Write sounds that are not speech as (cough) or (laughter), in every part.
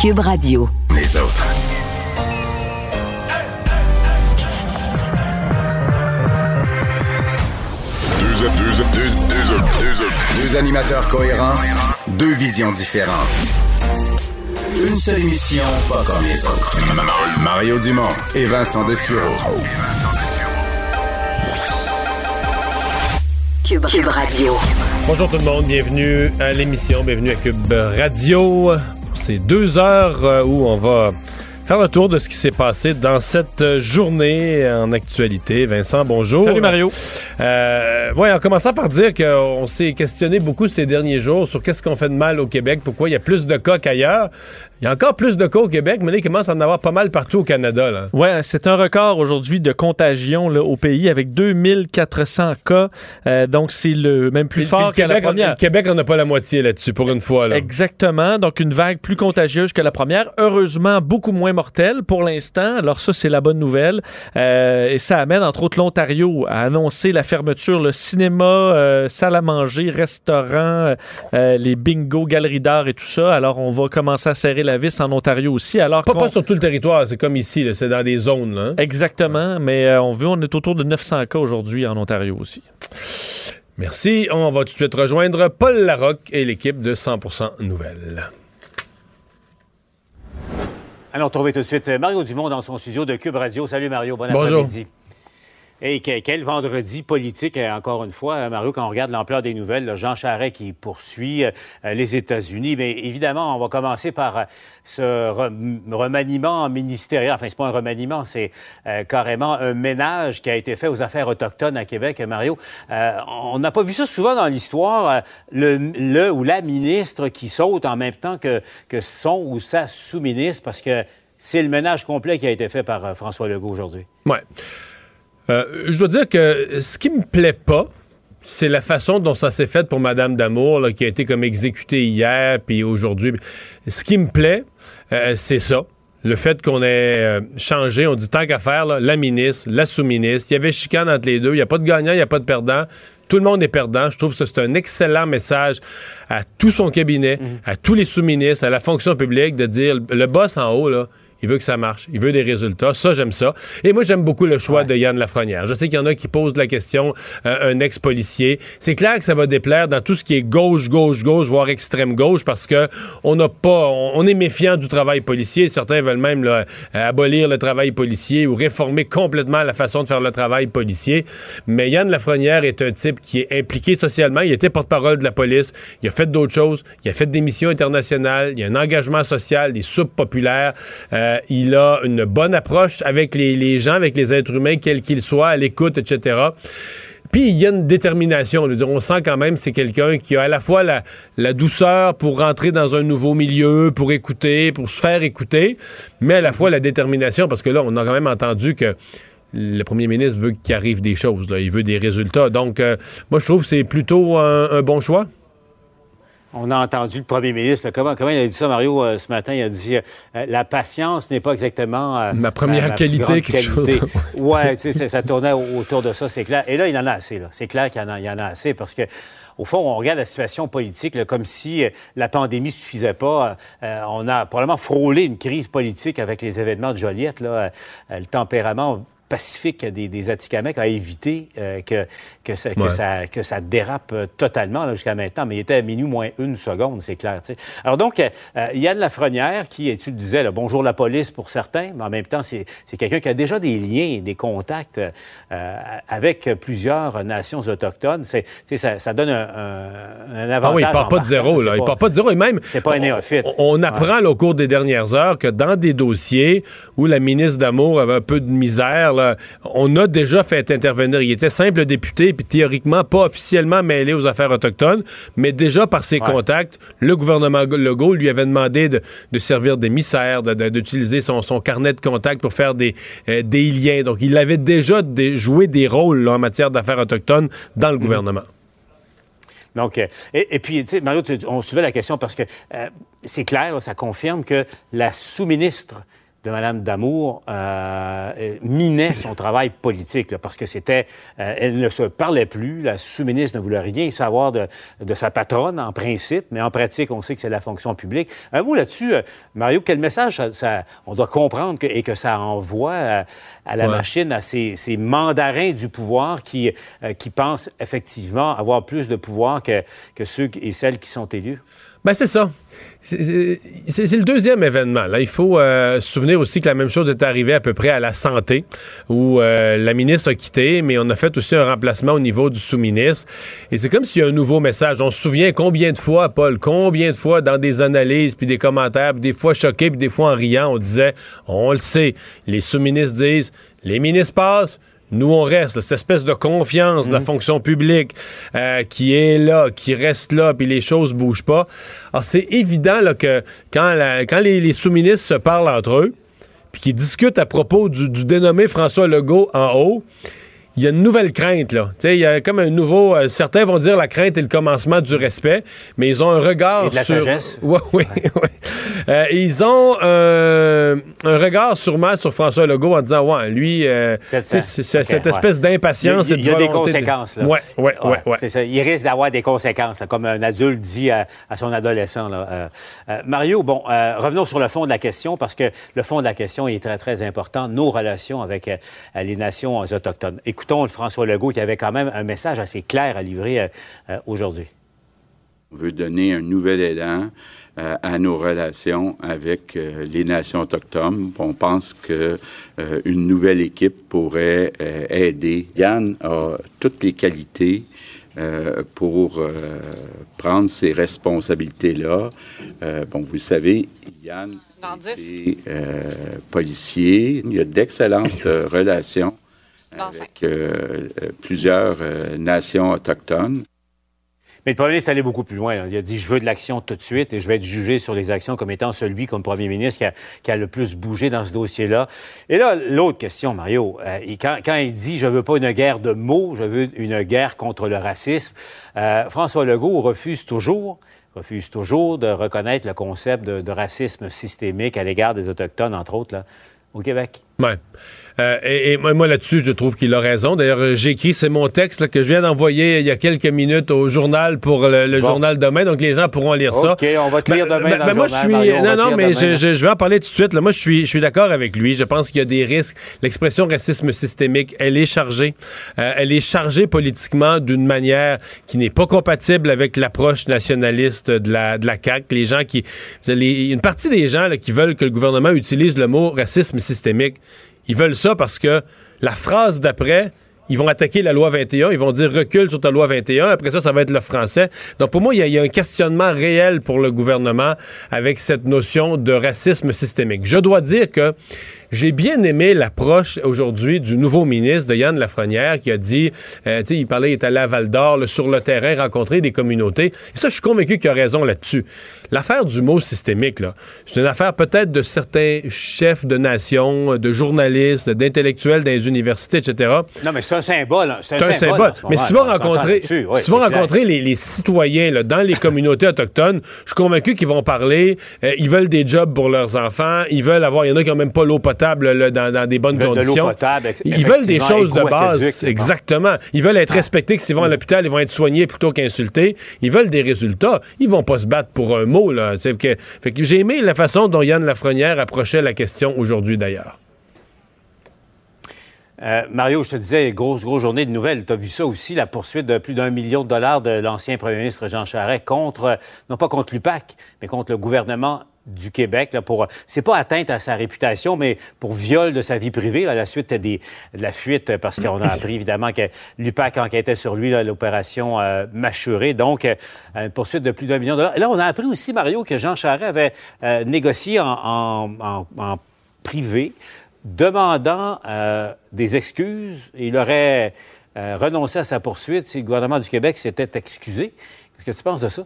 Cube Radio. Les autres. Deux, deux, deux, deux, deux animateurs cohérents, deux visions différentes. Une seule émission, pas comme les autres. Mario Dumont et Vincent Dessureau. Cube, Cube Radio. Bonjour tout le monde, bienvenue à l'émission, bienvenue à Cube Radio. Ces deux heures euh, où on va faire le tour de ce qui s'est passé dans cette journée en actualité. Vincent, bonjour. Salut Mario. Euh, ouais, en commençant par dire qu'on s'est questionné beaucoup ces derniers jours sur qu'est-ce qu'on fait de mal au Québec, pourquoi il y a plus de cas qu'ailleurs. Il y a encore plus de cas au Québec, mais là, il commence à en avoir pas mal partout au Canada. Là. Ouais, c'est un record aujourd'hui de contagion là, au pays avec 2400 cas. Euh, donc, c'est le même plus Puis- fort puis que la Québec, on- première. le Québec, on n'a pas la moitié là-dessus pour une fois. Là. Exactement. Donc, une vague plus contagieuse que la première. Heureusement, beaucoup moins mortelle pour l'instant. Alors, ça, c'est la bonne nouvelle. Euh, et ça amène, entre autres, l'Ontario à annoncer la fermeture, le cinéma, euh, salle à manger, restaurant, les bingo, galeries d'art et tout ça. Alors, on va commencer à serrer la vis en Ontario aussi. Alors Pas, pas sur tout le territoire, c'est comme ici, là, c'est dans des zones. Là, hein? Exactement, mais euh, on veut, on est autour de 900 cas aujourd'hui en Ontario aussi. Merci. On va tout de suite rejoindre Paul Larocque et l'équipe de 100% Nouvelles. Alors, retrouver tout de suite Mario Dumont dans son studio de Cube Radio. Salut Mario, bon Bonjour. après-midi. Et que- quel vendredi politique, euh, encore une fois, euh, Mario, quand on regarde l'ampleur des nouvelles, Jean Charest qui poursuit euh, les États-Unis. Mais évidemment, on va commencer par ce rem- remaniement ministériel. Enfin, c'est pas un remaniement, c'est carrément un ménage qui a été fait aux affaires autochtones à Québec, Mario. On n'a pas vu ça souvent dans l'histoire, le, ou la ministre qui saute en même temps que, que son ou sa sous-ministre, parce que c'est le ménage complet qui a été fait par François Legault aujourd'hui. Ouais. Euh, je dois dire que ce qui me plaît pas, c'est la façon dont ça s'est fait pour Madame Damour, là, qui a été comme exécutée hier, puis aujourd'hui. Ce qui me plaît, euh, c'est ça. Le fait qu'on ait euh, changé, on dit tant qu'à faire, là, la ministre, la sous-ministre. Il y avait chicane entre les deux. Il n'y a pas de gagnant, il n'y a pas de perdant. Tout le monde est perdant. Je trouve que c'est un excellent message à tout son cabinet, à tous les sous-ministres, à la fonction publique, de dire le boss en haut, là, il veut que ça marche. Il veut des résultats. Ça, j'aime ça. Et moi, j'aime beaucoup le choix de Yann Lafrenière. Je sais qu'il y en a qui posent la question, euh, un ex-policier. C'est clair que ça va déplaire dans tout ce qui est gauche, gauche, gauche, voire extrême gauche, parce que on n'a pas, on, on est méfiant du travail policier. Certains veulent même là, euh, abolir le travail policier ou réformer complètement la façon de faire le travail policier. Mais Yann Lafrenière est un type qui est impliqué socialement. Il était porte-parole de la police. Il a fait d'autres choses. Il a fait des missions internationales. Il a un engagement social, des soupes populaires. Euh, il a une bonne approche avec les, gens, avec les êtres humains, quels qu'ils soient, à l'écoute, etc. Puis il y a une détermination. On sent quand même que c'est quelqu'un qui a à la fois la, douceur pour rentrer dans un nouveau milieu, pour écouter, pour se faire écouter, mais à la fois la détermination, parce que là, on a quand même entendu que le premier ministre veut qu'il arrive des choses. Il veut des résultats. Donc, euh, moi, je trouve que c'est plutôt un bon choix. On a entendu le premier ministre. là, comment, comment il a dit ça, Mario, euh, ce matin? Il a dit euh, la patience n'est pas exactement. euh, Ma première qualité, quelque chose. qualité. (laughs) ouais, tu sais, ça- tournait au- autour de ça, c'est clair. Et là, il en a assez. là. C'est clair qu'il y, en a- il y en a assez parce que. Au fond, on regarde la situation politique là, comme si euh, la pandémie ne suffisait pas. Euh, on a probablement frôlé une crise politique avec les événements de Joliette. Là, Euh, le tempérament pacifique des, des Atikamekw a évité euh, que, que, ça, que ça- que ça dérape euh, totalement jusqu'à maintenant. Mais il était à minuit moins une seconde, c'est clair. Alors donc, euh, euh, Yann Lafrenière, qui, tu le disais, là, bonjour la police pour certains, mais en même temps, c'est quelqu'un qui a déjà des liens, des contacts euh, avec plusieurs nations autochtones. Ça, ça donne un, un, un avantage. Ah oui, il part pas de zéro. Là. Il part pas de zéro. Et même, c'est pas un néophyte. On, on apprend là, au cours des dernières heures que dans des dossiers où la ministre d'Amour avait un peu de misère, là, on a déjà fait intervenir. Il était simple député, puis théoriquement pas officiellement mêlé aux affaires autochtones, mais déjà par ses Ouais. contacts, le gouvernement Legault lui avait demandé de, de servir d'émissaire, d'utiliser son, son carnet de contacts pour faire des, euh, des liens. Donc, il avait déjà des- joué des rôles là, en matière d'affaires autochtones dans le Mhm. gouvernement. Donc, euh, et, et puis, tu sais, Mario, on suivait la question parce que euh, c'est clair, là, ça confirme que la sous-ministre de Mme Damour euh, minait son travail politique, parce que c'était... Euh, elle ne se parlait plus, la sous-ministre ne voulait rien savoir de, sa patronne, en principe, mais en pratique, on sait que c'est la fonction publique. Un mot là-dessus, euh, Mario, quel message ça, on doit comprendre et que ça envoie à, la machine, à ces, mandarins du pouvoir qui, qui pensent effectivement avoir plus de pouvoir que, que ceux et celles qui sont élus? Ben c'est ça. C'est le deuxième événement. Là, il faut euh, se souvenir aussi que la même chose est arrivée à peu près à la santé, où euh, la ministre a quitté, mais on a fait aussi un remplacement au niveau du sous-ministre. Et c'est comme s'il y a un nouveau message. On se souvient combien de fois, Paul, combien de fois dans des analyses, puis des commentaires, puis des fois choqués, puis des fois en riant, on disait, on le sait, les sous-ministres disent, les ministres passent, nous, on reste, cette espèce de confiance de la mhm. fonction publique euh, qui est là, qui reste là, puis les choses bougent pas. Alors, c'est évident là, que quand, quand les, sous-ministres se parlent entre eux, puis qu'ils discutent à propos du, du dénommé François Legault en haut, il y a une nouvelle crainte, là. Il y a comme un nouveau. Euh, certains vont dire la crainte est le commencement du respect, mais ils ont un regard Et de la sur. Sagesse. (laughs) Oui, oui, oui. Euh, ils ont euh, un regard sûrement sur François Legault en disant Ouais, lui, c'est cette espèce d'impatience. Il y a, des conséquences, là. Oui, oui, oui. Ouais. Il risque d'avoir des conséquences, comme un adulte dit à, son adolescent. Là. Mario, bon, revenons sur le fond de la question, parce que le fond de la question est très, très important. Nos relations avec les nations autochtones. Écoutez, écoutons François Legault qui avait quand même un message assez clair à livrer euh, euh, aujourd'hui. On veut donner un nouvel élan euh, à nos relations avec les nations autochtones. On pense que une nouvelle équipe pourrait aider. Yann a toutes les qualités pour prendre ces responsabilités-là. bon, vous savez, Yann est policier. Il y a d'excellentes relations avec euh, euh, plusieurs euh, nations autochtones. Mais le premier ministre est allé beaucoup plus loin. Il a dit Je veux de l'action tout de suite et je vais être jugé sur les actions comme étant celui, comme premier ministre, qui a, le plus bougé dans ce dossier-là. Et là, l'autre question, Mario, quand, il dit Je veux pas une guerre de mots, je veux une guerre contre le racisme, François Legault refuse toujours refuse toujours de reconnaître le concept de, de racisme systémique à l'égard des Autochtones, entre autres, là, au Québec. Ouais. Euh, et, moi, là-dessus, je trouve qu'il a raison. D'ailleurs, euh, j'ai écrit, c'est mon texte que je viens d'envoyer il y a quelques minutes au journal pour le, journal demain, donc les gens pourront lire ça. OK, on va te lire demain dans le moi, journal, je suis, non, non, mais je, vais en parler tout de suite. Moi, je suis, je suis d'accord avec lui. Je pense qu'il y a des risques. L'expression racisme systémique, elle est chargée. Euh, elle est chargée politiquement d'une manière qui n'est pas compatible avec l'approche nationaliste de la, de la CAQ. Les gens qui... une partie des gens qui veulent que le gouvernement utilise le mot racisme systémique, ils veulent ça parce que la phrase d'après, ils vont attaquer la loi 21, ils vont dire recule sur ta loi 21, après ça, ça va être le français. Donc pour moi, il y, a un questionnement réel pour le gouvernement avec cette notion de racisme systémique. Je dois dire que j'ai bien aimé l'approche aujourd'hui du nouveau ministre de Yann Lafrenière qui a dit, euh, tu sais, il parlait, il est allé à Val d'Or, sur le terrain, rencontrer des communautés. Et ça, je suis convaincu qu'il a raison là-dessus. L'affaire du mot systémique, là, c'est une affaire peut-être de certains chefs de nation, de journalistes, d'intellectuels dans les universités, etc. Non, mais c'est un symbole. C'est un, symbole. Mais si tu vas rencontrer, tu vas rencontrer les, citoyens là, dans les communautés autochtones, je suis convaincu qu'ils vont parler. Euh, ils veulent des jobs pour leurs enfants. Ils veulent avoir. Il y en a qui n'ont même pas l'eau potable dans, des bonnes conditions. ils veulent des choses de base. Exactement. Ils veulent être ah. respectés que s'ils vont à l'hôpital, ils vont être soignés plutôt qu'insultés. Ils veulent des résultats. Ils vont pas se battre pour un mot. Là. Que, j'ai aimé la façon dont Yann Lafrenière approchait la question aujourd'hui d'ailleurs. Euh, Mario, je te disais, grosse, grosse journée de nouvelles. Tu as vu ça aussi, la poursuite de plus d'un million de dollars de l'ancien premier ministre Jean Charest contre, non pas contre l'UPAC, mais contre le gouvernement du Québec là, pour c'est pas atteinte à sa réputation mais pour viol de sa vie privée à la suite des, de la fuite parce qu'on a appris évidemment que l'UPAC enquêtait sur lui l'opération euh, donc euh, une poursuite de plus d'un million de dollars. là on a appris aussi Mario que Jean Charest avait euh, négocié en, en, privé demandant euh, des excuses il aurait renoncé à sa poursuite si le gouvernement du Québec s'était excusé. Qu'est-ce que tu penses de ça?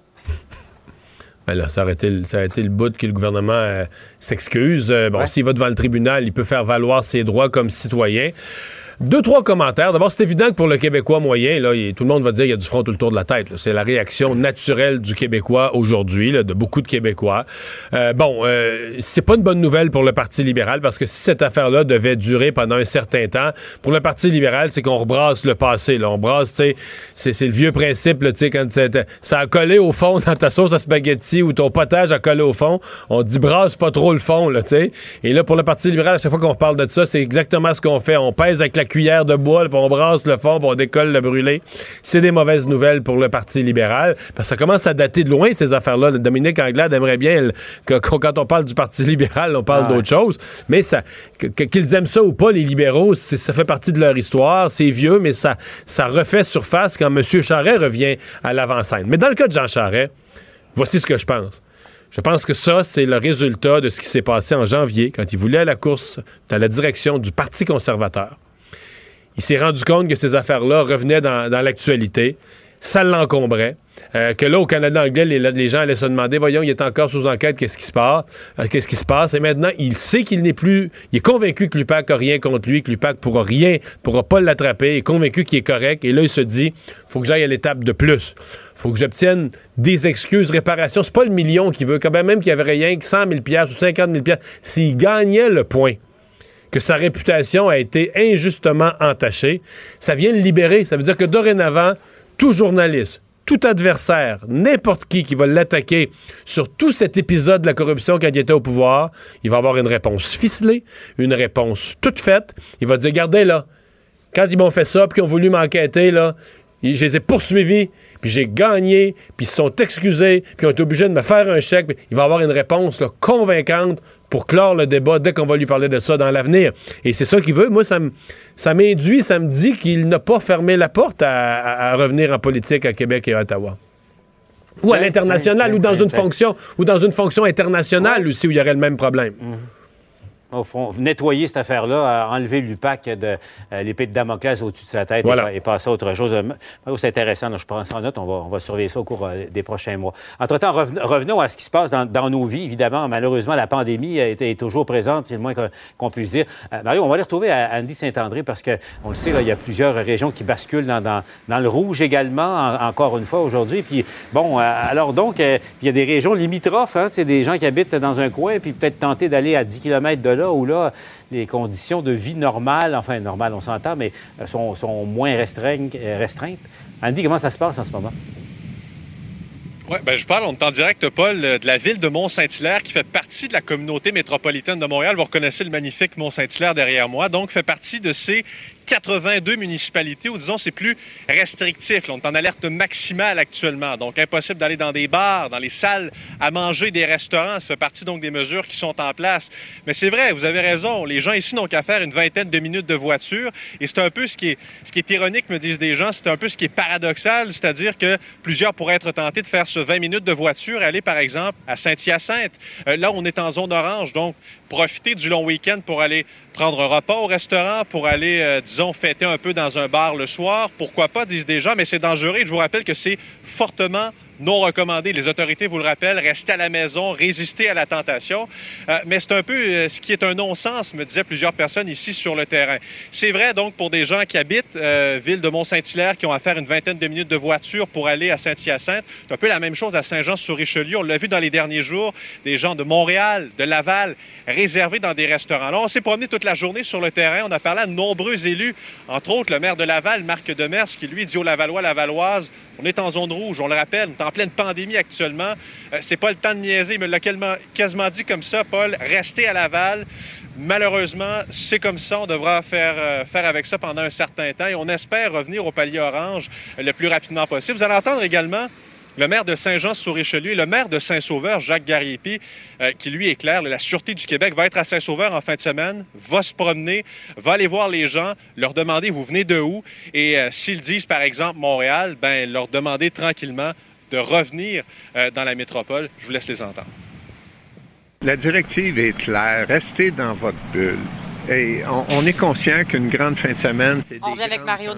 Ben ça, aurait été, ça a été le bout que le gouvernement euh, s'excuse. Euh, bon, s'il va devant le tribunal, il peut faire valoir ses droits comme citoyen. Deux, trois commentaires. D'abord, c'est évident que pour le Québécois moyen, là, tout le monde va dire qu'il y a du front tout le tour de la tête. C'est la réaction naturelle du Québécois aujourd'hui, de beaucoup de Québécois. Euh, bon, euh, c'est pas une bonne nouvelle pour le Parti libéral parce que si cette affaire-là devait durer pendant un certain temps, pour le Parti libéral, c'est qu'on rebrasse le passé. Là. On brasse, c'est le vieux principe, sais, quand ça a collé au fond dans ta sauce à spaghetti ou ton potage a collé au fond, on dit brasse pas trop le fond, là, tu sais. Et là, pour le Parti libéral, à chaque fois qu'on parle de ça, c'est exactement ce qu'on fait. On pèse avec la cuillère de bois, puis on brasse le fond, puis on décolle le brûlé. C'est des mauvaises nouvelles pour le Parti libéral, parce que ça commence à dater de loin, ces affaires-là. Dominique Anglade aimerait bien que, quand on parle du Parti (laughs) libéral, on parle d'autre chose. Mais ça, qu'ils aiment ça ou pas, les libéraux, ça fait partie de leur histoire. C'est vieux, mais ça, ça refait surface quand M. Charret revient à l'avant-scène. Mais dans le cas de Jean Charret, voici ce que je pense. Je pense que ça, c'est le résultat de ce qui s'est passé en janvier, quand il voulait à la course dans la direction du Parti conservateur. Il s'est rendu compte que ces affaires-là revenaient dans, l'actualité. Ça l'encombrait. Euh, que là, au Canada anglais, les, gens allaient se demander, voyons, il est encore sous enquête, qu'est-ce qui se passe? Euh, qu'est-ce qui se passe? Et maintenant, il sait qu'il n'est plus, il est convaincu que l'UPAC n'a rien contre lui, que l'UPAC pourra rien, pourra pas l'attraper, il est convaincu qu'il est correct. Et là, il se dit, faut que j'aille à l'étape de plus faut que j'obtienne des excuses, réparations. C'est pas le million qu'il veut, quand même qu'il y avait rien que 100 000 ou 50 000 S'il gagnait le point, que sa réputation a été injustement entachée, ça vient le libérer. Ça veut dire que dorénavant, tout journaliste, tout adversaire, n'importe qui qui va l'attaquer sur tout cet épisode de la corruption quand il était au pouvoir, il va avoir une réponse ficelée, une réponse toute faite. Il va dire, regardez là, quand ils m'ont fait ça, puis qu'ils ont voulu m'enquêter, je les ai poursuivis, puis j'ai gagné, puis ils se sont excusés, puis ils ont été obligés de me faire un chèque. il va avoir une réponse convaincante pour clore le débat dès qu'on va lui parler de ça dans l'avenir. Et c'est ça qu'il veut. Moi, ça, m'induit, ça me dit qu'il n'a pas fermé la porte à, revenir en politique à Québec et à Ottawa. Ou à l'international, ou dans une fonction, ou dans une fonction internationale aussi où il y aurait le même problème. Mhm au fond, nettoyer cette affaire-là, enlever l'UPAC de euh, l'épée de Damoclès au-dessus de sa tête et, passer à autre chose. C'est intéressant, je prends ça en note, on va, on va surveiller ça au cours euh, des prochains mois. Entre-temps, revenons à ce qui se passe dans, nos vies. Évidemment, malheureusement, la pandémie est, toujours présente, c'est le moins qu'on puisse dire. Euh, Mario, on va aller retrouver à Andy Saint-André parce qu'on le sait, il y a plusieurs régions qui basculent dans, dans, le rouge également, encore une fois, aujourd'hui. Puis, bon, alors donc, il y a des régions limitrophes, hein, c'est des gens qui habitent dans un coin, puis peut-être tenter d'aller à 10 km de où là, les conditions de vie normales, enfin normales, on s'entend, mais euh, sont, moins euh, restreintes. Andy, comment ça se passe en ce moment? Oui, ben je parle, on est en direct, Paul, euh, de la ville de Mont-Saint-Hilaire qui fait partie de la communauté métropolitaine de Montréal. Vous reconnaissez le magnifique Mont-Saint-Hilaire derrière moi. Donc, fait partie de ces 82 municipalités où, disons, c'est plus restrictif. on est en alerte maximale actuellement. Donc, impossible d'aller dans des bars, dans les salles à manger, des restaurants. Ça fait partie donc des mesures qui sont en place. Mais c'est vrai, vous avez raison. Les gens ici n'ont qu'à faire une vingtaine de minutes de voiture. Et c'est un peu ce qui est, ironique, me disent des gens, c'est un peu ce qui est paradoxal, c'est-à-dire que plusieurs pourraient être tentés de faire ce 20 minutes de voiture aller, par exemple, à Saint-Hyacinthe. Euh, là, on est en zone orange. Donc, profiter du long week-end pour aller prendre un repas au restaurant, pour aller, euh, fêter un peu dans un bar le soir. Pourquoi pas, disent des gens, mais c'est dangereux. je vous rappelle que c'est fortement non recommandé. Les autorités vous le rappellent, restez à la maison, résistez à la tentation. Euh, mais c'est un peu euh, ce qui est un non-sens, me disaient plusieurs personnes ici sur le terrain. C'est vrai donc pour des gens qui habitent euh, ville de Mont-Saint-Hilaire, qui ont à faire une vingtaine de minutes de voiture pour aller à Saint-Hyacinthe. C'est un peu la même chose à Saint-Jean-sur-Richelieu. On l'a vu dans les derniers jours, des gens de Montréal, de Laval, réservés dans des restaurants. Alors, on s'est promené toute la journée sur le terrain. On a parlé à de nombreux élus, entre autres le maire de Laval, Marc Demers, qui lui dit aux Lavallois, Lavalloises, on est en zone rouge, on le rappelle, on est en pleine pandémie actuellement. Euh, c'est pas le temps de niaiser, mais l'a quasiment dit comme ça, Paul. Restez à Laval. Malheureusement, c'est comme ça. On devra faire, euh, faire avec ça pendant un certain temps et on espère revenir au palier orange le plus rapidement possible. Vous allez entendre également le maire de Saint-Jean-sur-Richelieu le maire de Saint-Sauveur, Jacques Gariepi, euh, qui lui est clair, la Sûreté du Québec va être à Saint-Sauveur en fin de semaine, va se promener, va aller voir les gens, leur demander vous venez de où? Et euh, s'ils disent par exemple Montréal, ben leur demander tranquillement de revenir euh, dans la métropole. Je vous laisse les entendre. La directive est claire, restez dans votre bulle. Et on, est conscient qu'une grande fin de semaine, c'est On revient avec Mario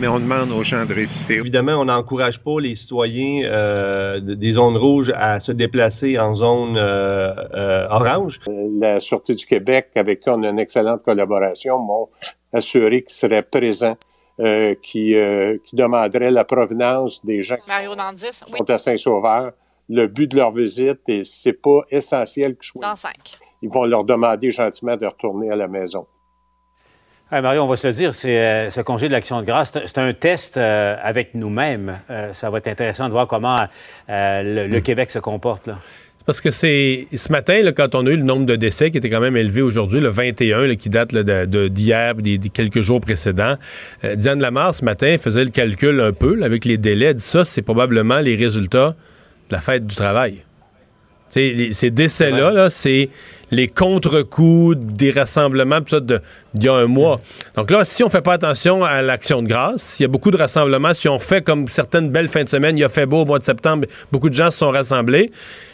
mais on demande aux gens de résister. Évidemment, on n'encourage pas les citoyens euh, des zones rouges à se déplacer en zone euh, euh, orange. La Sûreté du Québec, avec qui on a une excellente collaboration, m'ont assuré qu'ils seraient présents, euh, qui, euh, qui demanderaient la provenance des gens Mario Dandis, qui oui, sont à Saint-Sauveur, le but de leur visite, et c'est pas essentiel qu'ils soient. dans cinq. Ils vont leur demander gentiment de retourner à la maison. Ah, Mario, on va se le dire, c'est euh, ce congé de l'action de grâce, c'est un test euh, avec nous-mêmes. Euh, ça va être intéressant de voir comment euh, le, le Québec se comporte. Là. Parce que c'est ce matin, là, quand on a eu le nombre de décès qui était quand même élevé aujourd'hui, le 21, là, qui date là, de- de- d'hier, des, des quelques jours précédents, euh, Diane Lamarre, ce matin, faisait le calcul un peu là, avec les délais. Elle dit ça, c'est probablement les résultats de la fête du travail. Les- ces décès-là, là, c'est les contre-coups des rassemblements ça, de- d'il y a un mois. Donc là, si on fait pas attention à l'action de grâce, il y a beaucoup de rassemblements. Si on fait comme certaines belles fins de semaine, il a fait beau au mois de septembre, beaucoup de gens se sont rassemblés.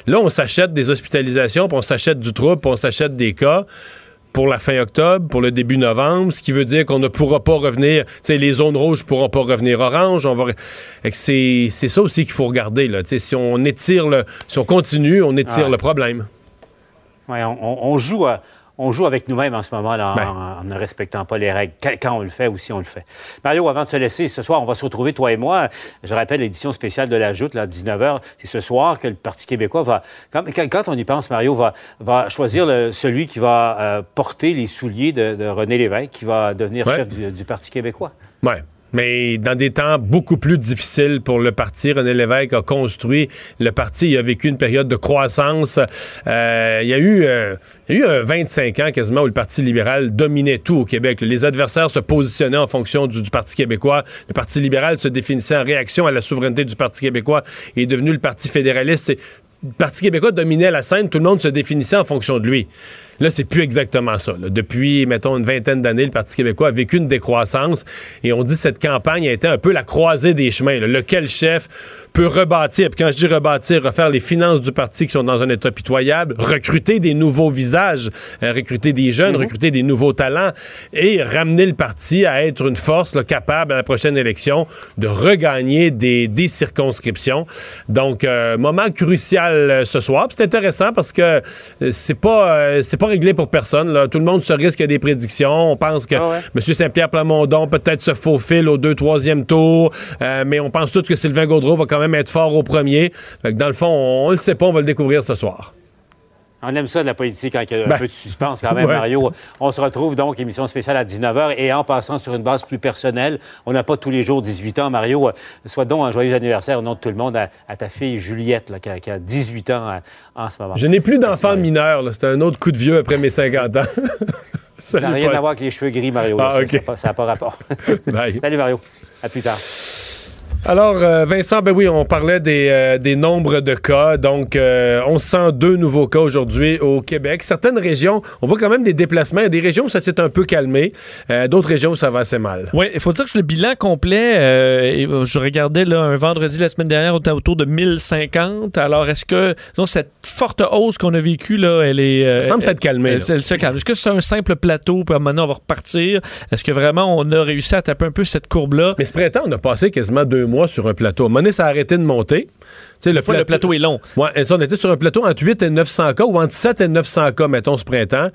Là, on s'achète des hospitalisations, puis on s'achète du trouble, puis on s'achète des cas pour la fin octobre, pour le début novembre, ce qui veut dire qu'on ne pourra pas revenir, tu sais, les zones rouges ne pourront pas revenir orange. On va... C'est c'est ça aussi qu'il faut regarder. Là. Si on étire le, si on continue, on étire Ouais. le problème. Ouais, on, joue, à- on joue avec nous-mêmes en ce moment là, en, Ben. en ne respectant pas les règles. Quand, on le fait ou si on le fait. Mario, avant de se laisser, ce soir, on va se retrouver, toi et moi. Je rappelle l'édition spéciale de la Joute, là, à 19h. C'est ce soir que le Parti québécois va, quand, quand- quand on y pense, Mario, va, va choisir le- celui qui va euh, porter les souliers de, de René Lévesque, qui va devenir Ouais. chef du, du Parti québécois. Ouais. Mais dans des temps beaucoup plus difficiles pour le parti, René Lévesque a construit le parti. Il a vécu une période de croissance. Euh, il, y a eu, euh, il y a eu un 25 ans quasiment où le Parti libéral dominait tout au Québec. Les adversaires se positionnaient en fonction du, du Parti québécois. Le Parti libéral se définissait en réaction à la souveraineté du Parti québécois et est devenu le Parti fédéraliste. Le Parti québécois dominait la scène, tout le monde se définissait en fonction de lui. Là, c'est plus exactement ça. là. Depuis, mettons, une vingtaine d'années, le Parti québécois a vécu une décroissance et on dit que cette campagne a été un peu la croisée des chemins. là. Lequel chef peut rebâtir, puis quand je dis rebâtir, refaire les finances du parti qui sont dans un état pitoyable, recruter des nouveaux visages, euh, recruter des jeunes, recruter des nouveaux talents et ramener le parti à être une force là, capable à la prochaine élection de regagner des, des circonscriptions. Donc, euh, moment crucial euh, ce soir. C'est intéressant parce que c'est pas c'est pas réglé pour personne. là. Tout le monde se risque à des prédictions. On pense que Ah ouais. M. Saint-Pierre Plamondon peut-être se faufile au deux, troisième tour, euh, mais on pense tous que Sylvain Gaudreau va quand même être fort au premier. Fait que dans le fond, on, on le sait pas, on va le découvrir ce soir. On aime ça de la politique quand il y a un Ben, peu de suspense quand même, (laughs) ouais. Mario. On se retrouve donc, émission spéciale à 19h. Et en passant sur une base plus personnelle, on n'a pas tous les jours 18 ans. Mario, euh, souhaite donc un joyeux anniversaire au nom de tout le monde à, à ta fille Juliette, là, qui, a, qui a 18 ans euh, en ce moment. Je n'ai plus mineurs. là. C'est un autre coup de vieux après mes 50 ans. Ça n'a (laughs) rien à voir avec les cheveux gris, Mario. Ah, Ça- n'a pas, rapport. (laughs) Bye. Salut, Mario. À plus tard. Alors, euh, Vincent, ben oui, on parlait des, euh, des nombres de cas. Donc, euh, on sent deux nouveaux cas aujourd'hui au Québec. Certaines régions, on voit quand même des déplacements. Il y a des régions où ça s'est un peu calmé. Euh, D'autres régions où ça va assez mal. Oui, il faut dire que le bilan complet, et, je regardais là, un vendredi la semaine dernière, on était autour de 1050. Alors, est-ce que disons, cette forte hausse qu'on a vécue, là, elle est. Ça semble s'être calmé, elle- là. elle se calme. Est-ce que c'est un simple plateau, puis maintenant on va repartir? Est-ce que vraiment on a réussi à taper un peu cette courbe-là? Mais ce printemps, on a passé quasiment deux mois sur un plateau. À un moment donné, ça a arrêté de monter. Tu sais, Des fois, le plateau est long. Ouais, et ça, on était sur un plateau entre 8 et 900 cas ou entre 7 et 900 cas, mettons, ce printemps.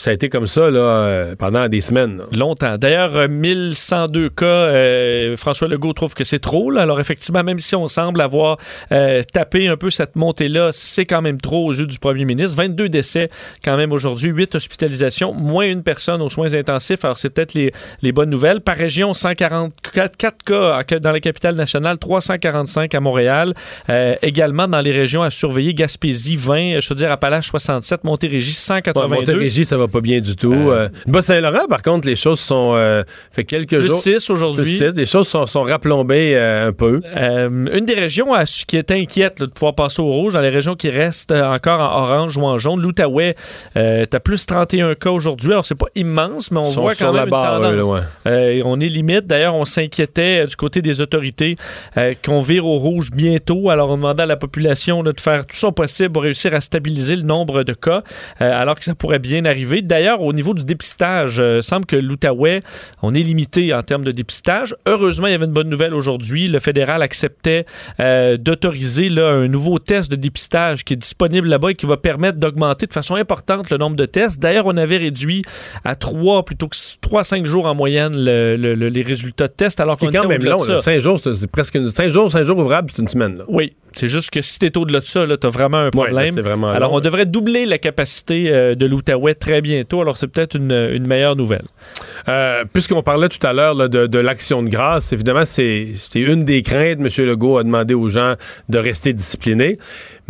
Ça a été comme ça là, euh, pendant des semaines. là. Longtemps. D'ailleurs, euh, 1102 cas, euh, François Legault trouve que c'est trop. là. Alors, effectivement, même si on semble avoir euh, tapé un peu cette montée-là, c'est quand même trop aux yeux du premier ministre. 22 décès quand même aujourd'hui, 8 hospitalisations, moins une personne aux soins intensifs. Alors, c'est peut-être les, les bonnes nouvelles. Par région, 144 4 cas dans la capitale nationale, 345 à Montréal. Euh, également dans les régions à surveiller, Gaspésie, 20, je veux dire, Appalaches, 67, Montérégie, Ouais, 182. Montérégie, ça va pas bien du tout. Euh, Bas-Saint-Laurent, par contre, les choses sont... euh, fait quelques Plus jours... 6 aujourd'hui. Six. Les choses sont, sont raplombées euh, un peu. Euh, une des régions à- qui est inquiète là, de pouvoir passer au rouge, dans les régions qui restent euh, encore en orange ou en jaune, l'Outaouais, euh, t'as plus 31 cas aujourd'hui. Alors, c'est pas immense, mais on voit quand la même barre, une tendance. là, ouais. Euh, on est limite. D'ailleurs, on s'inquiétait euh, du côté des autorités euh, qu'on vire au rouge bientôt. Alors, on demandait à la population là, de faire tout son possible pour réussir à stabiliser le nombre de cas, euh, alors que ça pourrait bien arriver. D'ailleurs, au niveau du dépistage, euh, semble que l'Outaouais, on est limité en termes de dépistage. Heureusement, il y avait une bonne nouvelle aujourd'hui. Le fédéral acceptait euh, d'autoriser un nouveau test de dépistage qui est disponible là-bas et qui va permettre d'augmenter de façon importante le nombre de tests. D'ailleurs, on avait réduit à 3 plutôt que 3 5 jours en moyenne le- le- le- les résultats de tests alors qu'on quand même long. de ça. là. Cinq jours, c'est presque une... cinq jours, cinq jours ouvrables, c'est une semaine. Là. Oui, c'est juste que si t'es au-delà de ça, là, t'as vraiment un problème. vraiment Alors, long. on devrait doubler la capacité euh, de l'Outaouais très bientôt. Alors, c'est peut-être une, une meilleure nouvelle. Euh, Puisqu'on parlait tout à l'heure de, de l'action de grâce, évidemment, c'est une des craintes. M. Legault a demandé aux gens de rester disciplinés.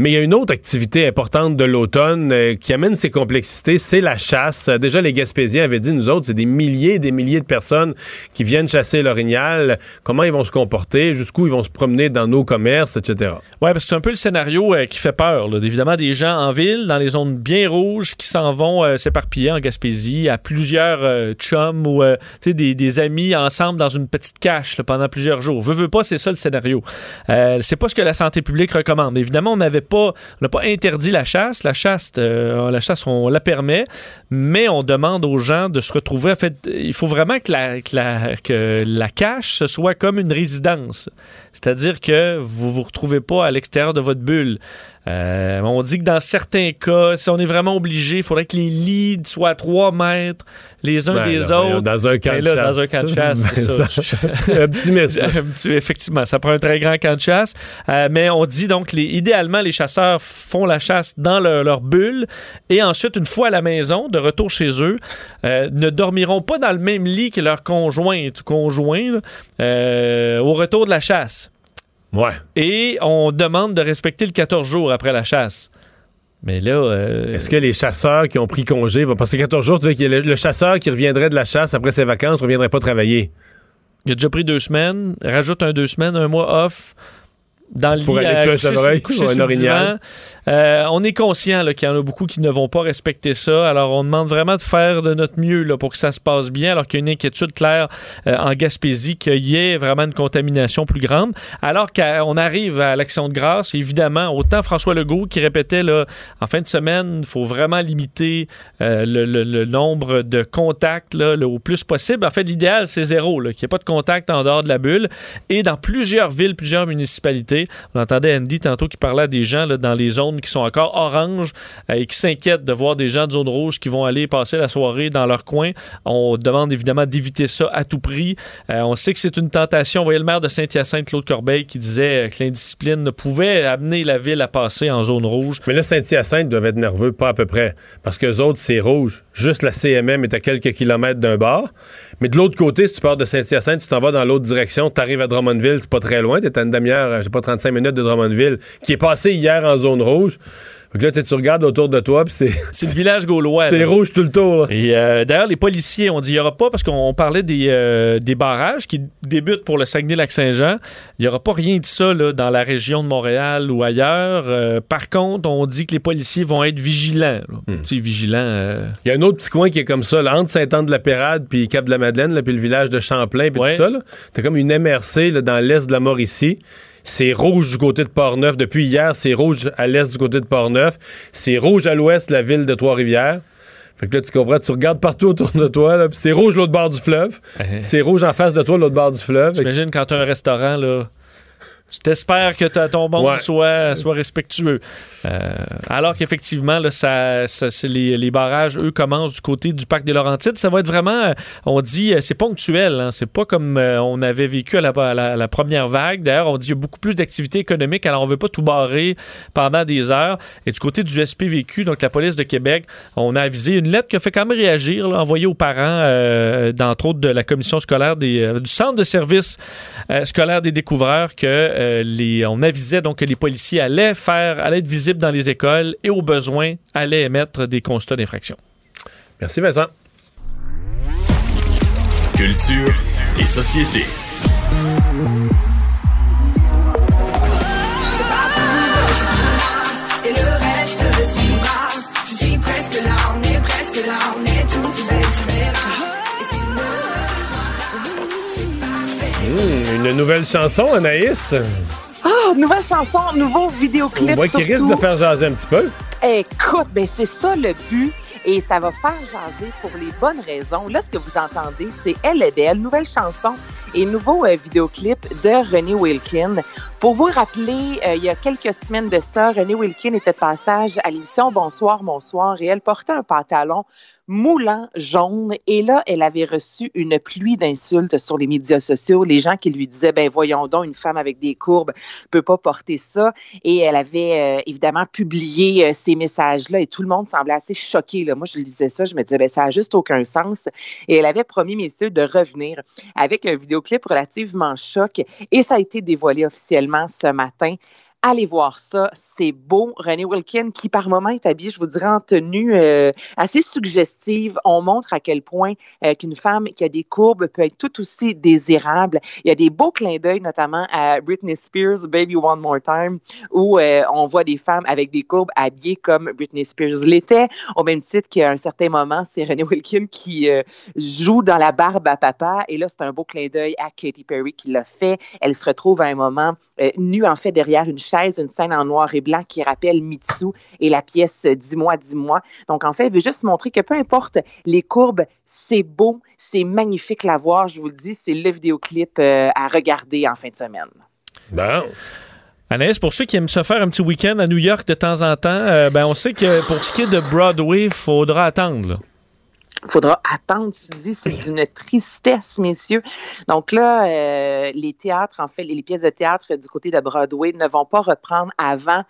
Mais il y a une autre activité importante de l'automne euh, qui amène ses complexités, c'est la chasse. Euh, déjà, les Gaspésiens avaient dit, nous autres, c'est des milliers et des milliers de personnes qui viennent chasser l'orignal. Comment ils vont se comporter, jusqu'où ils vont se promener dans nos commerces, etc. Ouais, parce que c'est un peu le scénario euh, qui fait peur. là. Évidemment, des gens en ville, dans les zones bien rouges, qui s'en vont s'éparpiller en Gaspésie à plusieurs chums ou des, amis ensemble dans une petite cache pendant plusieurs jours. Veux, veux pas, c'est ça le scénario. C'est pas ce que la santé publique recommande. Évidemment, on n'avait on n'a pas interdit la chasse. La chasse, euh, la chasse, on la permet, mais on demande aux gens de se retrouver. En fait, il faut vraiment que la, cache, ce soit comme une résidence. C'est-à-dire que vous vous retrouvez pas à l'extérieur de votre bulle. Euh, on dit que dans certains cas, si on est vraiment obligé, il faudrait que les lits soient à 3 mètres les uns Ben, des là, autres. Dans un camp Ben de là, chasse. dans un camp de chasse, (laughs) ça. un petit (laughs) message. Effectivement, ça prend un très grand camp de chasse. Euh, mais on dit donc, les, idéalement, les chasseurs font la chasse dans leur, leur bulle et ensuite, une fois à la maison, de retour chez eux, euh, ne dormiront pas dans le même lit que leur conjointe ou conjoint euh, au retour de la chasse. Ouais. Et on demande de respecter le 14 jours après la chasse. Mais là, euh, Est-ce que les chasseurs qui ont pris congé vont passer 14 jours? Tu veux le, le chasseur qui reviendrait de la chasse après ses vacances ne reviendrait pas travailler? il a déjà pris deux semaines, rajoute un deux semaines, un mois off. Dans le Pour lit, aller tuer un chevreuil ou un orignal. Euh, on est conscient qu'il y en a beaucoup qui ne vont pas respecter ça. Alors, on demande vraiment de faire de notre mieux là, pour que ça se passe bien, alors qu'il y a une inquiétude claire euh, en Gaspésie qu'il y ait vraiment une contamination plus grande. Alors qu'on arrive à l'action de grâce, évidemment, autant François Legault qui répétait là, en fin de semaine, il faut vraiment limiter euh, le, le- le nombre de contacts là, le- au plus possible. En fait, l'idéal, c'est zéro, qu'il n'y ait pas de contact en dehors de la bulle. Et dans plusieurs villes, plusieurs municipalités, on entendait Andy tantôt qui parlait à des gens dans les zones qui sont encore oranges euh, et qui s'inquiètent de voir des gens de zone rouge qui vont aller passer la soirée dans leur coin. On demande évidemment d'éviter ça à tout prix. Euh, on sait que c'est une tentation. Vous voyez le maire de Saint-Hyacinthe, Claude Corbeil, qui disait euh, que l'indiscipline pouvait amener la ville à passer en zone rouge. Mais là, Saint-Hyacinthe doivent être nerveux, pas à peu près. Parce que autres, c'est rouge. Juste la CMM est à quelques kilomètres d'un bar. Mais de l'autre côté, si tu pars de Saint-Hyacinthe, tu t'en vas dans l'autre direction, tu arrives à Drummondville, c'est pas très loin. Tu à une demi-heure, je sais pas, 35 minutes de Drummondville, qui est passé hier en zone rouge. Donc là, tu regardes autour de toi, puis c'est. C'est le village gaulois. C'est rouge tout le tour. là. Et euh, d'ailleurs, les policiers ont dit il n'y aura pas, parce qu'on on parlait des, euh, des barrages qui débutent pour le Saguenay-Lac-Saint-Jean. Il n'y aura pas rien de ça là, dans la région de Montréal ou ailleurs. Euh, par contre, on dit que les policiers vont être vigilants. Hmm. Tu sais, vigilants. Il y a un autre petit coin qui est comme ça, là, entre Saint-Anne-de-la-Pérade puis Cap-de-la-Madeleine, puis le village de Champlain, puis Ouais. tout ça. T'as comme une MRC là, dans l'est de la Mauricie. C'est rouge du côté de Port-Neuf. Depuis hier, c'est rouge à l'est du côté de Port-Neuf. C'est rouge à l'ouest de la ville de Trois-Rivières. Fait que là, tu comprends, tu regardes partout autour de toi, c'est rouge l'autre bord du fleuve. C'est rouge en face de toi, l'autre bord du fleuve. T'imagines quand tu as un restaurant, là. Tu t'espères que ton monde Ouais. soit, soit respectueux. Euh, alors qu'effectivement, là, ça, ça- c'est les, les barrages, eux, commencent du côté du parc des Laurentides. Ça va être vraiment, euh, on dit, euh, c'est ponctuel. hein. C'est pas comme euh, on avait vécu à la, à la- à la première vague. D'ailleurs, on dit qu'il y a beaucoup plus d'activités économiques. Alors, on veut pas tout barrer pendant des heures. Et du côté du SPVQ, donc la police de Québec, on a avisé une lettre qui a fait quand même réagir, là, envoyée aux parents, euh, d'entre autres de la commission scolaire des, du centre de service scolaire des découvreurs que euh, les, on avisait donc que les policiers allaient faire, allaient être visibles dans les écoles et au besoin allaient émettre des constats d'infraction. Merci, Vincent. Culture et société. Une nouvelle chanson, Anaïs? Ah, nouvelle chanson, nouveau vidéoclip. Ouais, qui risque de faire jaser un petit peu. Écoute, ben c'est ça le but. Et ça va faire jaser pour les bonnes raisons. Là, ce que vous entendez, c'est Elle est belle, nouvelle chanson et nouveau euh, vidéoclip de René Wilkin. Pour vous rappeler, euh, il y a quelques semaines de ça, René Wilkin était de passage à l'émission Bonsoir, bonsoir et elle portait un pantalon moulant jaune. Et là, elle avait reçu une pluie d'insultes sur les médias sociaux. Les gens qui lui disaient, ben voyons donc, une femme avec des courbes peut pas porter ça. Et elle avait euh, évidemment publié euh, ces messages-là et tout le monde semblait assez choqué. Là. Moi, je lisais ça, je me disais, ben ça a juste aucun sens. Et elle avait promis, messieurs, de revenir avec un relativement choc. Et ça a été dévoilé officiellement ce matin. Allez voir ça, c'est beau. René Wilkin, qui par moment est habillé, je vous dirais, en tenue euh, assez suggestive. On montre à quel point euh, qu'une femme qui a des courbes peut être tout aussi désirable. Il y a des beaux clins d'œil, notamment à Britney Spears, Baby One More Time, où euh, on voit des femmes avec des courbes habillées comme Britney Spears l'était. Au même titre qu'à un certain moment, c'est René Wilkin qui euh, joue dans la barbe à papa. Et là, c'est un beau clin d'œil à Katy Perry qui l'a fait. Elle se retrouve à un moment euh, nue, en fait, derrière une chaise, une scène en noir et blanc qui rappelle Mitsu et la pièce Dis-moi, dis-moi. Donc, en fait, elle veut juste montrer que peu importe les courbes, c'est beau, c'est magnifique à voir. Je vous le dis, c'est le vidéoclip euh, à regarder en fin de semaine. Bon. Anaïs, pour ceux qui aiment se faire un petit week-end à New York de temps en temps, euh, ben on sait que pour ce qui est de Broadway, il faudra attendre. là. Il faudra attendre, tu dis, c'est d'une tristesse, messieurs. Donc là, euh, les théâtres, en fait, les pièces de théâtre du côté de Broadway ne vont pas reprendre avant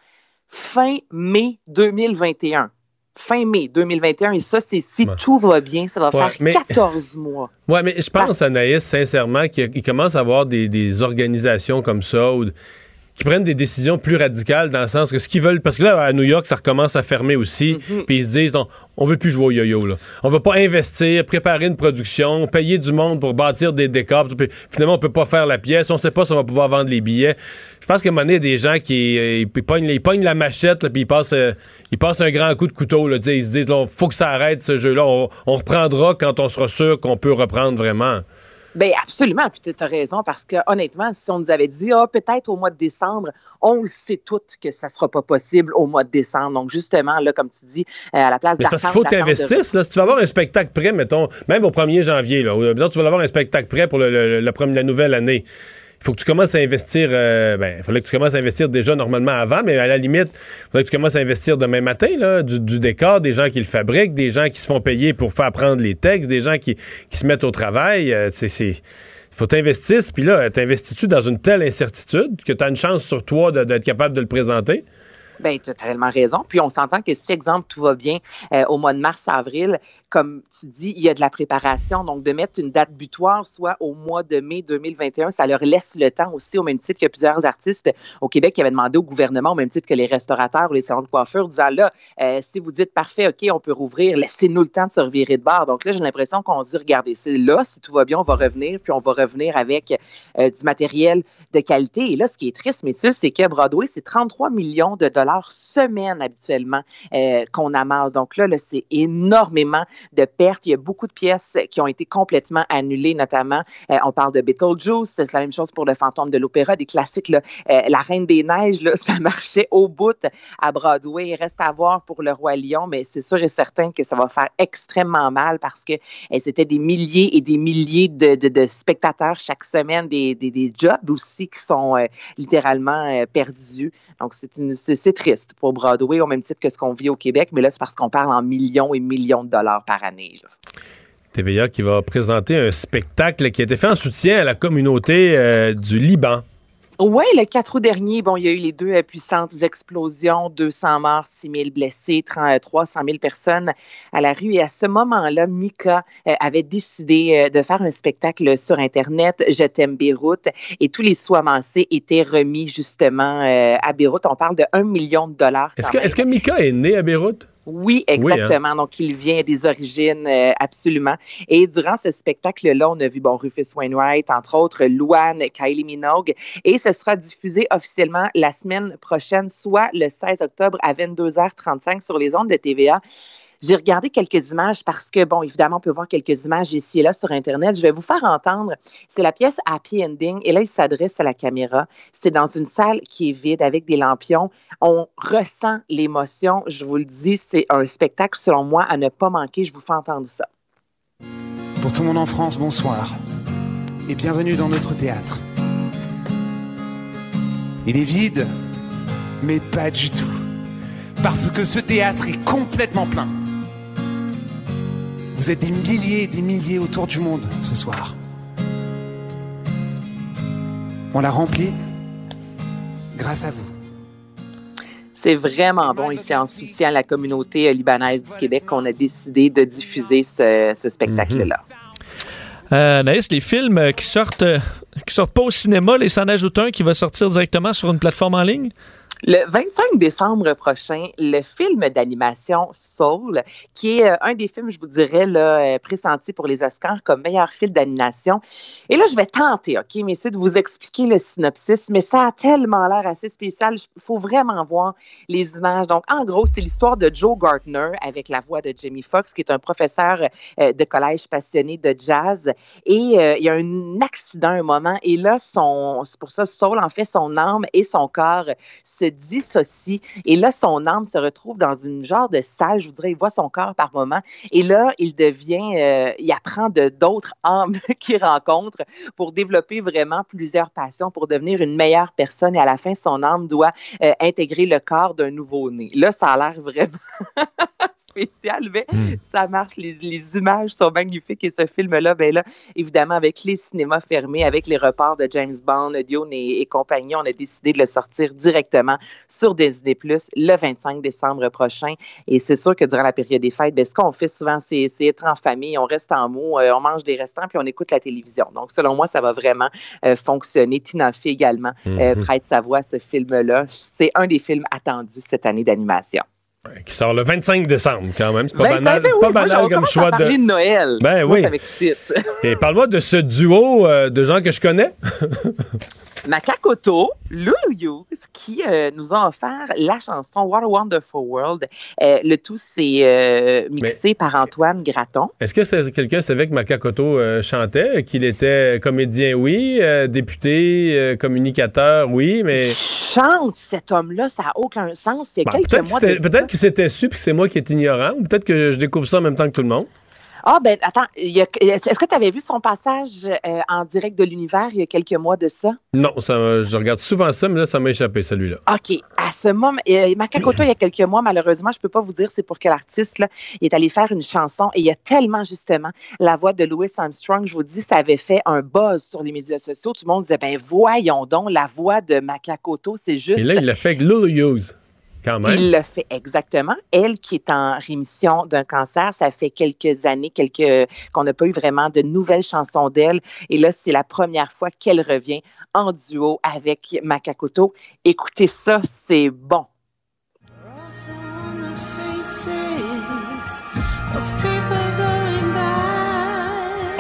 fin mai 2021. Fin mai 2021. Et ça, c'est si Ouais. tout va bien, ça va Ouais, faire mais- 14 (laughs) mois. Ouais, mais je pense, Anaïs, sincèrement, qu'il il commence à avoir des, des organisations comme ça qui prennent des décisions plus radicales dans le sens que ce qu'ils veulent, parce que là, à New York, ça recommence à fermer aussi, puis ils se disent, non, on veut plus jouer au yo-yo, là. On va pas investir, préparer une production, payer du monde pour bâtir des décors, puis finalement, on peut pas faire la pièce, on sait pas si on va pouvoir vendre les billets. Je pense qu'à un moment donné, il y a des gens qui euh, ils pognent, ils pognent la machette, là, puis ils passent, euh, ils passent un grand coup de couteau, là, ils se disent, là, faut que ça arrête, ce jeu-là, on, on reprendra quand on sera sûr qu'on peut reprendre vraiment. Ben absolument, puis tu as raison, parce que honnêtement, si on nous avait dit, ah, peut-être au mois de décembre, on le sait toutes que ça sera pas possible au mois de décembre. Donc justement, là, comme tu dis, euh, à la place Mais parce qu'il faut de- t'investir. là. Si tu vas avoir un spectacle prêt, mettons, même au 1er janvier, là, ou, mettons, tu vas avoir un spectacle prêt pour le- le- le premier- la nouvelle année. Faut que tu commences à investir. euh, ben, il fallait que tu commences à investir déjà normalement avant, mais à la limite, il faudrait que tu commences à investir demain matin, là, du, décor, des gens qui le fabriquent, des gens qui se font payer pour faire prendre les textes, des gens qui, qui se mettent au travail. Euh, c'est. faut t'investir, puis là, t'investis-tu dans une telle incertitude que tu as une chance sur toi d'être capable de le présenter? Ben, tu as tellement raison. Puis on s'entend que si, exemple, tout va bien euh, au mois de mars-avril, comme tu dis, il y a de la préparation. Donc, de mettre une date butoir, soit au mois de mai 2021, ça leur laisse le temps aussi, au même titre a plusieurs artistes au Québec qui avaient demandé au gouvernement, au même titre que les restaurateurs ou les salons de coiffure, disant là, euh, si vous dites parfait, OK, on peut rouvrir, laissez-nous le temps de se revirer de bord. Donc là, j'ai l'impression qu'on se dit, regardez, c'est là, si tout va bien, on va revenir, puis on va revenir avec euh, du matériel de qualité. Et là, ce qui est triste, messieurs, c'est que Broadway, c'est 33 millions de dollars semaine habituellement euh, qu'on amasse. Donc là, c'est énormément de pertes. Il y a beaucoup de pièces qui ont été complètement annulées, notamment, euh, on parle de Beetlejuice, c'est la même chose pour le fantôme de l'opéra, des classiques, euh, La Reine des Neiges, (laughs) ça marchait au bout à Broadway. Il reste à voir pour le Roi Lion, mais c'est sûr et certain que ça va faire extrêmement mal parce que euh, c'était des milliers et des milliers de, spectateurs chaque semaine, des, jobs aussi qui sont littéralement perdus. Donc, c'est une- c'est triste pour Broadway, au même titre que ce qu'on vit au Québec, mais là, c'est parce qu'on parle en millions et millions de dollars par année. TVA qui va présenter un spectacle qui a été fait en soutien à la communauté euh, du Liban. Oui, le 4 août dernier, bon, il y a eu les deux euh, puissantes explosions, 200 morts, 6 000 blessés, 30, 300 000 personnes à la rue. Et à ce moment-là, Mika euh, avait décidé euh, de faire un spectacle sur Internet, Je t'aime Beyrouth, et tous les sous amassés étaient remis justement euh, à Beyrouth. On parle de 1 million de dollars. Est-ce que, que Mika est né à Beyrouth? Oui, hein. exactement. Donc, il vient des origines euh, absolument. Et durant ce spectacle-là, on a vu bon Rufus Wainwright, entre autres, Luan, Kylie Minogue, et ce sera diffusé officiellement la semaine prochaine, soit le 16 octobre à 22h35 sur les ondes de TVA. J'ai regardé quelques images parce que, bon, évidemment, on peut voir quelques images ici et là sur Internet. Je vais vous faire entendre. C'est la pièce Happy Ending. Et là, il s'adresse à la caméra. C'est dans une salle qui est vide avec des lampions. On ressent l'émotion. Je vous le dis, c'est un spectacle, selon moi, à ne pas manquer. Je vous fais entendre ça. Pour tout le monde en France, bonsoir. Et bienvenue dans notre théâtre. Il est vide, mais pas du tout. Parce que ce théâtre est complètement plein. Vous êtes des milliers et des milliers autour du monde ce soir. On l'a rempli grâce à vous. C'est vraiment bon ici en soutien à la communauté euh, libanaise du Québec qu'on a décidé de diffuser ce, ce spectacle-là. Euh, Naïs, les films qui sortent, euh, qui sortent pas au cinéma, les s'en ajoutent un qui va sortir directement sur une plateforme en ligne? Le 25 décembre prochain, le film d'animation Soul, qui est euh, un des films, je vous dirais, là, euh, pressenti pour les Oscars comme meilleur film d'animation. Et là, je vais tenter, OK, messieurs, de vous expliquer le synopsis, mais ça a tellement l'air assez spécial. Il faut vraiment voir les images. Donc, en gros, c'est l'histoire de Joe Gardner avec la voix de Jamie Foxx, qui est un professeur euh, de collège passionné de jazz. Et il y a un accident, un moment, et là, c'est pour ça, Soul, en fait, son âme et son corps se dissocient. Et là, son âme se retrouve dans une genre de salle, je vous dirais, il voit son corps par moment. Et là, il devient, euh, il apprend de d'autres âmes (laughs) qu'il rencontre pour développer vraiment plusieurs passions, pour devenir une meilleure personne. Et à la fin, son âme doit euh, intégrer le corps d'un nouveau-né. Là, ça a l'air vraiment (laughs) spécial, mais ça marche. Les, les images sont magnifiques et ce film-là, ben là, évidemment, avec les cinémas fermés, avec les reports de James Bond, et, et compagnie, on a décidé de le sortir directement sur Disney Plus le 25 décembre prochain. Et c'est sûr que durant la période des fêtes, ben, ce qu'on fait souvent, c'est être en famille, on reste en mots, euh, on mange des restaurants puis on écoute la télévision. Donc, selon moi, ça va vraiment euh, fonctionner. Tina Fey également euh, Mhm. prête sa voix à ce film-là. C'est un des films attendus cette année d'animation. Qui sort le 25 décembre, quand même. C'est pas Ben, banal, ben oui, pas moi, banal comme choix de. de Noël. Ben Moi, oui. ça m'excite. Et parle-moi de ce duo euh, de gens que je connais. (laughs) Makakoto, Lulu Hughes, qui euh, nous a offert la chanson What a Wonderful World. Euh, le tout, c'est euh, mixé par Antoine Graton. Est-ce que c'est- quelqu'un savait que Makakoto chantait, qu'il était comédien, oui, député, communicateur, oui, mais Chante cet homme-là, ça n'a aucun sens. Bon, quelques peut-être qu'il s'était su puis que c'est moi qui est ignorant, ou peut-être que je découvre ça en même temps que tout le monde. Ah, ben, attends, est-ce que tu avais vu son passage euh, en direct de l'univers il y a quelques mois de ça? Non, ça, je regarde souvent ça, mais là, ça m'a échappé, celui-là. OK. À ce moment, euh, Makakoto, il y a quelques mois, malheureusement, je peux pas vous dire c'est pour quel artiste, là, il est allé faire une chanson et il y a tellement, justement, la voix de Louis Armstrong, je vous dis, ça avait fait un buzz sur les médias sociaux. Tout le monde disait, ben, voyons donc, la voix de Makakoto, c'est juste. Et là, il l'a fait avec Lulu Hughes, quand même. Il le fait exactement. Elle qui est en rémission d'un cancer, ça fait quelques années, quelques qu'on n'a pas eu vraiment de nouvelles chansons d'elle. Et là, c'est la première fois qu'elle revient en duo avec Makakoto. Écoutez ça, c'est bon.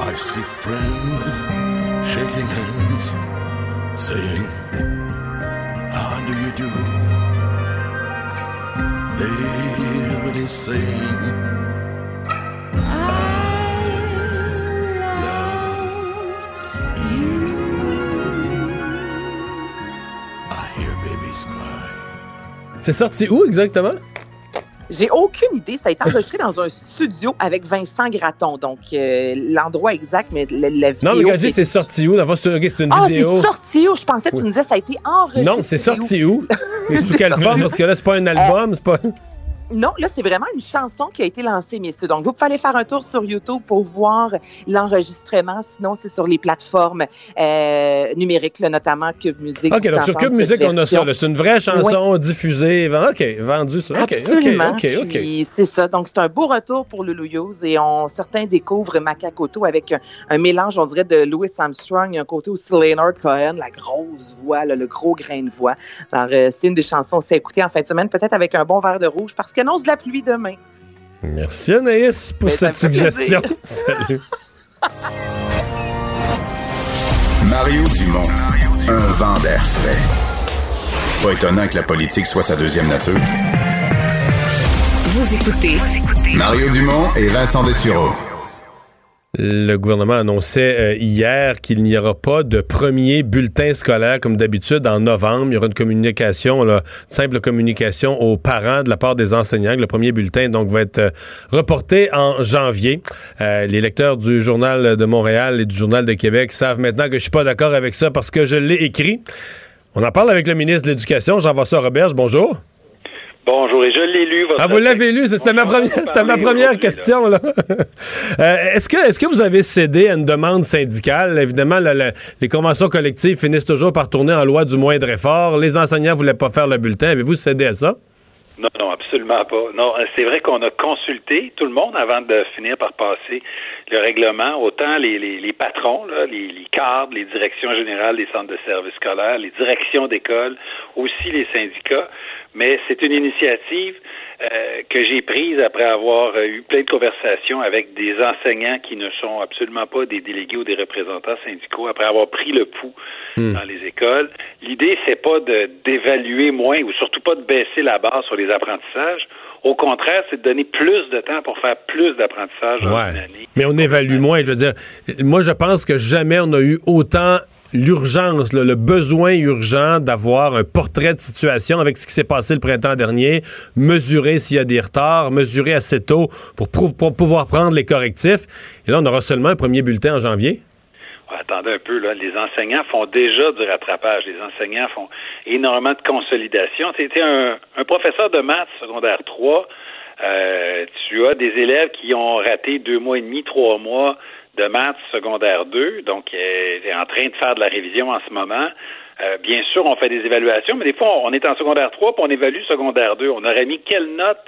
I see friends shaking hands, saying, They're really saying, I hear babies cry. C'est sorti où exactement? J'ai aucune idée. Ça a été enregistré dans un studio avec Vincent Gratton. Donc, euh, l'endroit exact, mais la, la vidéo... Non, mais regardez, qui c'est est- sorti où? C'est c'est une Ah, vidéo. c'est sorti où? Je pensais que tu Oui. me disais ça a été enregistré. Non, c'est sorti où? (laughs) Et sous quelle forme? Parce que là, c'est pas un album, c'est pas. Non, là, c'est vraiment une chanson qui a été lancée, messieurs. Donc, vous pouvez aller faire un tour sur YouTube pour voir l'enregistrement. Sinon, c'est sur les plateformes euh, numériques, là, notamment Cube Music. OK, donc sur Cube Music, on a ça. C'est une vraie chanson diffusée. OK, vendue ça. OK, Absolument. OK, OK, OK. Puis c'est ça. Donc, c'est un beau retour pour Lulu Hughes et on, certains découvrent Makakoto avec un, un mélange, on dirait, de Louis Armstrong. A un côté aussi Leonard Cohen, la grosse voix, là, le gros grain de voix. Alors, euh, c'est une des chansons aussi à écouter en fin de semaine, peut-être avec un bon verre de rouge parce qu'il annonce de la pluie demain. Merci Anaïs pour Mais ça cette suggestion. (laughs) Salut. Mario Dumont, un vent d'air frais. Pas étonnant que la politique soit sa deuxième nature. Vous écoutez Mario Dumont et Vincent Dessureau. Le gouvernement annonçait euh, hier qu'il n'y aura pas de premier bulletin scolaire comme d'habitude en novembre. Il y aura une communication, une simple communication aux parents de la part des enseignants. Le premier bulletin donc va être euh, reporté en janvier. Euh, les lecteurs du journal de Montréal et du journal de Québec savent maintenant que je suis pas d'accord avec ça parce que je l'ai écrit. On en parle avec le ministre de l'Éducation, Jean-François Roberge. Bonjour. Bonjour, et je l'ai lu. Votre Ah, vous l'avez lu, c'était ma première, c'était ma première question. Là. (laughs) Euh, est-ce, que, est-ce que vous avez cédé à une demande syndicale? Évidemment, le- le- les conventions collectives finissent toujours par tourner en loi du moindre effort. Les enseignants voulaient pas faire le bulletin. Avez-vous cédé à ça? Non, non, absolument pas. Non, euh, c'est vrai qu'on a consulté tout le monde avant de finir par passer le règlement, autant les, les, les patrons, là, les, les cadres, les directions générales des centres de services scolaires, les directions d'école, aussi les syndicats. Mais c'est une initiative euh, que j'ai prise après avoir euh, eu plein de conversations avec des enseignants qui ne sont absolument pas des délégués ou des représentants syndicaux, après avoir pris le pouls dans les écoles. L'idée, c'est pas de d'évaluer moins ou surtout pas de baisser la barre sur les apprentissages. Au contraire, c'est de donner plus de temps pour faire plus d'apprentissage dans une année. Mais on évalue moins. Je veux dire, moi, je pense que jamais on a eu autant l'urgence, le besoin urgent d'avoir un portrait de situation avec ce qui s'est passé le printemps dernier, mesurer s'il y a des retards, mesurer assez tôt pour, pouvoir prendre les correctifs. Et là, on aura seulement un premier bulletin en janvier. Attendez un peu, là. Les enseignants font déjà du rattrapage. Les enseignants font énormément de consolidation. Sais, un, un professeur de maths secondaire 3, euh, tu as des élèves qui ont raté deux mois et demi, trois mois de maths secondaire 2, donc euh, est en train de faire de la révision en ce moment. Euh, bien sûr, on fait des évaluations, mais des fois, on est en secondaire 3 puis on évalue secondaire 2. On aurait mis quelle note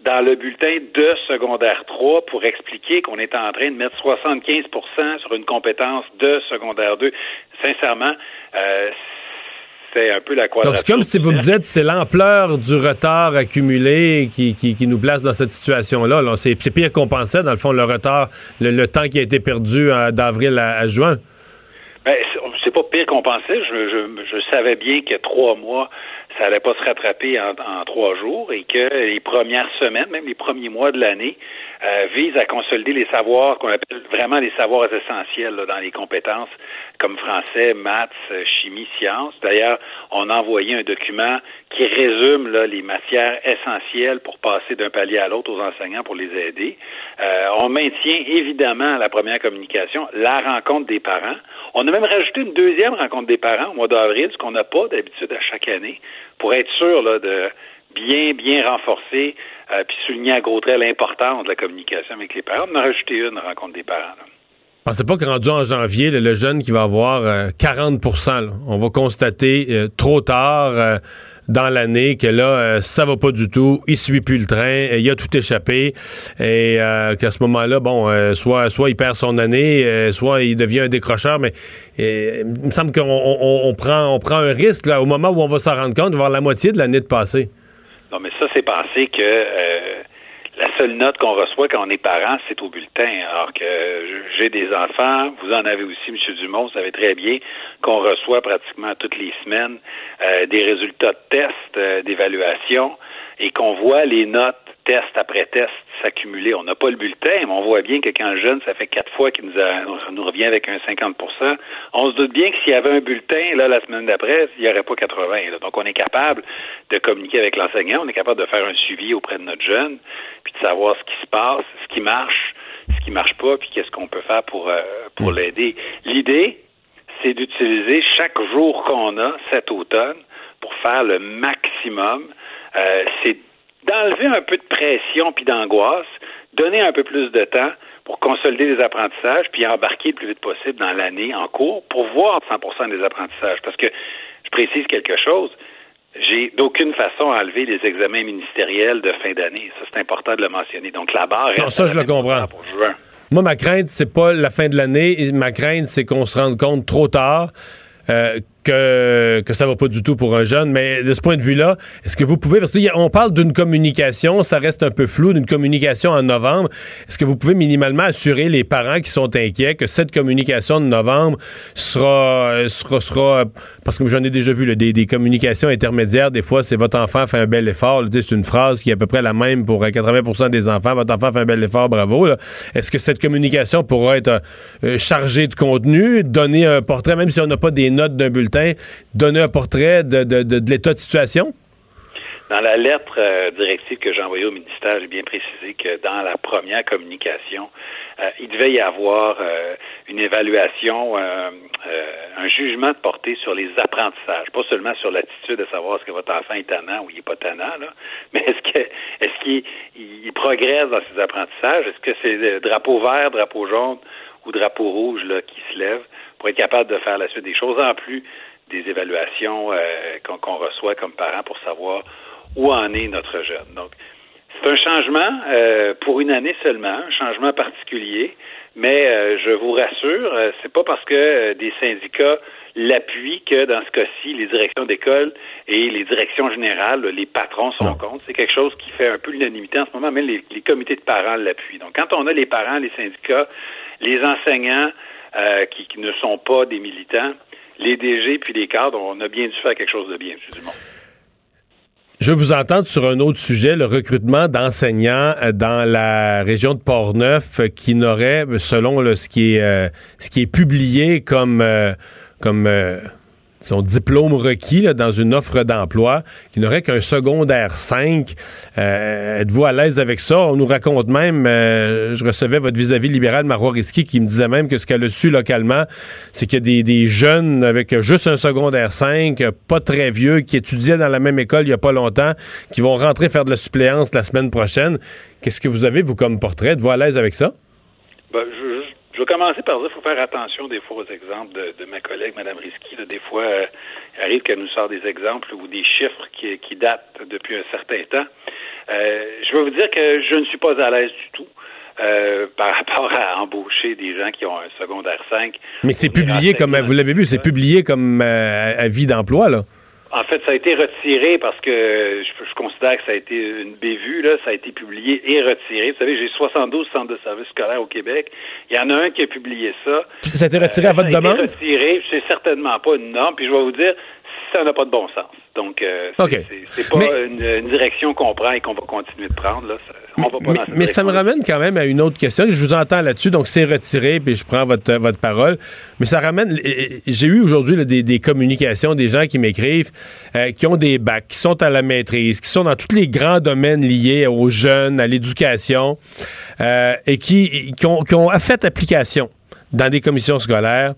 dans le bulletin de secondaire 3 pour expliquer qu'on est en train de mettre 75% sur une compétence de secondaire 2. Sincèrement, euh, c'est un peu la Donc, quadrature. c'est comme si vous me dites, c'est l'ampleur du retard accumulé qui, qui, qui nous place dans cette situation-là. Là. C'est, pire qu'on pensait, dans le fond, le retard, le, le temps qui a été perdu euh, d'avril à, à juin. Ben, c'est- pas pire qu'on pensait. Je, je, je savais bien que trois mois, ça allait pas se rattraper en, trois jours et que les premières semaines, même les premiers mois de l'année, euh, visent à consolider les savoirs qu'on appelle vraiment les savoirs essentiels dans les compétences comme français, maths, euh, chimie, sciences. D'ailleurs, on a envoyé un document qui résume les matières essentielles pour passer d'un palier à l'autre aux enseignants pour les aider. Euh, on maintient évidemment la première communication la rencontre des parents. On a même rajouté une deuxième rencontre des parents au mois d'avril, ce qu'on n'a pas d'habitude à chaque année, pour être sûr là, de bien, bien renforcer euh, puis souligner à gros traits l'importance de la communication avec les parents. On a rajouté une rencontre des parents. là. Pensez pas que rendu en janvier, le, jeune qui va avoir euh, 40 là, on va constater euh, trop tard euh, dans l'année que là, euh, ça va pas du tout, il suit plus le train, euh, il a tout échappé, et euh, qu'à ce moment-là, bon, euh, soit, soit il perd son année, euh, soit il devient un décrocheur, mais euh, il me semble qu'on on, on prend, on prend un risque là, au moment où on va s'en rendre compte voir la moitié de l'année de passé. Non, mais ça, c'est penser que la seule note qu'on reçoit quand on est parent, c'est au bulletin. Alors que j'ai des enfants, vous en avez aussi, M. Dumont, vous savez très bien qu'on reçoit pratiquement toutes les semaines euh, des résultats de tests, euh, d'évaluation, et qu'on voit les notes test après test s'accumuler. On n'a pas le bulletin, mais on voit bien que quand le jeune, ça fait quatre fois qu'il nous, a- nous revient avec un 50% on se doute bien que s'il y avait un bulletin, là, la semaine d'après, il n'y aurait pas 80. là. Donc, on est capable de communiquer avec l'enseignant, on est capable de faire un suivi auprès de notre jeune, puis de savoir ce qui se passe, ce qui marche, ce qui marche pas, puis qu'est-ce qu'on peut faire pour, euh, pour l'aider. L'idée, c'est d'utiliser chaque jour qu'on a cet automne pour faire le maximum. Euh, c'est d'enlever un peu de pression puis d'angoisse, donner un peu plus de temps pour consolider les apprentissages puis embarquer le plus vite possible dans l'année en cours pour voir 100% des apprentissages. Parce que je précise quelque chose. J'ai d'aucune façon enlevé les examens ministériels de fin d'année. Ça, c'est important de le mentionner. Donc, la barre Non, ça, je le comprends. pour juin. Moi, ma crainte, c'est pas la fin de l'année. Ma crainte, c'est qu'on se rende compte trop tard euh, que, que ça va pas du tout pour un jeune. Mais de ce point de vue-là, est-ce que vous pouvez, parce qu'on parle d'une communication, ça reste un peu flou, d'une communication en novembre. Est-ce que vous pouvez minimalement assurer les parents qui sont inquiets que cette communication de novembre sera, sera, sera parce que j'en ai déjà vu des, des, communications intermédiaires, des fois, c'est votre enfant fait un bel effort. C'est une phrase qui est à peu près la même pour 80% des enfants. Votre enfant fait un bel effort, bravo. Est-ce que cette communication pourra être euh, chargée de contenu, donner un portrait, même si on n'a pas des notes d'un bulletin, donner un portrait de, l'état de situation? Dans la lettre euh, directive que j'ai envoyée au ministère, j'ai bien précisé que dans la première communication, euh, il devait y avoir euh, une évaluation, un jugement de portée sur les apprentissages, pas seulement sur l'attitude de savoir est-ce que votre enfant est tannant ou il n'est pas tannant, (laughs) mais est-ce qu'il il progresse dans ses apprentissages? Est-ce que c'est drapeau vert, drapeau jaune ou drapeau rouge là, qui se lève pour être capable de faire la suite des choses? En plus des évaluations qu'on, qu'on reçoit comme parents pour savoir où en est notre jeune. Donc, c'est un changement euh, pour une année seulement, un changement particulier, mais euh, je vous rassure, euh, c'est pas parce que des syndicats l'appuient que dans ce cas-ci, les directions d'école et les directions générales, les patrons sont contre. C'est quelque chose qui fait un peu l'unanimité en ce moment, même les, les comités de parents l'appuient. Donc, quand on a les parents, les syndicats, les enseignants qui, qui, ne sont pas des militants, les DG puis les cadres, on a bien dû faire quelque chose de bien, M. Dumont. Je vous entendre sur un autre sujet, le recrutement d'enseignants euh, dans la région de Portneuf euh, qui n'aurait, selon ce, qui est, euh, ce qui est publié comme, comme son diplôme requis là, dans une offre d'emploi, qui n'aurait qu'un secondaire 5. Euh, Êtes-vous à l'aise avec ça? On nous raconte même, euh, je recevais votre vis-à-vis libéral, Marois Risky, qui me disait même que ce qu'elle a su localement, c'est qu'il y a des, des, jeunes avec juste un secondaire 5, pas très vieux, qui étudiaient dans la même école il n'y a pas longtemps, qui vont rentrer faire de la suppléance la semaine prochaine. Qu'est-ce que vous avez, vous, comme portrait? Êtes-vous à l'aise avec ça? Ben, je je vais commencer par dire qu'il faut faire attention des fois aux exemples de, de ma collègue, Mme Risky. Là, des fois, euh, il arrive qu'elle nous sort des exemples ou des chiffres qui, qui datent depuis un certain temps. Euh, je vais vous dire que je ne suis pas à l'aise du tout. Euh, (laughs) par rapport à embaucher des gens qui ont un secondaire 5. Mais c'est publié comme, vous l'avez vu, c'est publié comme avis d'emploi, là. En fait, ça a été retiré parce que je, je, considère que ça a été une bévue, là. Ça a été publié et retiré. Vous savez, j'ai 72 centres de services scolaires au Québec. Il y en a un qui a publié ça. Ça a été retiré euh, à votre ça a demande? Été retiré. C'est certainement pas une norme. Puis je vais vous dire, ça n'a pas de bon sens. Donc, euh, okay. c'est pas mais, une, une, direction qu'on prend et qu'on va continuer de prendre. Là. Mais, mais, mais ça me ramène quand même à une autre question. Je vous entends là-dessus, donc c'est retiré, puis je prends votre, votre parole. Mais ça ramène. J'ai eu aujourd'hui des, des, communications, des gens qui m'écrivent, euh, qui ont des bacs, qui sont à la maîtrise, qui sont dans tous les grands domaines liés aux jeunes, à l'éducation, euh, et qui, qui, ont, qui ont fait application dans des commissions scolaires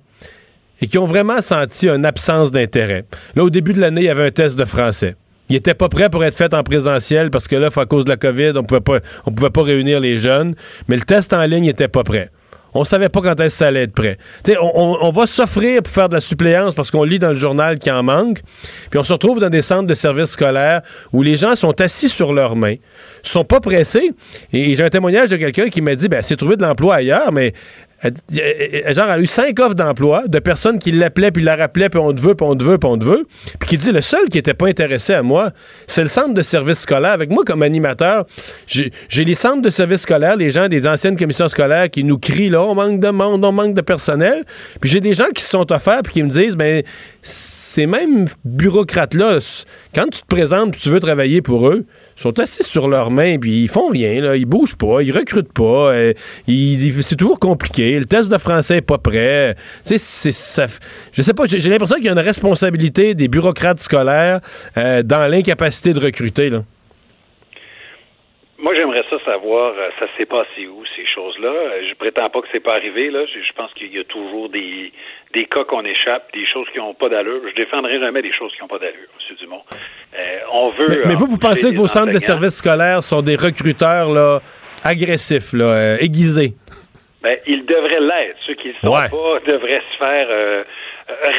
et qui ont vraiment senti une absence d'intérêt. Là, au début de l'année, il y avait un test de français. Il était pas prêt pour être fait en présentiel parce que là, à cause de la COVID, on pouvait pas, on pouvait pas réunir les jeunes. Mais le test en ligne était pas prêt. On savait pas quand est-ce que ça allait être prêt. On, on, on, va s'offrir pour faire de la suppléance parce qu'on lit dans le journal qu'il en manque. Puis on se retrouve dans des centres de services scolaires où les gens sont assis sur leurs mains, sont pas pressés. Et j'ai un témoignage de quelqu'un qui m'a dit, ben, c'est trouvé de l'emploi ailleurs, mais genre, elle a eu cinq offres d'emploi de personnes qui l'appelaient, puis la rappelaient, puis on te veut, puis on te veut, puis on te veut. Puis qui dit, le seul qui était pas intéressé à moi, c'est le centre de services scolaires. Avec moi, comme animateur, j'ai les centres de services scolaires, les gens des anciennes commissions scolaires qui nous crient, là, on manque de monde, on manque de personnel. Puis j'ai des gens qui se sont offerts, puis qui me disent, ben, ces mêmes bureaucrates-là, quand tu te présentes, tu veux travailler pour eux, sont assis sur leurs mains, puis ils font rien, là. ils bougent pas, ils recrutent pas, euh, c'est toujours compliqué, le test de français est pas prêt. Je sais pas, j'ai l'impression qu'il y a une responsabilité des bureaucrates scolaires euh, dans l'incapacité de recruter. Là. Moi, j'aimerais ça savoir, euh, ça s'est passé où, ces choses-là? Je prétends pas que c'est pas arrivé, là. Je pense qu'il y a toujours des, des cas qu'on échappe, des choses qui n'ont pas d'allure. Je défendrai jamais des choses qui n'ont pas d'allure, M. Dumont. Euh, on veut. Mais, mais vous, vous pensez que vos centres de services scolaires sont des recruteurs, là, agressifs, là, euh, aiguisés? Ben, ils devraient l'être. Ceux qui ne sont ouais. pas devraient se faire euh,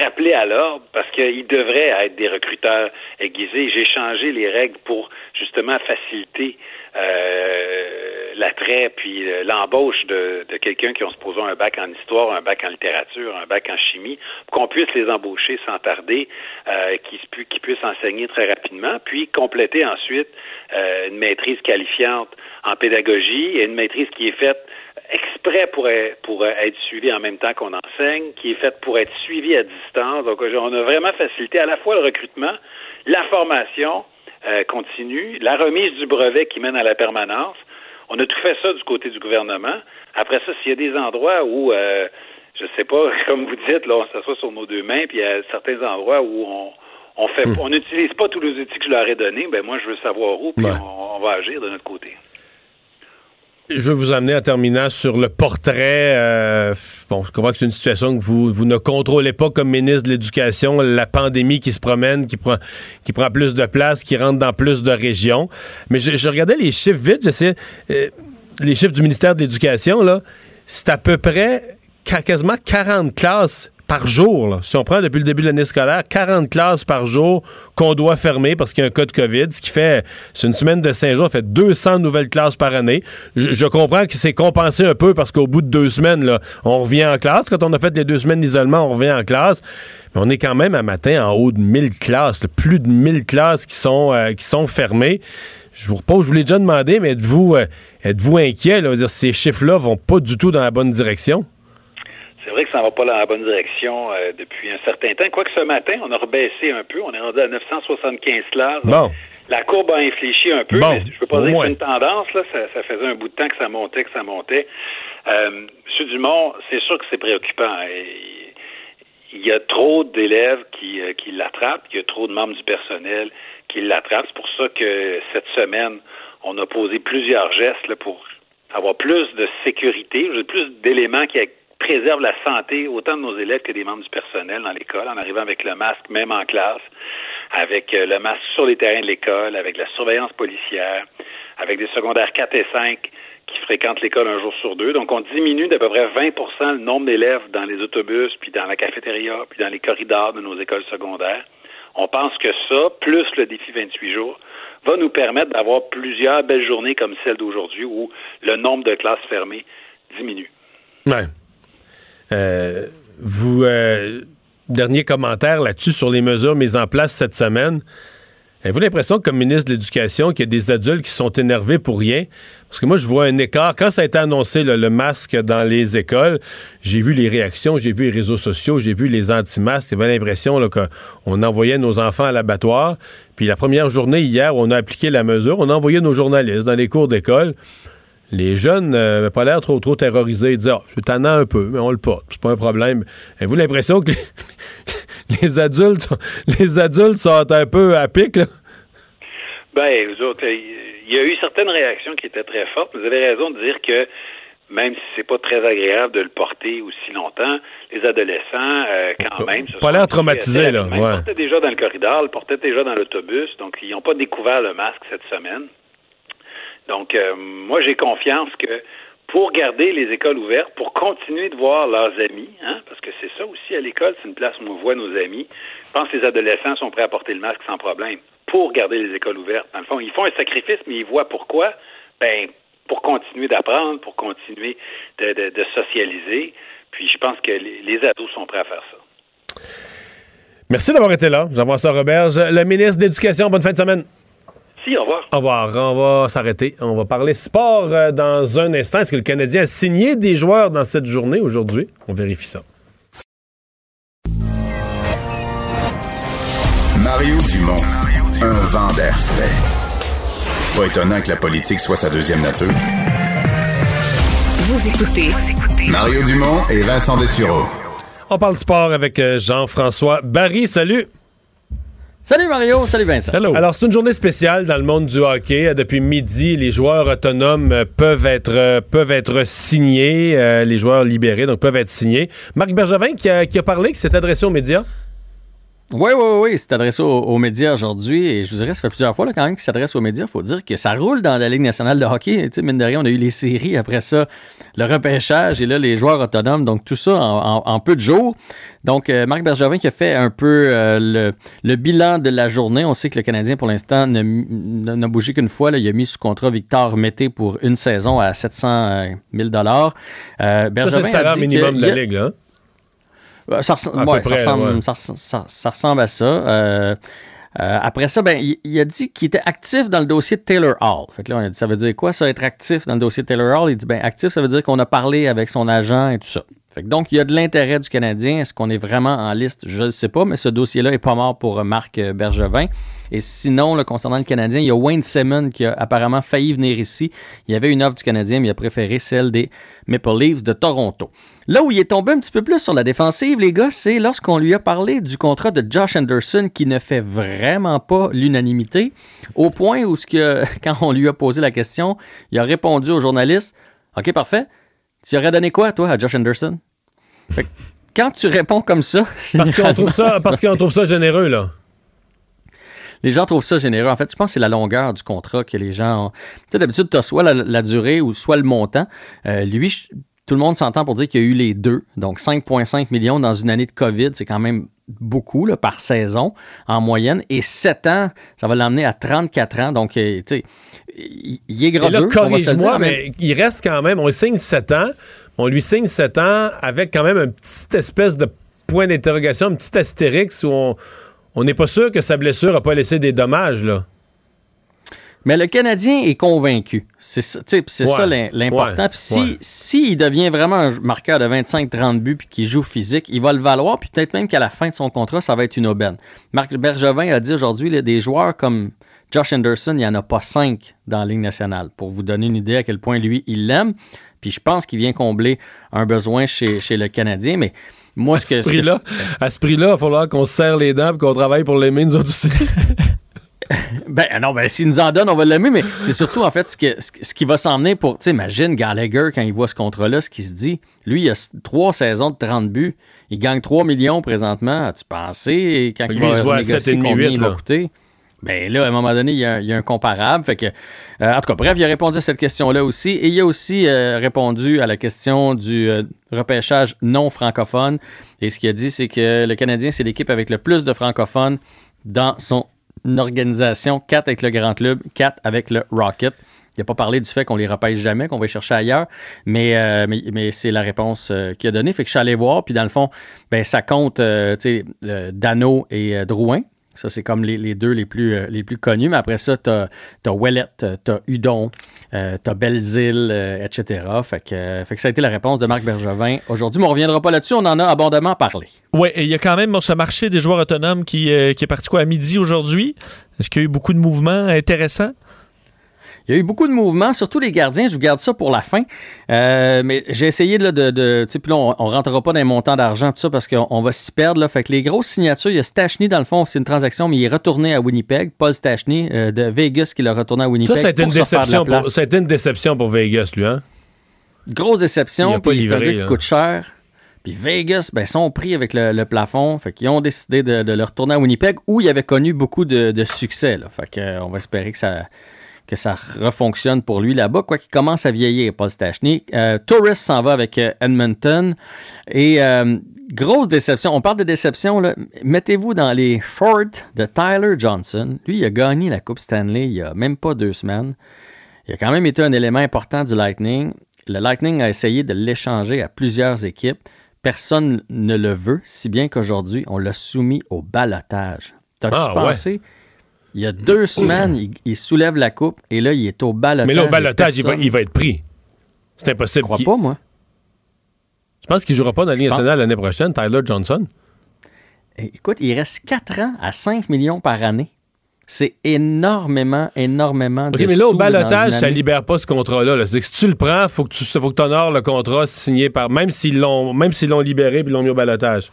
rappeler à l'ordre parce qu'ils devraient être des recruteurs aiguisés. J'ai changé les règles pour justement faciliter euh, la après, puis euh, l'embauche de, de quelqu'un qui ont supposons un bac en histoire, un bac en littérature, un bac en chimie, pour qu'on puisse les embaucher sans tarder, euh, qu'ils puissent enseigner très rapidement, puis compléter ensuite euh, une maîtrise qualifiante en pédagogie et une maîtrise qui est faite exprès pour être, pour être suivie en même temps qu'on enseigne, qui est faite pour être suivie à distance. Donc, on a vraiment facilité à la fois le recrutement, la formation euh, continue, la remise du brevet qui mène à la permanence. On a tout fait ça du côté du gouvernement. Après ça, s'il y a des endroits où, euh, je sais pas, (laughs) comme vous dites, là, on s'assoit sur nos deux mains, puis il y a certains endroits où on on fait, on n'utilise pas tous les outils que je leur ai donnés, ben moi, je veux savoir où, puis Ouais. on, on va agir de notre côté. Je veux vous amener en terminant sur le portrait. euh, bon, je comprends que c'est une situation que vous, vous ne contrôlez pas comme ministre de l'Éducation, la pandémie qui se promène, qui prend, qui prend plus de place, qui rentre dans plus de régions. Mais je, je regardais les chiffres vite, j'essayais, euh, les chiffres du ministère de l'Éducation, là, c'est à peu près quasiment 40 classes par jour. Si on prend depuis le début de l'année scolaire, 40 classes par jour qu'on doit fermer parce qu'il y a un cas de COVID, ce qui fait, c'est une semaine de 5 jours, ça fait 200 nouvelles classes par année. Je, comprends que c'est compensé un peu parce qu'au bout de deux semaines, on revient en classe. Quand on a fait les deux semaines d'isolement, on revient en classe. Mais on est quand même à matin en haut de 1000 classes, plus de 1000 classes qui sont, euh, qui sont fermées. Je vous repose, je vous l'ai déjà demandé, mais êtes-vous euh, êtes-vous inquiet? Ces chiffres-là vont pas du tout dans la bonne direction. C'est vrai que ça ne va pas dans la bonne direction euh, depuis un certain temps. Quoique ce matin, on a rebaissé un peu. On est rendu à 975 classes. Bon. La courbe a infléchi un peu. Bon, mais je peux pas dire que c'est une tendance. Là. Ça, ça faisait un bout de temps que ça montait, que ça montait. Euh, Monsieur Dumont, c'est sûr que c'est préoccupant. Il y a trop d'élèves qui, euh, qui l'attrapent. Il y a trop de membres du personnel qui l'attrapent. C'est pour ça que cette semaine, on a posé plusieurs gestes là, pour avoir plus de sécurité, plus d'éléments qui préservent la santé autant de nos élèves que des membres du personnel dans l'école, en arrivant avec le masque même en classe, avec euh, le masque sur les terrains de l'école, avec la surveillance policière, avec des secondaires 4 et 5 qui fréquentent l'école un jour sur deux. Donc, on diminue d'à peu près 20 le nombre d'élèves dans les autobus, puis dans la cafétéria, puis dans les corridors de nos écoles secondaires. On pense que ça, plus le défi 28 jours, va nous permettre d'avoir plusieurs belles journées comme celle d'aujourd'hui où le nombre de classes fermées diminue. Ouais. Euh, vous, euh, dernier commentaire là-dessus sur les mesures mises en place cette semaine. Avez-vous l'impression, comme ministre de l'Éducation, qu'il y a des adultes qui sont énervés pour rien? Parce que moi, je vois un écart. Quand ça a été annoncé, le masque dans les écoles, j'ai vu les réactions, j'ai vu les réseaux sociaux, j'ai vu les anti-masques. J'avais l'impression qu'on envoyait nos enfants à l'abattoir. Puis la première journée, hier, on a appliqué la mesure, on a envoyé nos journalistes dans les cours d'école. Les jeunes n'avaient pas l'air trop trop terrorisés. Ils disaient ah, je t'en un peu, mais on le porte. C'est pas un problème. Avez-vous l'impression que les, (laughs) les adultes sont- les adultes sont un peu à pic, là? Ben, vous autres, il y a eu certaines réactions qui étaient très fortes. Vous avez raison de dire que même si c'est pas très agréable de le porter aussi longtemps, les adolescents, euh, quand même, se Pas l'air traumatisés, là, Ils ouais. portaient déjà dans le corridor, le portaient déjà dans l'autobus, donc ils n'ont pas découvert le masque cette semaine. Donc, euh, moi, j'ai confiance que pour garder les écoles ouvertes, pour continuer de voir leurs amis, hein, parce que c'est ça aussi à l'école, c'est une place où on voit nos amis. Je pense que les adolescents sont prêts à porter le masque sans problème pour garder les écoles ouvertes. Dans le fond, ils font un sacrifice, mais ils voient pourquoi? Ben, pour continuer d'apprendre, pour continuer de, socialiser. Puis je pense que les, les ados sont prêts à faire ça. Merci d'avoir été là. Jean-François Roberge, le ministre de l'Éducation. Bonne fin de semaine. Si, au revoir. Au revoir. On va s'arrêter. On va parler sport euh, dans un instant. Est-ce que le Canadien a signé des joueurs dans cette journée aujourd'hui? On vérifie ça. Mario Dumont, un vent d'air frais. Pas étonnant que la politique soit sa deuxième nature. Vous écoutez Mario Dumont et Vincent Dessureau. On parle sport avec euh, Jean-François Barry. Salut. Salut Mario, salut Vincent. Alors, c'est une journée spéciale dans le monde du hockey. Depuis midi, les joueurs autonomes euh, peuvent être, euh, peuvent être signés, euh, les joueurs libérés, donc peuvent être signés. Marc Bergevin qui a, qui a parlé, qui s'est adressé aux médias. Oui, oui, oui, il s'est adressé aux, aux médias aujourd'hui et je vous dirais, ça fait plusieurs fois là, quand même qu'il s'adresse aux médias. Il faut dire que ça roule dans la Ligue nationale de hockey. Tu sais, mine de rien, on a eu les séries, après ça, le repêchage et là, les joueurs autonomes. Donc, tout ça en, en- en peu de jours. Donc, euh, Marc Bergevin qui a fait un peu euh, le, le bilan de la journée. On sait que le Canadien, pour l'instant, n'a bougé qu'une fois. là. Il a mis sous contrat Victor Mété pour une saison à 700 000 euh, Ça, c'est Bergevin le a salaire dit minimum que- de la a- Ligue, là. hein? Ouais, ça, ressemble, ça ressemble- ouais. ça res- ça- ça ressemble à ça. Euh, euh, après ça, ben, il, il a dit qu'il était actif dans le dossier de Taylor Hall. Fait que là, on a dit, ça veut dire quoi, ça, être actif dans le dossier de Taylor Hall? Il dit, ben, actif, ça veut dire qu'on a parlé avec son agent et tout ça. Fait que donc, il y a de l'intérêt du Canadien. Est-ce qu'on est vraiment en liste? Je ne sais pas, mais ce dossier-là n'est pas mort pour Marc euh, Bergevin. Et sinon, là, concernant le Canadien, il y a Wayne Simmons qui a apparemment failli venir ici. Il y avait une offre du Canadien, mais il a préféré celle des Maple Leafs de Toronto. Là où il est tombé un petit peu plus sur la défensive, les gars, c'est lorsqu'on lui a parlé du contrat de Josh Anderson qui ne fait vraiment pas l'unanimité, au point où, ce que, (laughs) quand on lui a posé la question, il a répondu aux journalistes OK, parfait. Tu aurais donné quoi, toi, à Josh Anderson? Fait que Quand tu réponds comme ça, (laughs) Parce qu'on trouve ça, parce qu'on trouve ça généreux, là. Les gens trouvent ça généreux. En fait, je pense que c'est la longueur du contrat que les gens ont. Tu sais, d'habitude, tu as soit la, la durée ou soit le montant. Euh, lui, je- tout le monde s'entend pour dire qu'il y a eu les deux. Donc, 5,5 millions dans une année de COVID, c'est quand même beaucoup là, par saison en moyenne. Et 7 ans, ça va l'emmener à 34 ans. Donc, euh, tu sais, il, est Et gradeux. là, on va se le corrige-moi, mais il reste quand même, on lui signe 7 ans, on lui signe 7 ans avec quand même un petit espèce de point d'interrogation, un petit astérix où on n'est pas sûr que sa blessure n'a pas laissé des dommages, là. Mais le Canadien est convaincu. C'est ça, Ouais, l'important. ouais, Puis si, ouais. si il devient vraiment un marqueur de 25-30 buts puis qu'il joue physique, il va le valoir. Puis peut-être même qu'à la fin de son contrat, ça va être une aubaine. Marc Bergevin a dit aujourd'hui, des joueurs comme Josh Anderson, il n'y en a pas cinq dans la Ligue nationale. Pour vous donner une idée à quel point lui, il l'aime. Puis je pense qu'il vient combler un besoin chez, chez le Canadien. Mais moi, ce À que. ce je- prix-là, à ce prix-là, il va falloir qu'on se serre les dents et qu'on travaille pour l'aimer, nous autres aussi. (laughs) Ben non, ben s'il nous en donne, on va l'aimer, mais c'est surtout en fait ce, que- ce, ce qui va s'emmener pour. Tu imagine Gallagher quand il voit ce contrat-là, ce qu'il se dit. Lui, il a trois saisons de 30 buts. Il gagne 3 millions présentement. As-tu pensé quand il va il se voit à renégocier 7,5, combien 8, il va coûter? Ben là, à un moment donné, il y a, un comparable. Fait que, euh, en tout cas, bref, il a répondu à cette question-là aussi. Et il a aussi euh, répondu à la question du euh, repêchage non francophone. Et ce qu'il a dit, c'est que le Canadien, c'est l'équipe avec le plus de francophones dans son organisation. 4 avec le Grand Club, 4 avec le Rocket. Il n'a pas parlé du fait qu'on les repêche jamais, qu'on va les chercher ailleurs, mais, mais, mais c'est la réponse euh, qu'il a donnée. Fait que je suis allé voir, puis dans le fond, ben, ça compte euh, Dano et Drouin. Ça, c'est comme les, les deux les plus, euh, les plus connus. Mais après ça, tu as, Ouellet, tu as Udon, euh, tu as Belzile, euh, etc. Fait que, euh, fait que ça a été la réponse de Marc Bergevin aujourd'hui. Mais on ne reviendra pas là-dessus. On en a abondamment parlé. Oui, et il y a quand même ce marché des joueurs autonomes qui, qui est parti quoi à midi aujourd'hui? Est-ce qu'il y a eu beaucoup de mouvements intéressants? Il y a eu beaucoup de mouvements, surtout les gardiens. Je vous garde ça pour la fin. Euh, mais j'ai essayé là, de. de tu sais, puis là, on, ne rentrera pas dans les montants d'argent, tout ça, parce qu'on on va s'y perdre. Là. Fait que les grosses signatures, il y a Stachny, dans le fond, c'est une transaction, mais il est retourné à Winnipeg. Paul Stachny euh, de Vegas qui l'a retourné à Winnipeg. Ça, ça a été une pour déception. Pour, ça a été une déception pour Vegas, lui, hein? Grosse déception, puis qui hein. coûte cher. Puis Vegas, ben, sont pris avec le, le plafond. Fait qu'ils ont décidé de, de le retourner à Winnipeg où il avait connu beaucoup de, de succès. Là. Fait que, euh, on va espérer que ça, que ça refonctionne pour lui là-bas. Quoi qu'il commence à vieillir, Paul Stachny. Euh, Torres s'en va avec euh, Edmonton. Et euh, grosse déception. On parle de déception. Mettez-vous dans les Ford de Tyler Johnson. Lui, il a gagné la Coupe Stanley il y a même pas deux semaines. Il a quand même été un élément important du Lightning. Le Lightning a essayé de l'échanger à plusieurs équipes. Personne ne le veut, si bien qu'aujourd'hui, on l'a soumis au balotage. T'as-tu Ah, pensé? Il y a deux semaines, il, il soulève la coupe et là, il est au balotage. Mais là, au balotage, il va, il va être pris. C'est impossible. Je crois pas, moi. Je pense qu'il ne jouera pas dans la Ligue nationale l'année prochaine, Tyler Johnson. Eh, Écoute, il reste 4 ans à 5 millions par année. C'est énormément, énormément OK, de mais là, au balotage, ça libère pas ce contrat-là. là. C'est que si tu le prends, faut que tu faut que honores le contrat signé par. Même s'ils l'ont même s'ils l'ont libéré et l'ont mis au balotage.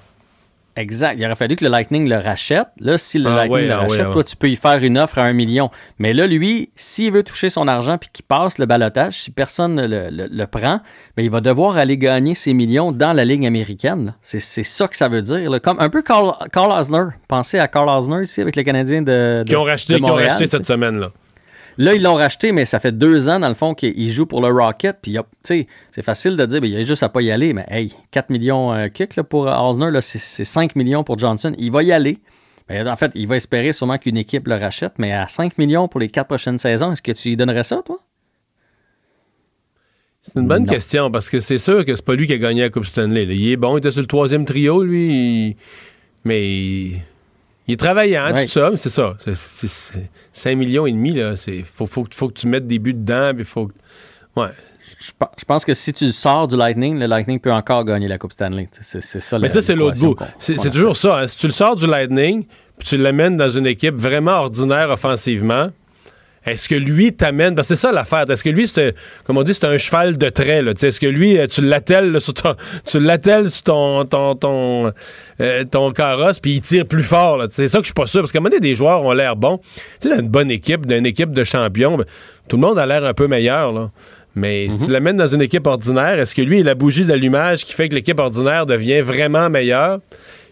Exact. Il aurait fallu que le Lightning le rachète. Là, si le Ah Lightning ouais, le ah rachète, ah toi, tu peux y faire une offre à un million. Mais là, lui, s'il veut toucher son argent puis qu'il passe le balotage, si personne ne le, le- le prend, ben, il va devoir aller gagner ses millions dans la Ligue américaine. C'est c'est ça que ça veut dire. là. Comme un peu Carl, Carl Osner. Pensez à Carl Osner ici avec les Canadiens de, Qui ont racheté, de qui ont Montréal, racheté cette semaine-là. Là, ils l'ont racheté, mais ça fait deux ans, dans le fond, qu'il joue pour le Rocket. Puis, tu sais, c'est facile de dire, ben, il a juste à pas y aller. Mais, hey, 4 millions euh, kick là, pour Osner, là, c'est, c'est 5 millions pour Johnson. Il va y aller. Ben, en fait, il va espérer sûrement qu'une équipe le rachète. Mais à 5 millions pour les quatre prochaines saisons, est-ce que tu lui donnerais ça, toi? C'est une bonne Non. question parce que c'est sûr que c'est pas lui qui a gagné la Coupe Stanley. là. Il est bon, il était sur le troisième trio, lui. il- Mais il... il est travaillant, Ouais. tout ça, mais c'est ça. C'est, c'est- c'est 5 millions et demi, là. C'est... Faut, faut, que- faut que tu mettes des buts dedans, puis faut Ouais. Je, pe- je pense que si tu le sors du Lightning, le Lightning peut encore gagner la Coupe Stanley. C'est, c'est ça. Mais la- ça, c'est l'autre bout. qu'on- C'est, qu'on c'est a. toujours ça. hein. Si tu le sors du Lightning, puis tu l'amènes dans une équipe vraiment ordinaire offensivement, est-ce que lui t'amène. Parce que c'est ça l'affaire. Est-ce que lui, c'est, comme on dit, c'est un cheval de trait. Est-ce que lui, euh, tu l'attelles sur ton, tu l'attelles sur ton, ton, ton, euh, ton carrosse, puis il tire plus fort. C'est ça que je suis pas sûr. Parce qu'à un moment donné, des joueurs ont l'air bons. Tu sais, dans une bonne équipe, d'une équipe de champions, ben, tout le monde a l'air un peu meilleur. Là. Mais si tu l'amènes dans une équipe ordinaire, est-ce que lui est la bougie d'allumage qui fait que l'équipe ordinaire devient vraiment meilleure?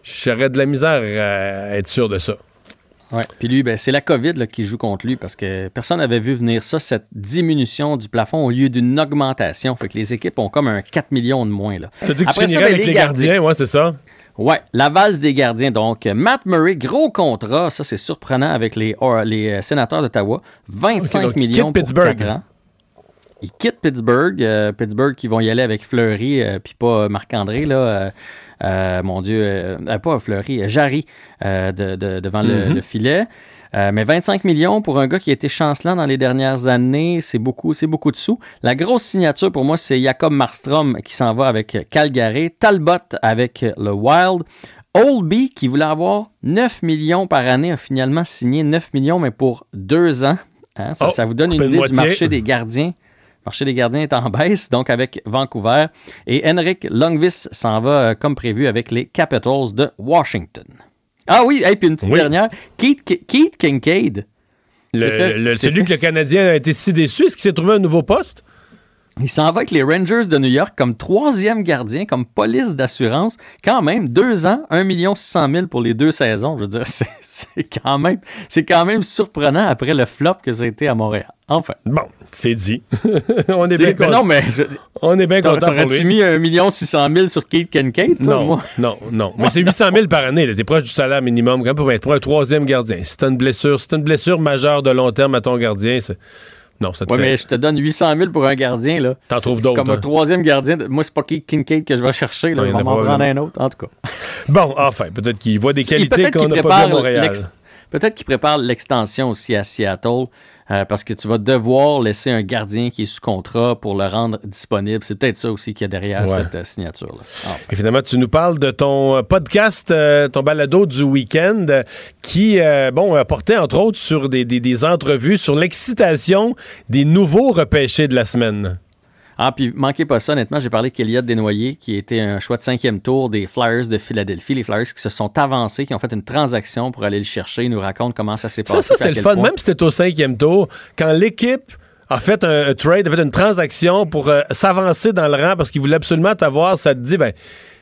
J'aurais de la misère à être sûr de ça. Ouais. Puis lui, ben, c'est la COVID là, qui joue contre lui parce que personne n'avait vu venir ça, cette diminution du plafond au lieu d'une augmentation. Fait que les équipes ont comme un 4 millions de moins. Là. T'as dit que tu Après ça, finirais ben, avec les gardiens, ouais, c'est ça? Ouais, la valse des gardiens. Donc, Matt Murray, gros contrat. Ça, c'est surprenant avec les, or- les euh, sénateurs d'Ottawa. 25 Ok, donc il quitte millions pour Pittsburgh. 4 ans. Ils quittent Pittsburgh. euh, Pittsburgh qui vont y aller avec Fleury, euh, puis pas Marc-André, là. euh, mon Dieu, euh, euh, pas Fleury, euh, Jarry euh, de- de- devant le- Mhm. le, filet. Euh, mais 25 millions pour un gars qui a été chancelant dans les dernières années, c'est beaucoup, c'est beaucoup de sous. La grosse signature pour moi, c'est Jacob Marstrom qui s'en va avec Calgary, Talbot avec le Wild, Oldby qui voulait avoir 9 millions par année a finalement signé 9 millions, mais pour deux ans. Hein, ça, Oh, ça vous donne une idée du marché des gardiens. Marché des gardiens est en (laughs) baisse, donc avec Vancouver. Et Henrik Longvis s'en va euh, comme prévu avec les Capitals de Washington. Ah oui, et puis une petite Oui. dernière. Keith, Keith Kincaid. Le- fait- celui que le Canadien a été si déçu, est-ce qu'il s'est trouvé un nouveau poste? Il s'en va avec les Rangers de New York comme troisième gardien, comme police d'assurance. Quand même, deux ans, 1 600 000 pour les deux saisons. Je veux dire, (laughs) c'est c'est quand même, c'est quand même surprenant après le flop que ça a été à Montréal. Enfin. Bon, c'est dit. (laughs) On est C'est- bien content. non, mais je- On est bien content pour lui. mis 1 600 000 sur Kate Kincaid, toi, Non, moi? non, non. Mais c'est 800 000 par année. là. T'es proche du salaire minimum quand même pour, être- pour un troisième gardien. Si t'as une blessure, si t'as une blessure majeure de long terme à ton gardien, c'est... Non, ça te Ouais, fait... mais je te donne 800 000 pour un gardien, là. T'en trouves d'autres, Comme un hein. troisième gardien. Moi, c'est pas Kincaid que je vais chercher, là. Ouais, il y je en vais a m'en prendre un autre, en tout cas. Bon, enfin, peut-être qu'il voit des qualités qu'on n'a pas à Montréal. Peut-être qu'il prépare l'extension aussi à Seattle, euh, parce que tu vas devoir laisser un gardien qui est sous contrat pour le rendre disponible. C'est peut-être ça aussi qu'il y a derrière Ouais. cette euh, signature-là. Enfin. Et finalement, tu nous parles de ton euh, podcast, euh, ton balado du week-end, qui, bon, a porté entre autres sur des, des- des entrevues sur l'excitation des nouveaux repêchés de la semaine. Ah, puis manquez pas ça, honnêtement, j'ai parlé qu'Eliott Desnoyers, qui était un choix de cinquième tour des Flyers de Philadelphie. Les Flyers qui se sont avancés, qui ont fait une transaction pour aller le chercher. Ils nous racontent comment ça s'est passé. Ça, ça c'est le fun. point- Même si c'était au cinquième tour, quand l'équipe a fait un, un trade, a fait une transaction pour euh, s'avancer dans le rang parce qu'il voulait absolument t'avoir, ça te dit, ben,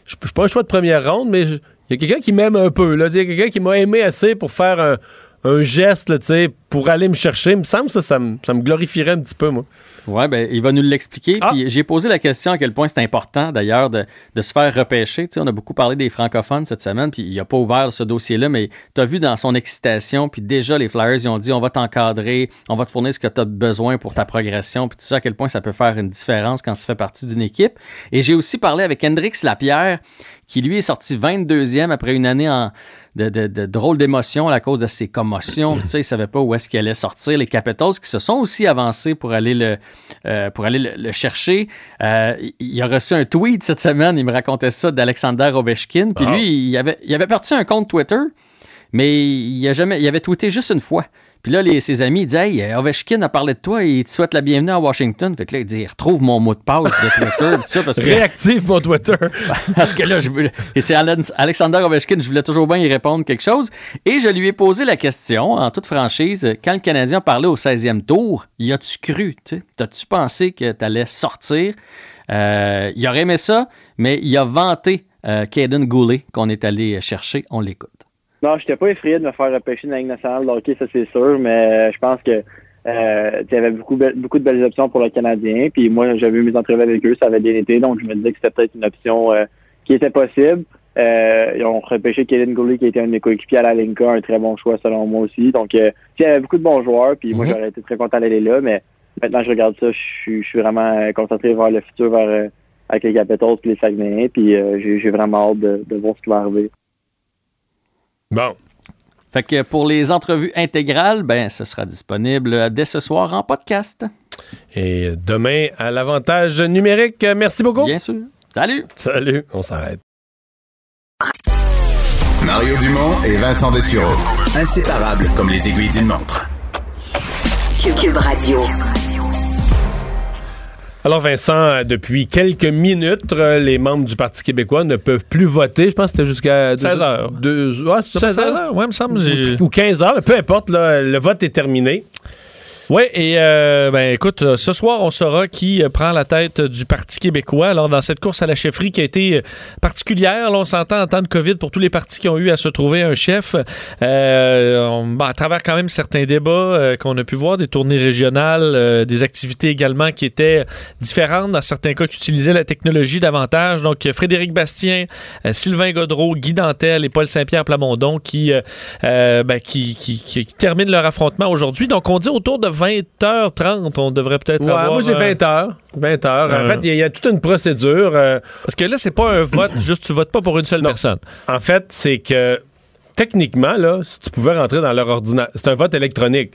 je suis pas un choix de première ronde, mais il y a quelqu'un qui m'aime un peu. là. Il y a quelqu'un qui m'a aimé assez pour faire un, un geste, tu sais, pour aller me chercher. Il me semble que ça, ça me glorifierait un petit peu, moi. Ouais, ben, il va nous l'expliquer. Ah! Puis j'ai posé la question à quel point c'est important, d'ailleurs, de, de se faire repêcher. Tu sais, on a beaucoup parlé des francophones cette semaine, puis il n'a pas ouvert ce dossier-là, mais tu as vu dans son excitation, puis déjà, les Flyers, ils ont dit on va t'encadrer, on va te fournir ce que tu as besoin pour ta progression, puis tout ça, à quel point ça peut faire une différence quand tu fais partie d'une équipe. Et j'ai aussi parlé avec Hendrix Lapierre, qui lui est sorti 22e après une année en, de, de, de drôle d'émotion à cause de ses commotions. tu sais, il ne savait pas où est-ce qu'il allait sortir. Les Capitals qui se sont aussi avancés pour aller le, euh, pour aller le, le chercher. Euh, il- il a reçu un tweet cette semaine, il me racontait ça d'Alexander Ovechkin. Puis Ah. lui, il avait, il avait parti un compte Twitter, mais il, a jamais, il avait tweeté juste une fois. Puis là, les, ses amis, ils disent Hey, euh, Ovechkin a parlé de toi et il te souhaite la bienvenue à Washington. Fait que là, il dit Retrouve mon mot de passe de Twitter. tout ça, parce que, Réactive mon Twitter. (laughs) parce que là, je voulais- et c'est Alexander Ovechkin, je voulais toujours bien y répondre quelque chose. Et je lui ai posé la question, en toute franchise, quand le Canadien parlait au 16e tour, y as-tu cru tu sais? T'as-tu pensé que tu allais sortir? Euh, Il aurait aimé ça, mais il a vanté euh, Caden Goulet qu'on est allé chercher. On l'écoute. Non, je n'étais pas effrayé de me faire repêcher dans la Ligue nationale de hockey, ça c'est sûr, mais je pense que euh, il y avait beaucoup, be- beaucoup de belles options pour le Canadien. Puis moi, j'avais eu mes entrevues avec eux, ça avait bien été, donc je me disais que c'était peut-être une option euh, qui était possible. Euh, ils ont repêché Kaden Goulet, qui était un de mes coéquipiers à la Linka, un très bon choix selon moi aussi. Donc, euh, il y avait beaucoup de bons joueurs, puis moi, Mhm. j'aurais été très content d'aller là, mais maintenant, je regarde ça, je suis, je suis vraiment euh, concentré vers le futur, vers euh, avec les Capitals puis les Saguenayens, puis euh, j'ai j'ai vraiment hâte de, de voir ce qui va arriver. Bon. Fait que pour les entrevues intégrales, ben, ce sera disponible dès ce soir en podcast. Et demain, à l'avantage numérique. Merci beaucoup. Bien sûr. Salut. Salut. On s'arrête. Mario Dumont et Vincent Dessureau. Inséparables comme les aiguilles d'une montre. Cube Radio. Alors Vincent, euh, depuis quelques minutes, euh, les membres du Parti québécois ne peuvent plus voter. Je pense que c'était jusqu'à 16 heures. Deux, ouais, c'est ça, 16 heures, ouais, me semble. j'ai- Ou 15 heures, peu importe, là, le vote est terminé. Oui, et euh, ben écoute, euh, ce soir, on saura qui euh, prend la tête du Parti québécois. Alors, dans cette course à la chefferie qui a été euh, particulière, là, on s'entend en temps de COVID pour tous les partis qui ont eu à se trouver un chef. Bon, à travers quand même certains débats qu'on a pu voir, des tournées régionales, des activités également qui étaient différentes, dans certains cas qui utilisaient la technologie davantage. Donc, Frédéric Bastien, Sylvain Godreau, Guy Dantel et Paul Saint-Pierre Plamondon qui, euh, ben, qui, qui, qui- qui terminent leur affrontement aujourd'hui. Donc, on dit autour de 20h30, on devrait peut-être Ouais, avoir... moi j'ai euh, 20 heures. 20 heures. En Euh. fait, il y, a- il y a toute une procédure. euh, Parce que là, c'est pas un vote, (coughs) juste tu votes pas pour une seule personne. En fait, c'est que techniquement, là, si tu pouvais rentrer dans leur ordinateur, c'est un vote électronique.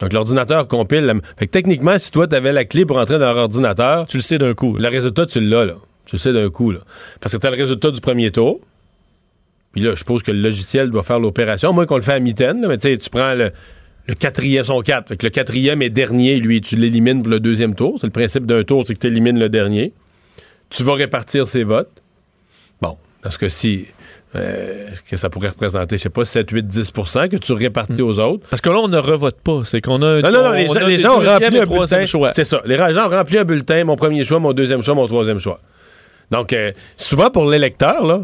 Donc l'ordinateur compile. la- Fait que techniquement, si toi, tu avais la clé pour entrer dans leur ordinateur, tu le sais d'un coup. Le résultat, tu l'as, là. Tu le sais d'un coup, là. Parce que tu as le résultat du premier tour. Puis là, je suppose que le logiciel doit faire l'opération. Moi, qu'on le fait à mitaine, là, mais tu sais, tu prends le, le quatrième, son 4. Fait que le quatrième est dernier, lui, tu l'élimines pour le deuxième tour. C'est le principe d'un tour, c'est que tu élimines le dernier. Tu vas répartir ses votes. Bon, parce que si. euh, que ça pourrait représenter, je sais pas, 7, 8, 10% que tu répartis aux autres? Parce que là, on ne revote pas. C'est qu'on a. Non, non, non, on les gens, les gens ont rempli un bulletin. choix. C'est ça. Les gens ont rempli un bulletin, mon premier choix, mon deuxième choix, mon troisième choix. Donc, euh, souvent pour l'électeur, là,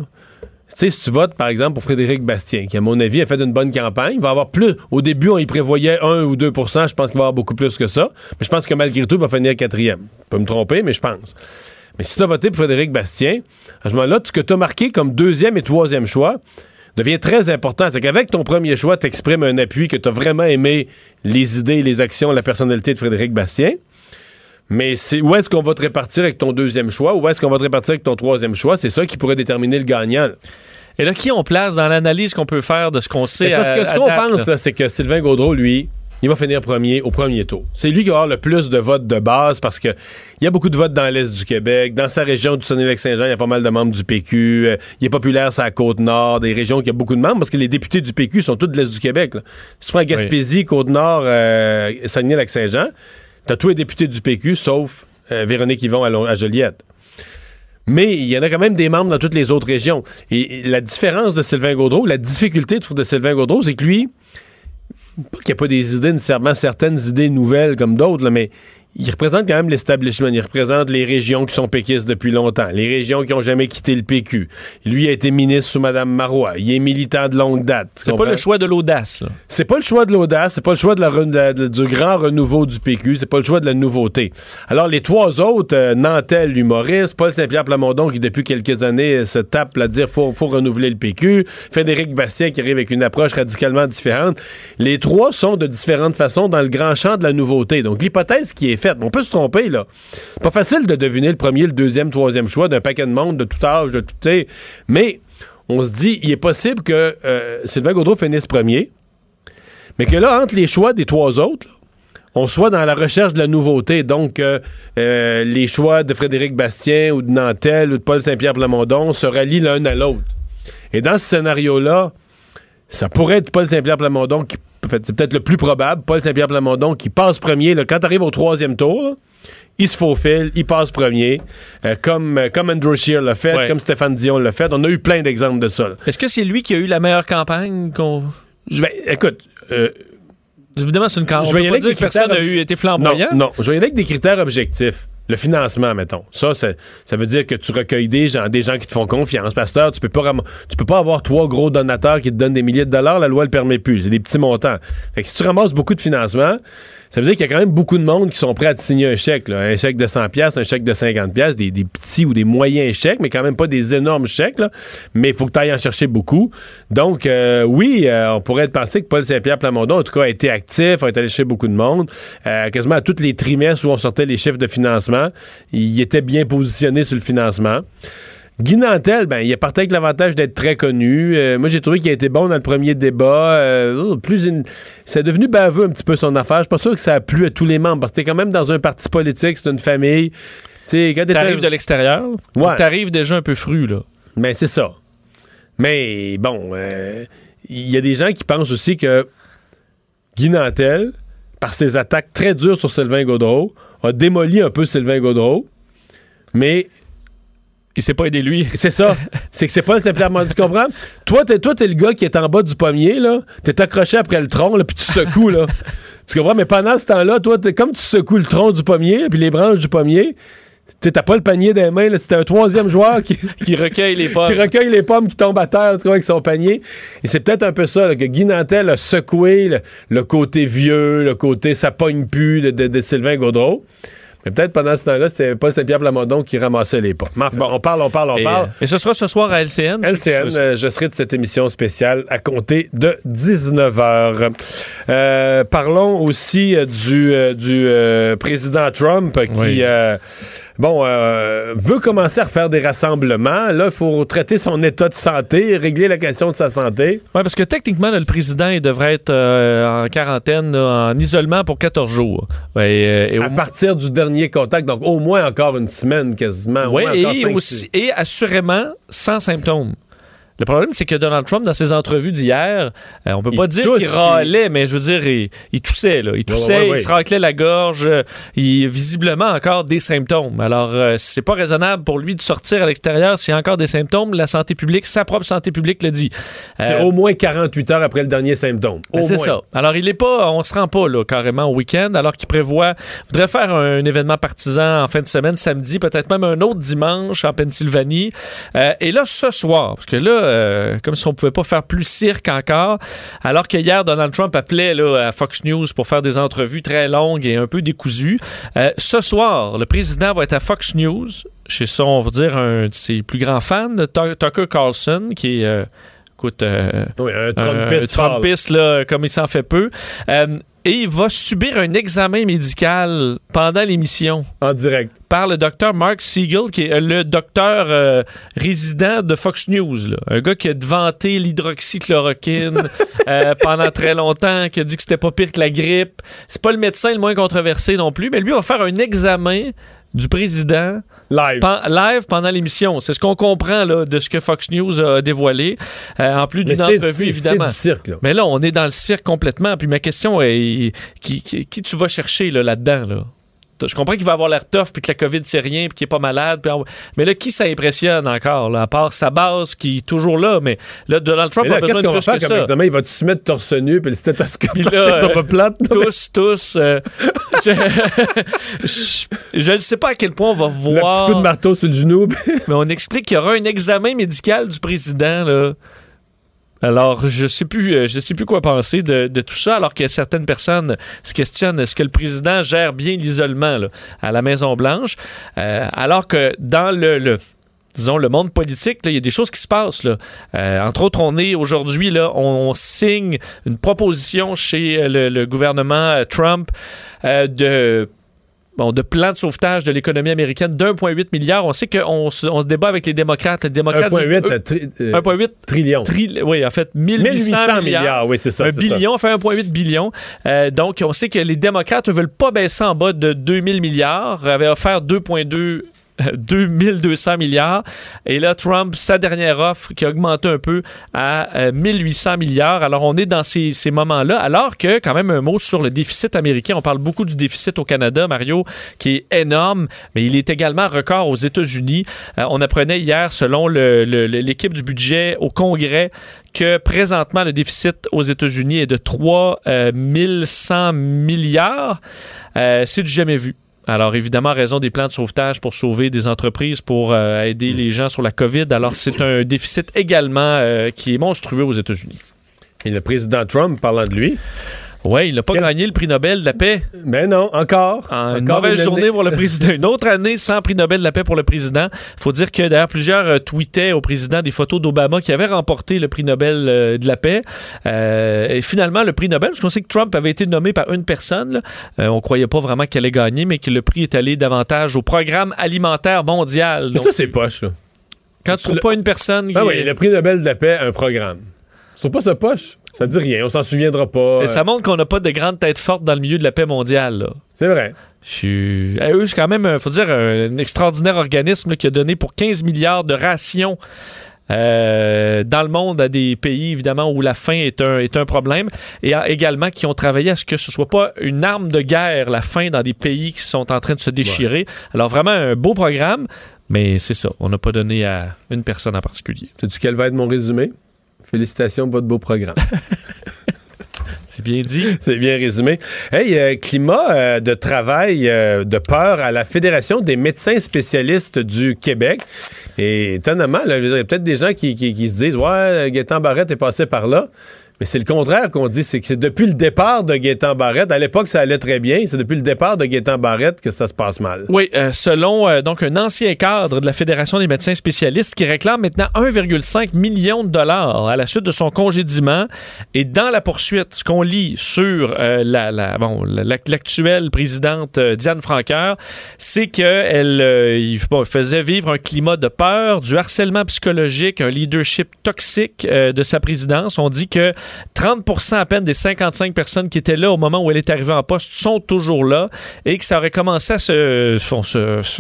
sais, si tu votes, par exemple, pour Frédéric Bastien, qui, à mon avis, a fait une bonne campagne, il va avoir plus. Au début, on y prévoyait 1 ou 2% Je pense qu'il va avoir beaucoup plus que ça. Mais je pense que malgré tout, il va finir quatrième. Je peux me tromper, mais je pense. Mais si tu as voté pour Frédéric Bastien, à ce moment-là, ce que tu as marqué comme deuxième et troisième choix devient très important. C'est qu'avec ton premier choix, tu exprimes un appui que tu as vraiment aimé les idées, les actions, la personnalité de Frédéric Bastien. Mais c'est où est-ce qu'on va te répartir avec ton deuxième choix? Où est-ce qu'on va te répartir avec ton troisième choix? C'est ça qui pourrait déterminer le gagnant. Et là, qui on place dans l'analyse qu'on peut faire de ce qu'on sait parce que ce qu'on pense, là? c'est que Sylvain Gaudreau, lui, il va finir premier au premier tour. C'est lui qui va avoir le plus de votes de base parce que il y a beaucoup de votes dans l'Est du Québec. Dans sa région du Saguenay-Lac-Saint-Jean, il y a pas mal de membres du PQ. Euh, il est populaire sur la Côte-Nord, des régions qui ont beaucoup de membres parce que les députés du PQ sont tous de l'Est du Québec. là. Si tu prends Gaspésie, Côte-Nord, euh, Saguenay-Lac-Saint-Jean, t'as tous les députés du PQ sauf euh, Véronique Yvon à, Joliette. Mais il y en a quand même des membres dans toutes les autres régions. Et, la différence de Sylvain Gaudreau, la difficulté de, de Sylvain Gaudreau, c'est que lui, pas qu'il n'y a pas des idées nécessairement certaines idées nouvelles comme d'autres, mais il représente quand même l'establishment. Il représente les régions qui sont péquistes depuis longtemps, les régions qui n'ont jamais quitté le PQ. Lui a été ministre sous Mme Marois. Il est militant de longue date. C'est pas le choix de l'audace. C'est pas le choix de l'audace, c'est pas le choix de la de- du grand renouveau du PQ, c'est pas le choix de la nouveauté. Alors les trois autres, euh, Nantel, l'humoriste, Paul Saint-Pierre Plamondon qui depuis quelques années euh, se tape à dire faut faut renouveler le PQ, Frédéric Bastien qui arrive avec une approche radicalement différente. Les trois sont de différentes façons dans le grand champ de la nouveauté. Donc l'hypothèse qui est faite, on peut se tromper là. C'est pas facile de deviner le premier, le deuxième, troisième choix d'un paquet de monde de tout âge, de tout âge, mais on se dit, il est possible que euh, Sylvain Gaudreau finisse premier, mais que là, entre les choix des trois autres, on soit dans la recherche de la nouveauté. Donc, euh, euh, les choix de Frédéric Bastien ou de Nantel ou de Paul Saint-Pierre Plamondon se rallient l'un à l'autre. Et dans ce scénario-là, ça pourrait être Paul Saint-Pierre Plamondon qui fait, c'est peut-être le plus probable, Paul Saint-Pierre Plamondon, qui passe premier. là. quand tu arrives au troisième tour, là, il se faufile, il passe premier, euh, comme, euh, comme Andrew Scheer l'a fait, Ouais. comme Stéphane Dion l'a fait. On a eu plein d'exemples de ça. là. Est-ce que c'est lui qui a eu la meilleure campagne qu'on. Je- ben, écoute, euh, Évidemment, c'est une campagne. Je vais y aller avec des personne eu été non, flamboyant. non, je vais y aller avec des critères objectifs. Le financement, mettons. Ça, ça veut dire que tu recueilles des gens, des gens qui te font confiance. Pasteur, tu peux pas tu peux pas avoir trois gros donateurs qui te donnent des milliers de dollars. La loi le permet plus. C'est des petits montants. Fait que si tu ramasses beaucoup de financement, ça veut dire qu'il y a quand même beaucoup de monde qui sont prêts à te signer un chèque. Un chèque de 100 pièces, un chèque de 50 pièces, des, petits ou des moyens chèques, mais quand même pas des énormes chèques. Mais il faut que tu ailles en chercher beaucoup. Donc, euh, oui, euh, on pourrait penser que Paul Saint-Pierre Plamondon, en tout cas, a été actif, a été allé chercher beaucoup de monde. Euh, quasiment à tous les trimestres où on sortait les chiffres de financement, il était bien positionné sur le financement. Guy Nantel, ben, il est parti avec l'avantage d'être très connu. Euh, moi, j'ai trouvé qu'il a été bon dans le premier débat. Euh, oh, plus une- C'est devenu baveux un petit peu son affaire. Je suis pas sûr que ça a plu à tous les membres parce que t'es quand même dans un parti politique, c'est une famille. Tu quand T'arrives de l'extérieur. Ouais. T'arrives déjà un peu fru, là. Mais c'est ça. Mais bon, euh, il y a des gens qui pensent aussi que Guy Nantel, par ses attaques très dures sur Sylvain Gaudreau, a démoli un peu Sylvain Gaudreau. Mais. Il s'est pas aidé lui. (laughs) C'est ça. c'est que c'est pas simplement. Tu comprends? Toi, t'es, toi, t'es le gars qui est en bas du pommier, là. T'es accroché après le tronc, là, puis tu secoues, là. tu comprends? Mais pendant ce temps-là, toi, t'es comme tu secoues le tronc du pommier, puis les branches du pommier. T'as pas le panier des mains, là. C'était un troisième joueur qui, (laughs) Qui recueille les pommes. qui recueille les pommes qui tombent à terre tu vois, avec son panier. Et c'est peut-être un peu ça, là, que Guy Nantel a secoué le, le côté vieux, le côté ça pogne plus de, de- de Sylvain Gaudreau. Mais peut-être pendant ce temps-là, c'est pas Saint-Pierre Plamondon qui ramassait les. Mais enfin, on parle, on parle, on Et, parle. euh, et ce sera ce soir à LCN. LCN, euh, je serai de cette émission spéciale à compter de 19h. Euh, parlons aussi euh, du, euh, du euh, président Trump qui, Oui. Bon, euh, veut commencer à refaire des rassemblements. Là, il faut traiter son état de santé, régler la question de sa santé. Oui, parce que techniquement, là, le président, il devrait être euh, en quarantaine, là, en isolement pour 14 jours. Ouais, euh, et à partir du dernier contact, donc au moins encore une semaine quasiment. Oui, et, aussi, six. et assurément sans symptômes. Le problème, c'est que Donald Trump, dans ses entrevues d'hier, euh, on peut Il pas dire qu'il râlait, mais je veux dire, il, il toussait. Là. Il toussait, ouais, ouais. il se raclait la gorge. euh, Il visiblement encore des symptômes. Alors, euh, c'est pas raisonnable pour lui de sortir à l'extérieur s'il y a encore des symptômes. La santé publique, sa propre santé publique le dit. C'est Euh, au moins 48 heures après le dernier symptôme. Ben, c'est ça. Alors, il est pas, on se rend pas là, carrément au week-end, alors qu'il prévoit, voudrait faire un, événement partisan en fin de semaine, samedi, peut-être même un autre dimanche en Pennsylvanie. Euh, et là, ce soir, parce que là, euh, comme si on pouvait pas faire plus cirque encore, alors que hier, Donald Trump appelait là, à Fox News pour faire des entrevues très longues et un peu décousues. Euh, ce soir, le président va être à Fox News, chez son, on va dire, un de ses plus grands fans, Tu- Tucker Carlson, qui est... euh, Écoute, Oui, un Trumpiste. Trumpiste, là, comme il s'en fait peu. Et il va subir un examen médical pendant l'émission. En direct. Par le docteur Mark Siegel, qui est le docteur euh, résident de Fox News. là. Un gars qui a vanté l'hydroxychloroquine (laughs) euh, pendant très longtemps, qui a dit que c'était pas pire que la grippe. C'est pas le médecin le moins controversé non plus, mais lui va faire un examen du président live, live pendant l'émission. C'est ce qu'on comprend là, de ce que Fox News a dévoilé, euh, en plus d'une entrevue, évidemment. c'est du cirque, là. Mais là, on est dans le cirque complètement. Puis ma question est qui, qui- qui tu vas chercher là, là-dedans? Là? Je comprends qu'il va avoir l'air tough, puis que la COVID, c'est rien, puis qu'il est pas malade. puis on- Mais là, qui ça impressionne encore, là, à part sa base qui est toujours là? Mais là, Donald Trump là, a besoin qu'est-ce de qu'on va plus faire que comme ça. examen? Il va te se mettre torse nu puis le stéthoscope Puis là, robe plate? Tous, tous. euh, (laughs) je, ne sais pas à quel point on va Le voir. petit coup de marteau sur le genou. (laughs) Mais on explique qu'il y aura un examen médical du président, là. Alors, je sais plus, euh, je sais plus quoi penser de, tout ça, alors que certaines personnes se questionnent est-ce que le président gère bien l'isolement à la Maison Blanche, Euh, alors que dans le, disons le monde politique, il y a des choses qui se passent. Euh, entre autres, on est aujourd'hui là, on, signe une proposition chez le, gouvernement Trump de bon, de plan de sauvetage de l'économie américaine d'1,8 milliard. On sait qu'on se, on se débat avec les démocrates. Les démocrates 1,8 disent, euh, tri- euh, 1,8 trillion. tri- oui, en fait, 1800, 1800 milliards. milliards, oui, c'est ça, Un billion, on fait 1,8 billion. Euh, donc, on sait que les démocrates ne veulent pas baisser en bas de 2000 milliards, avaient offert 2,2 (laughs) 2200 milliards. Et là, Trump, sa dernière offre qui a augmenté un peu à euh, 1800 milliards. Alors, on est dans ces, moments-là. Alors que, quand même, un mot sur le déficit américain. On parle beaucoup du déficit au Canada, Mario, qui est énorme, mais il est également record aux États-Unis. Euh, on apprenait hier, selon l'équipe du budget au Congrès, que présentement, le déficit aux États-Unis est de 3 100 milliards. Euh, c'est du jamais vu. Alors, évidemment, en raison des plans de sauvetage pour sauver des entreprises, pour euh, aider les gens sur la COVID. Alors, c'est un déficit également euh, qui est monstrueux aux États-Unis. Et le président Trump, parlant de lui. Oui, il n'a pas gagné le prix Nobel de la paix. Mais non, encore. Une Encore mauvaise une journée année. pour le président. Une autre année sans prix Nobel de la paix pour le président. faut dire que d'ailleurs, plusieurs euh, tweetaient au président des photos d'Obama qui avait remporté le prix Nobel euh, de la paix. Euh, et finalement, le prix Nobel, parce qu'on sait que Trump avait été nommé par une personne, là. On croyait pas vraiment qu'elle allait gagner, mais que le prix est allé davantage au programme alimentaire mondial. Mais ça, c'est poche, quand tu trouves pas une personne qui Ah oui, est- le prix Nobel de la paix, un programme. Tu trouves pas ça poche? Ça dit rien, on s'en souviendra pas. euh, Ça montre qu'on n'a pas de grande tête forte dans le milieu de la paix mondiale. C'est vrai. Je suis. Eh, eux, c'est quand même, il faut dire, un extraordinaire organisme là, qui a donné pour 15 milliards de rations. euh, dans le monde à des pays évidemment où la faim est un, est un problème et a- également qui ont travaillé à ce que ce soit pas une arme de guerre la faim dans des pays qui sont en train de se déchirer alors vraiment un beau programme mais c'est ça on n'a pas donné à une personne en particulier Sais-tu quel va être mon résumé? Félicitations pour votre beau programme. (laughs) C'est bien dit. C'est bien résumé. Hey, euh, climat euh, de travail, euh, de peur à la Fédération des médecins spécialistes du Québec. Et étonnamment, il y a peut-être des gens qui, qui- qui se disent Ouais, Gaétan Barrette est passé par là. Mais c'est le contraire qu'on dit, c'est que c'est depuis le départ de Gaétan Barrette. À l'époque, ça allait très bien. C'est depuis le départ de Gaétan Barrette que ça se passe mal. Oui, euh, selon euh, donc un ancien cadre de la Fédération des médecins spécialistes qui réclame maintenant 1,5 million de dollars à la suite de son congédiement. Et dans la poursuite, ce qu'on lit sur euh, la, bon, la- la- l'actuelle présidente Diane Franqueur, c'est qu'elle faisait vivre un climat de peur, du harcèlement psychologique, un leadership toxique de sa présidence. On dit que 30% à peine des 55 personnes qui étaient là au moment où elle est arrivée en poste sont toujours là et que ça aurait commencé à, se,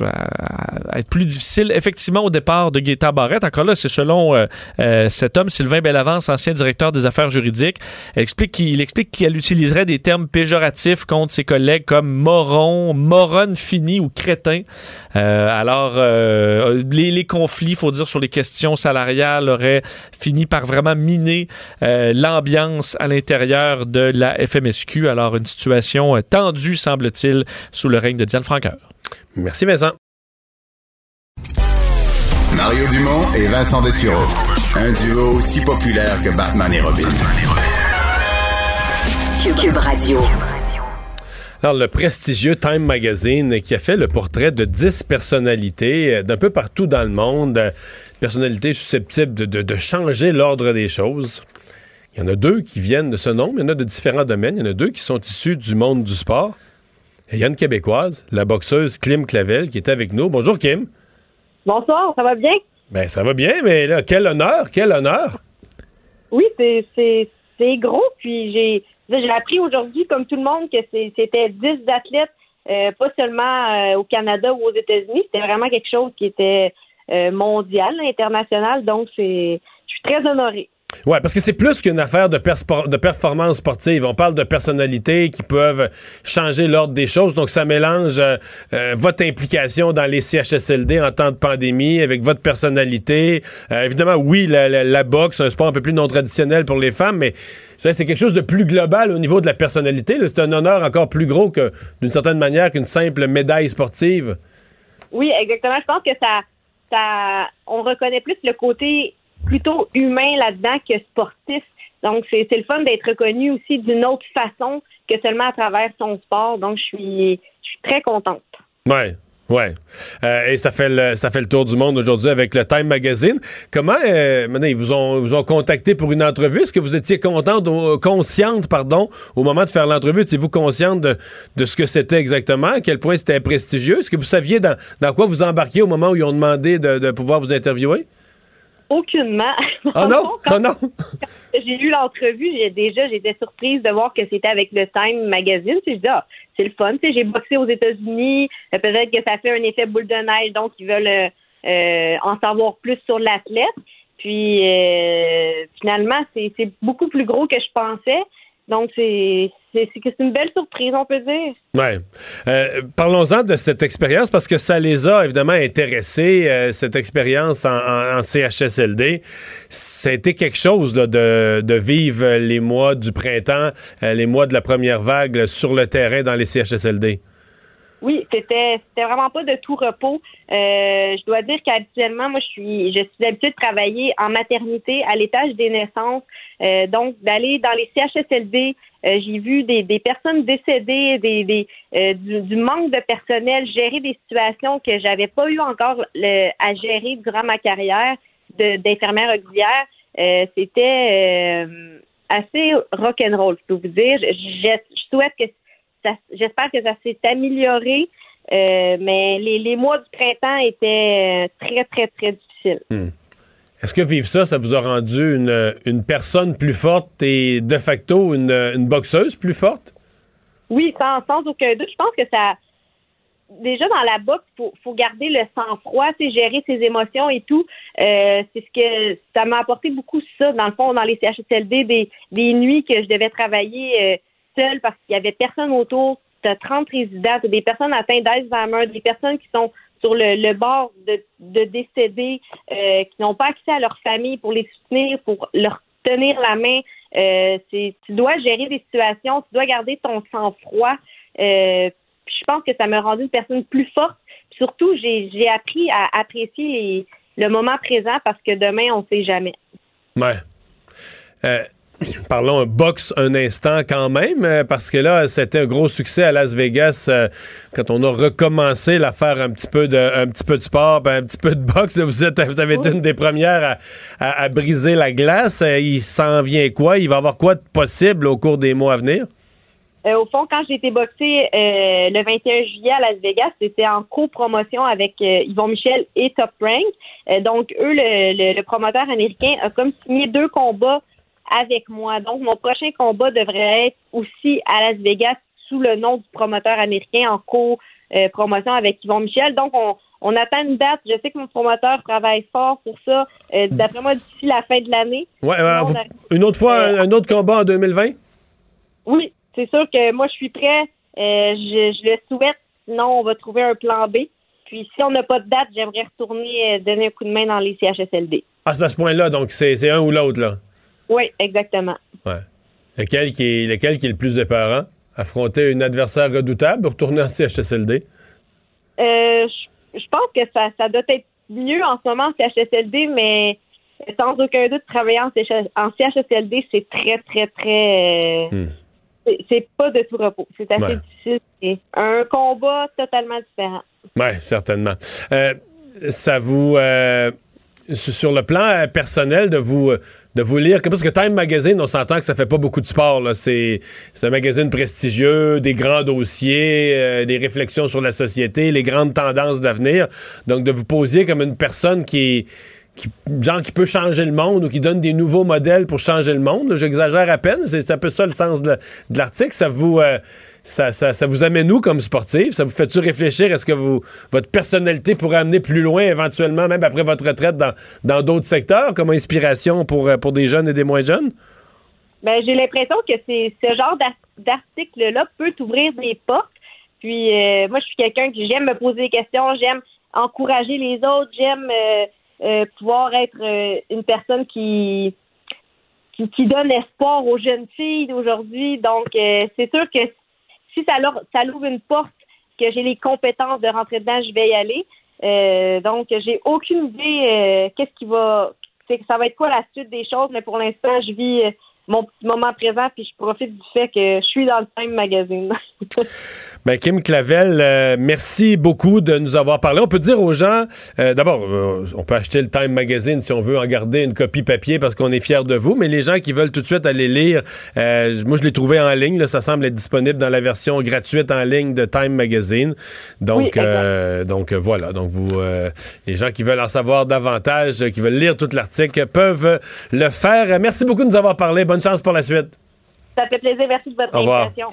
à être plus difficile effectivement au départ de Gaétan Barrette. Encore là, c'est selon euh, euh, cet homme, Sylvain Bellavance, ancien directeur des affaires juridiques. Elle explique qu'il explique qu'elle utiliserait des termes péjoratifs contre ses collègues comme moron, moronne fini ou crétin. Euh, alors, les, conflits, faut dire, sur les questions salariales auraient fini par vraiment miner euh, l'ambiance à l'intérieur de la FMSQ. Alors, une situation euh, tendue, semble-t-il, sous le règne de Diane Franqueur. Merci, Vincent. Mario Dumont et Vincent Dessureau. Un duo aussi populaire que Batman et Robin. Cube Radio. Alors, le prestigieux Time Magazine qui a fait le portrait de 10 personnalités euh, d'un peu partout dans le monde, euh, personnalités susceptibles de, de- de changer l'ordre des choses. Il y en a deux qui viennent de ce nombre, il y en a de différents domaines, il y en a deux qui sont issus du monde du sport. Et il y a une Québécoise, la boxeuse Kim Clavel, qui est avec nous. Bonjour Kim. Bonsoir, ça va bien? Ben ça va bien, mais là, quel honneur, quel honneur. Oui, c'est, gros. Puis j'ai, j'ai appris aujourd'hui, comme tout le monde, que c'était 10 athlètes, euh, pas seulement euh, au Canada ou aux États-Unis. C'était vraiment quelque chose qui était euh, mondial, international. Donc, c'est, je suis très honorée. Ouais, parce que c'est plus qu'une affaire de, de performance sportive. On parle de personnalités qui peuvent changer l'ordre des choses. Donc, ça mélange euh, euh, votre implication dans les CHSLD en temps de pandémie avec votre personnalité. Euh, évidemment, oui, la, la- la boxe, un sport un peu plus non traditionnel pour les femmes, mais c'est quelque chose de plus global au niveau de la personnalité. C'est un honneur encore plus gros que, d'une certaine manière, qu'une simple médaille sportive. Oui, exactement. Je pense que ça, ça, on reconnaît plus le côté plutôt humain là-dedans que sportif. Donc, c'est, le fun d'être reconnu aussi d'une autre façon que seulement à travers son sport. Donc, je suis, je suis très contente. Ouais. Ouais. Euh, et ça fait le ça fait le tour du monde aujourd'hui avec le Time Magazine. Comment euh, maintenant ils vous ont vous ont contacté pour une entrevue? Est-ce que vous étiez contente ou- consciente pardon au moment de faire l'entrevue? Étiez-vous consciente de, de ce que c'était exactement? À quel point c'était prestigieux? Est-ce que vous saviez dans, dans quoi vous embarquiez au moment où ils ont demandé de, de pouvoir vous interviewer? Aucunement. Oh (laughs) non, oh non. (laughs) j'ai lu l'entrevue, j'ai déjà j'étais surprise de voir que c'était avec le Time Magazine. Puis je dis ah, c'est le fun. J'ai boxé aux États-Unis. euh, Peut-être que ça fait un effet boule de neige, donc ils veulent euh, euh, en savoir plus sur l'athlète. Puis euh, finalement, c'est beaucoup plus gros que je pensais. Donc c'est c'est une belle surprise, on peut dire. Ouais. Euh, Parlons-en de cette expérience parce que ça les a évidemment intéressés, euh, cette expérience en, CHSLD. Été quelque chose de, vivre les mois du printemps, euh, les mois de la première vague sur le terrain dans les CHSLD. Oui, c'était c'était vraiment pas de tout repos. Euh, je dois dire qu'habituellement, moi, je suis je suis habituée de travailler en maternité à l'étage des naissances. Euh, donc, d'aller dans les CHSLD, euh, j'ai vu des, des personnes décédées, des, des euh, du, du manque de personnel, gérer des situations que j'avais pas eu encore le- à gérer durant ma carrière d'infirmière auxiliaire. Euh, c'était euh, assez rock'n'roll, je peux vous dire. Je, je- souhaite que j'espère que ça s'est amélioré, euh, mais les, les mois du printemps étaient euh, très, très, très difficiles. Hmm. Est-ce que vivre ça, ça vous a rendu une, une personne plus forte et de facto une, une boxeuse plus forte? Oui, sans, sans aucun doute. Je pense que ça. Déjà dans la boxe, faut, faut garder le sang-froid, c'est gérer ses émotions et tout. Euh, c'est ce que ça m'a apporté beaucoup ça. Dans le fond, dans les CHSLD, des, des nuits que je devais travailler seule parce qu'il y avait personne autour. T'as 30 résidents, t'as des personnes atteintes d'Alzheimer, des personnes qui sont sur le, bord de, de décéder, euh, qui n'ont pas accès à leur famille pour les soutenir, pour leur tenir la main. Euh, tu dois gérer des situations, tu dois garder ton sang-froid. Euh, je pense que ça m'a rendu une personne plus forte. Surtout, j'ai, j'ai appris à apprécier le moment présent parce que demain, on ne sait jamais. Ouais. Parlons boxe un instant quand même, euh, parce que là, c'était un gros succès à Las Vegas euh, quand on a recommencé à faire un petit peu de, un petit peu de sport, ben, un petit peu de boxe. Vous, êtes, vous avez été une des premières à, à- à briser la glace. Euh, il s'en vient quoi? Il va y avoir quoi de possible au cours des mois à venir? Euh, au fond, quand j'ai été boxée euh, le 21 juillet à Las Vegas, c'était en co-promotion avec euh, Yvon Michel et Top Rank. Donc, eux, le, le- le promoteur américain a comme signé deux combats avec moi. Donc, mon prochain combat devrait être aussi à Las Vegas sous le nom du promoteur américain en co-promotion avec Yvon Michel. Donc, on, on attend une date. Je sais que mon promoteur travaille fort pour ça. Euh, D'après moi, d'ici la fin de l'année. Ouais, euh, vous- une autre fois, un, un autre combat en 2020? oui, c'est sûr que moi, je suis prêt. Euh, je, je le souhaite. Sinon, on va trouver un plan B. Puis, si on n'a pas de date, j'aimerais retourner euh, donner un coup de main dans les CHSLD. Ah, c'est à ce point-là, donc c'est un ou l'autre, là. Oui, exactement. Ouais. Lequel qui est, lequel qui est le plus épeurant? Affronter un adversaire redoutable ou retourner en CHSLD? Euh, je, je pense que ça, ça doit être mieux en ce moment en CHSLD, mais sans aucun doute, travailler en, CH en CHSLD, c'est très, très, très. euh, c'est- C'est pas de tout repos. C'est assez Ouais. difficile. C'est un combat totalement différent. Oui, certainement. Euh, ça vous. euh, sur le plan euh, personnel, de vous, euh, de vous lire. Parce que Time Magazine, on s'entend que ça fait pas beaucoup de sport. là. C'est un magazine prestigieux, des grands dossiers, euh, des réflexions sur la société, les grandes tendances d'avenir. Donc, de vous poser comme une personne qui qui, genre qui peut changer le monde ou qui donne des nouveaux modèles pour changer le monde. J'exagère à peine, c'est un peu ça le sens de, l'article. Ça vous ça, ça, ça vous amène où comme sportif? Ça vous fait-tu réfléchir? Est-ce que votre personnalité pourrait amener plus loin éventuellement, même après votre retraite, dans dans d'autres secteurs, comme inspiration pour, euh, pour des jeunes et des moins jeunes? Ben, j'ai l'impression que ce genre d'ar- d'article-là peut t'ouvrir des portes. Puis euh, moi, je suis quelqu'un qui j'aime me poser des questions, j'aime encourager les autres, j'aime euh, pouvoir être une personne qui, qui qui donne espoir aux jeunes filles d'aujourd'hui. Donc, c'est sûr que si ça ça l'ouvre une porte, que j'ai les compétences de rentrer dedans, je vais y aller. Euh, donc, j'ai aucune idée euh, qu'est-ce qui va, c'est ça va être quoi la suite des choses, mais pour l'instant, je vis euh, mon petit moment présent, puis je profite du fait que je suis dans le Time Magazine. (laughs) Ben, Kim Clavel, euh, merci beaucoup de nous avoir parlé. On peut dire aux gens, euh, d'abord, euh, on peut acheter le Time Magazine si on veut en garder une copie papier parce qu'on est fiers de vous, mais les gens qui veulent tout de suite aller lire, moi je l'ai trouvé en ligne, là, ça semble être disponible dans la version gratuite en ligne de Time Magazine. Donc, Oui, donc voilà, donc vous, les gens qui veulent en savoir davantage, qui veulent lire tout l'article, peuvent le faire. Merci beaucoup de nous avoir parlé. Bonne chance pour la suite. Ça fait plaisir. Merci de votre Au revoir. invitation.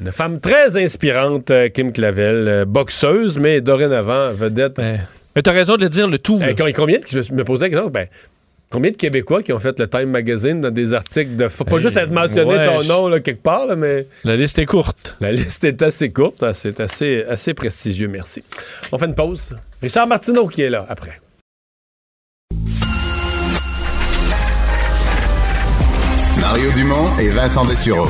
Une femme très inspirante, euh, Kim Clavel, euh, boxeuse, mais dorénavant vedette. Mais t'as raison de le dire, le tout. Com- combien de, je me posais la question, ben, combien de Québécois qui ont fait le Time Magazine dans des articles de. Faut pas Ben, juste être mentionné ouais, ton nom là, quelque part, là, mais. La liste est courte. La (laughs) liste est assez courte. hein, C'est assez, assez prestigieux, merci. On fait une pause. Richard Martineau qui est là après. Mario Dumont et Vincent Dessureau.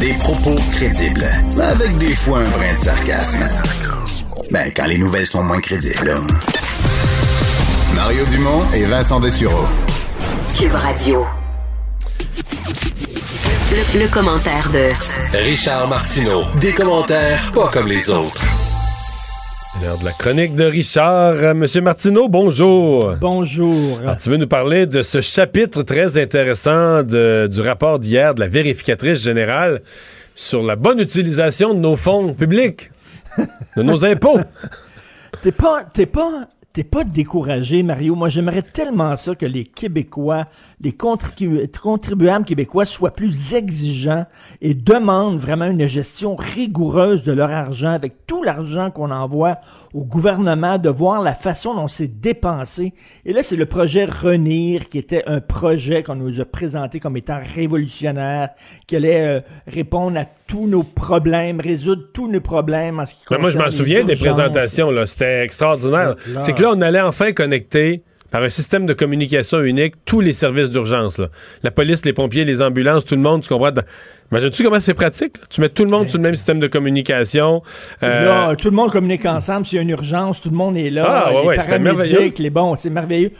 Des propos crédibles, avec des fois un brin de sarcasme. Ben, quand les nouvelles sont moins crédibles. Mario Dumont et Vincent Dessureau. Cube Radio. Le, le commentaire de Richard Martineau. Des commentaires pas comme les autres. L'heure de la chronique de Richard. Euh, Monsieur Martineau, bonjour. Bonjour. Alors, tu veux nous parler de ce chapitre très intéressant de- du rapport d'hier de la vérificatrice générale sur la bonne utilisation de nos fonds publics, de nos impôts. (laughs) T'es pas, t'es pas, t'es pas découragé, Mario. Moi, j'aimerais tellement ça que les Québécois, les contribu- contribuables québécois soient plus exigeants et demandent vraiment une gestion rigoureuse de leur argent avec tout l'argent qu'on envoie au gouvernement, de voir la façon dont c'est dépensé. Et là, c'est le projet Renir qui était un projet qu'on nous a présenté comme étant révolutionnaire, qui allait euh, répondre à tous nos problèmes, résoudre tous nos problèmes en ce qui Mais moi, je m'en concerne souviens des présentations. là. C'était extraordinaire. C'est que là, on allait enfin connecter par un système de communication unique tous les services d'urgence. La police, les pompiers, les ambulances, tout le monde, tu comprends? Imagines-tu comment c'est pratique? là? Tu mets tout le monde sur le même système de communication. euh, Là, tout le monde communique ensemble. S'il y a une urgence, tout le monde est là. Ah, ouais, les ouais, c'était paramédics, merveilleux. les bons, c'est merveilleux.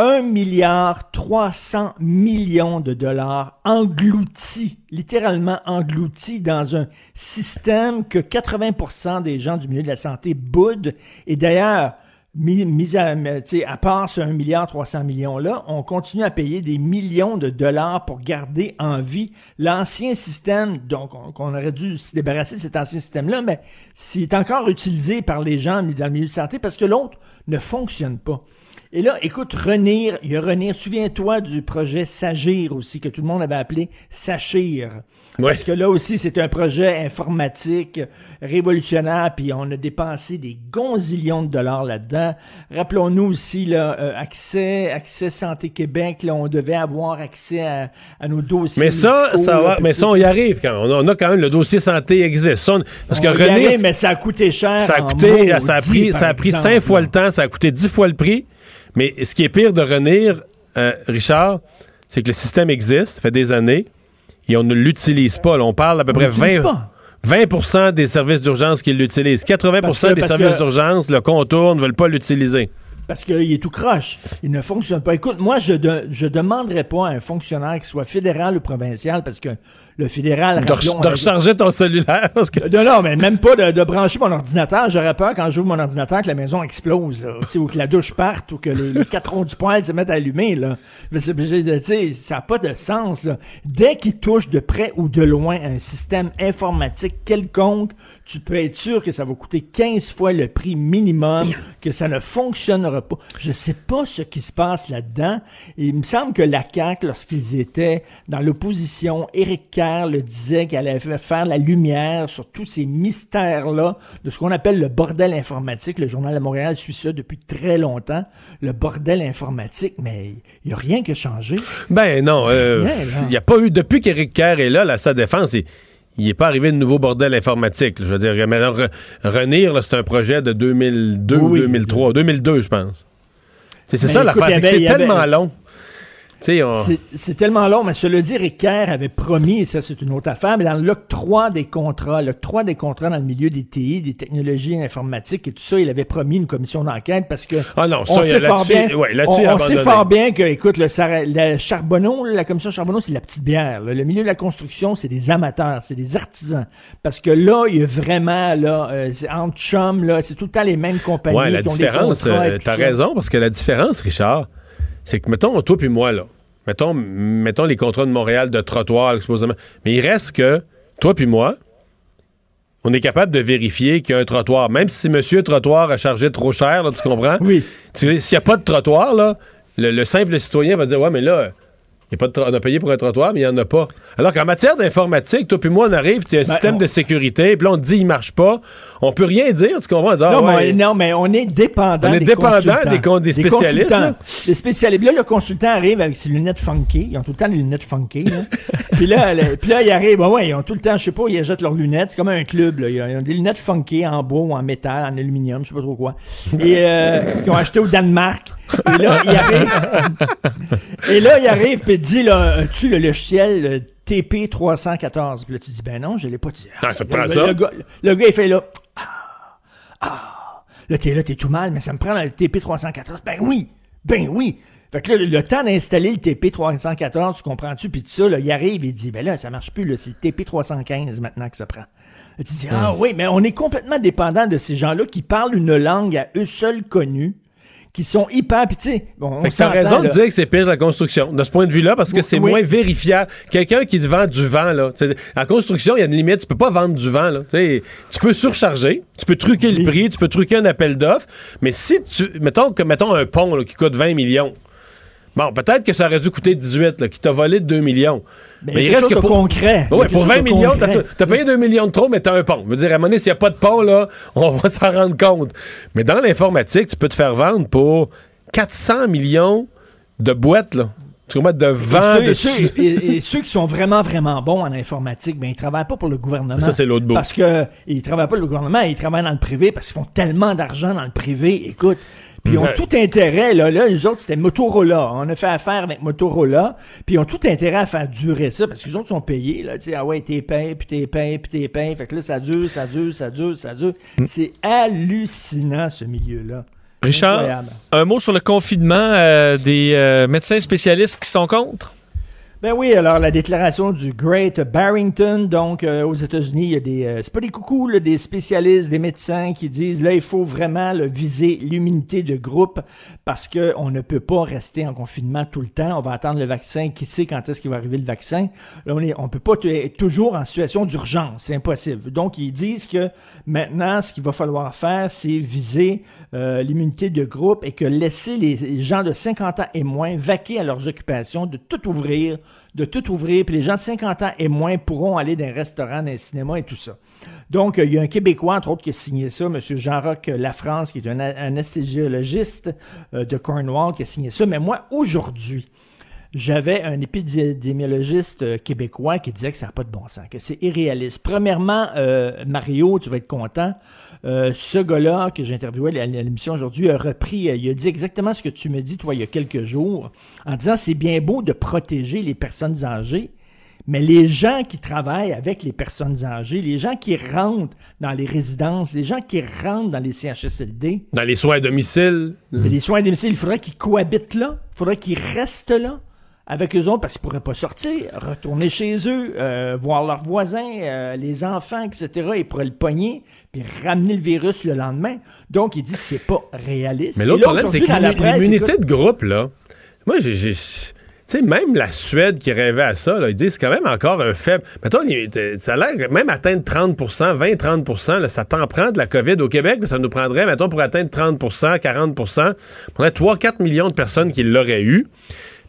1 milliard 300 millions de dollars engloutis, littéralement engloutis dans un système que 80% des gens du milieu de la santé boudent. Et d'ailleurs, mis, à, à part ce 1 milliard 300 millions-là, on continue à payer des millions de dollars pour garder en vie l'ancien système, donc on, aurait dû se débarrasser de cet ancien système-là, mais s'il est encore utilisé par les gens dans le milieu de santé parce que l'autre ne fonctionne pas. Et là, écoute, Renir, il y a Renir, souviens-toi du projet Sagir aussi, que tout le monde avait appelé Sachir. Parce que là aussi, c'est un projet informatique révolutionnaire, puis on a dépensé des gonzillions de dollars là-dedans. Rappelons-nous aussi, là, euh, accès, accès Santé Québec, là, on devait avoir accès à, à nos dossiers. Mais ça, ça va, mais ça, on y arrive quand on a, on a quand même le dossier santé existe. Ça, on- parce que On y René, mais ça a coûté cher. ça a coûté, ça a pris, ça a pris cinq fois le temps, ça a coûté dix fois le prix. Mais ce qui est pire de Renir, euh, Richard, c'est que le système existe, ça fait des années, et on ne l'utilise pas. Là, on parle d'à peu On près l'utilise 20, pas. 20 des services d'urgence qui l'utilisent. 80 Parce que- des services que- d'urgence le contournent, ne veulent pas l'utiliser. Parce qu'il est tout croche. Il ne fonctionne pas. Écoute, moi, je ne je demanderais pas à un fonctionnaire qui soit fédéral ou provincial, parce que le fédéral... De, rappelons, de recharger ton cellulaire. (laughs) Parce que... Non, non, mais même pas de, de brancher mon ordinateur. J'aurais peur quand j'ouvre mon ordinateur que la maison explose, là, ou que la douche parte, ou que les, les quatre ronds du poêle se mettent à allumer. Là. Mais c'est- j'ai- tu sais, ça n'a pas de sens. Là. Dès qu'il touche de près ou de loin un système informatique quelconque, tu peux être sûr que ça va coûter 15 fois le prix minimum, que ça ne fonctionnera pas. Je sais pas ce qui se passe là-dedans. Il me semble que la CAQ, lorsqu'ils étaient dans l'opposition, Éric Kerr le disait qu'elle allait fa- faire la lumière sur tous ces mystères-là de ce qu'on appelle le bordel informatique. Le Journal de Montréal suit ça depuis très longtemps. Le bordel informatique, mais il n'y a rien qui a changé. Ben non, euh, il n'y a pas eu, depuis qu'Éric Kerr est là, là, sa défense, il- il n'est pas arrivé de nouveau bordel informatique. là. Je veux dire, maintenant, Re- Renir, c'est un projet de 2002 ou Oui, 2003, 2002, je pense. C'est Mais ça l'affaire, c'est avait- tellement long. On- C'est- tellement long, mais cela dit, Rick Kerr avait promis, et ça c'est une autre affaire, mais dans l'octroi des contrats, l'octroi des contrats dans le milieu des TI, des technologies informatiques et tout ça, il avait promis une commission d'enquête parce que Ah non, ça, on sait fort bien, ouais, on, on sait fort bien que, écoute, le, la Charbonneau, la commission Charbonneau, c'est la petite bière. là. Le milieu de la construction, c'est des amateurs, c'est des artisans. Parce que là, il y a vraiment, là, euh, c'est entre chums, là, c'est tout le temps les mêmes compagnies Ouais, la qui ont des différence, euh, t'as raison, parce que la différence, Richard, c'est que, mettons, toi puis moi, là, mettons, mettons les contrats de Montréal de trottoir, supposément, mais il reste que, toi puis moi, on est capable de vérifier qu'il y a un trottoir. Même si monsieur trottoir a chargé trop cher, là, tu comprends? Oui. S'il n'y a pas de trottoir, là, le, le simple citoyen va dire, ouais, mais là, y a pas de on a payé pour un trottoir, mais il n'y en a pas. Alors qu'en matière d'informatique, toi puis moi, on arrive, puis il y a un Ben, système on- de sécurité, puis là, on te dit, il marche pas. On peut rien dire, tu comprends? Ah, non, ouais. mais, non, mais on est dépendant On est des dépendant consultants. des con- des spécialistes, là. Les spécialistes. Là, le consultant arrive avec ses lunettes funky. Ils ont tout le temps des lunettes funky. là. (laughs) puis, là, le- puis là, ils arrivent. Ben ouais, ils ont tout le temps, je sais pas, ils achètent leurs lunettes. C'est comme un club. Là. Ils, ont, ils ont des lunettes funky en bois ou en métal, en aluminium, je sais pas trop quoi. Et euh, ils ont acheté au Danemark. Et là, il arrive. et là, il arrive puis il dit, là, as-tu le logiciel euh, TP314? Puis là, tu dis, ben non, je l'ai pas dit. Ah, ça te Le- prend le, ça? Le gars, le gars, il fait là. Ah, là, t'es là, t'es tout mal, mais ça me prend le TP314. Ben oui, ben oui. Fait que là, le, le temps d'installer le TP314, tu comprends-tu? Puis tout ça, là, il arrive, il dit, ben là, ça marche plus, là, c'est le TP315 maintenant que ça prend. Là, tu dis, ah oui, mais on est complètement dépendant de ces gens-là qui parlent une langue à eux seuls connue, qui sont hyper, puis tu sais, bon, on raison de dire que c'est pire la construction, de ce point de vue-là, parce que Oui, c'est oui. moins vérifiable. Quelqu'un qui te vend du vent, là. En construction, il y a une limite, tu peux pas vendre du vent, là. T'sais, tu peux surcharger, tu peux truquer le prix, tu peux truquer un appel d'offres, mais si tu. Mettons que mettons un pont là, qui coûte 20 millions. Bon, peut-être que ça aurait dû coûter 18, là, qui t'a volé de 2 millions. Mais il y a quelque chose de concret. Il Oui, pour chose 20 de millions, t'as, payé 2 millions de trop, mais t'as un pont. Je veux dire, à un moment donné, s'il n'y a pas de pont, là, on va s'en rendre compte. Mais dans l'informatique, tu peux te faire vendre pour 400 millions de boîtes, là. Tu comprends, de vent, Et de ceux, et, ceux- et- et (laughs) ceux qui sont vraiment, vraiment bons en informatique, ben, ils travaillent pas pour le gouvernement. Ça, c'est l'autre bout. Parce que ils travaillent pas pour le gouvernement, ils travaillent dans le privé parce qu'ils font tellement d'argent dans le privé. Écoute. Puis ils ont Ouais. tout intérêt, là, là, les autres, c'était Motorola. On a fait affaire avec Motorola, puis ils ont tout intérêt à faire durer ça, parce que les autres sont payés, là, tu sais, ah ouais, t'es payé, puis t'es payé, puis t'es payé. Fait que là, ça dure, ça dure, ça dure, ça dure. Mm. C'est hallucinant, ce milieu-là. Richard, Incroyable. un mot sur le confinement euh, des euh, médecins spécialistes qui sont contre? Ben oui, alors la déclaration du Great Barrington, donc euh, aux États-Unis, il y a des, euh, c'est pas des coucous, là, des spécialistes, des médecins qui disent là il faut vraiment là, viser l'immunité de groupe parce que on ne peut pas rester en confinement tout le temps. On va attendre le vaccin. Qui sait quand est-ce qu'il va arriver le vaccin? Là on est, on peut pas être toujours en situation d'urgence, c'est impossible. Donc ils disent que maintenant ce qu'il va falloir faire, c'est viser euh, l'immunité de groupe et que laisser les gens de 50 ans et moins vaquer à leurs occupations, de tout ouvrir, de tout ouvrir, puis les gens de 50 ans et moins pourront aller dans un restaurant, dans un cinéma et tout ça. Donc, euh, il y a un Québécois, entre autres, qui a signé ça, M. Jean-Roch Lafrance, qui est un anesthésiologiste euh, de Cornwall, qui a signé ça. Mais moi, aujourd'hui, j'avais un épidémiologiste euh, québécois qui disait que ça n'a pas de bon sens, que c'est irréaliste. Premièrement, Mario, tu vas être content, euh, ce gars-là que j'ai interviewé à l'émission aujourd'hui a repris, euh, il a dit exactement ce que tu me dis, toi, il y a quelques jours, en disant c'est bien beau de protéger les personnes âgées, mais les gens qui travaillent avec les personnes âgées, les gens qui rentrent dans les résidences, les gens qui rentrent dans les CHSLD, Dans les soins à domicile. mais les soins à domicile, il faudrait qu'ils cohabitent là. Il faudrait qu'ils restent là avec eux autres parce qu'ils ne pourraient pas sortir, retourner chez eux, euh, voir leurs voisins, euh, les enfants, etc. Ils pourraient le pogner puis ramener le virus le lendemain. Donc, il dit c'est pas réaliste. Mais l'autre problème, c'est que l'immunité de groupe, là, moi, j'ai. Tu sais, même la Suède qui rêvait à ça, là, ils disent c'est quand même encore un faible. Mettons, ça a l'air, même atteindre 30% 20-30 là, ça t'en prend de la COVID. Au Québec, là, ça nous prendrait, mettons, pour atteindre 30% 40% on aurait 3-4 millions de personnes qui l'auraient eu.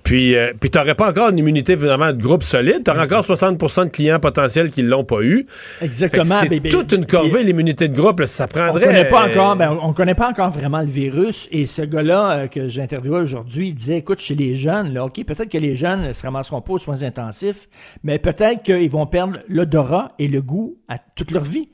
Puis, euh, puis t'aurais pas encore une immunité vraiment de groupe solide. T'aurais encore 60% de clients potentiels qui l'ont pas eu. Exactement. C'est toute une corvée, l'immunité de groupe. là. ça on prendrait... connaît pas euh, encore, ben, on connaît pas encore vraiment le virus. Et ce gars-là euh, que j'ai interviewé aujourd'hui, il disait, écoute, chez les jeunes, là, ok, peut-être que les jeunes ne se ramasseront pas aux soins intensifs, mais peut-être qu'ils vont perdre l'odorat et le goût à toute leur vie.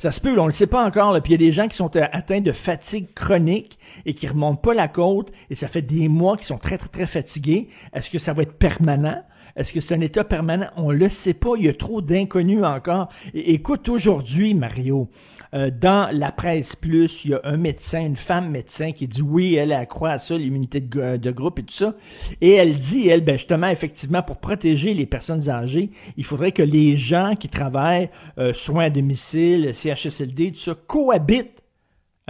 Ça se peut, là, on ne le sait pas encore. Là. Puis il y a des gens qui sont euh, atteints de fatigue chronique et qui remontent pas la côte et ça fait des mois qu'ils sont très, très, très fatigués. Est-ce que ça va être permanent? Est-ce que c'est un état permanent? On le sait pas. Il y a trop d'inconnus encore. Écoute, aujourd'hui, Mario, euh, dans la presse plus, il y a un médecin, une femme médecin qui dit oui, elle, croit à ça, l'immunité de groupe et tout ça. Et elle dit, elle, ben justement, effectivement, pour protéger les personnes âgées, il faudrait que les gens qui travaillent euh, soins à domicile, CHSLD, tout ça, cohabitent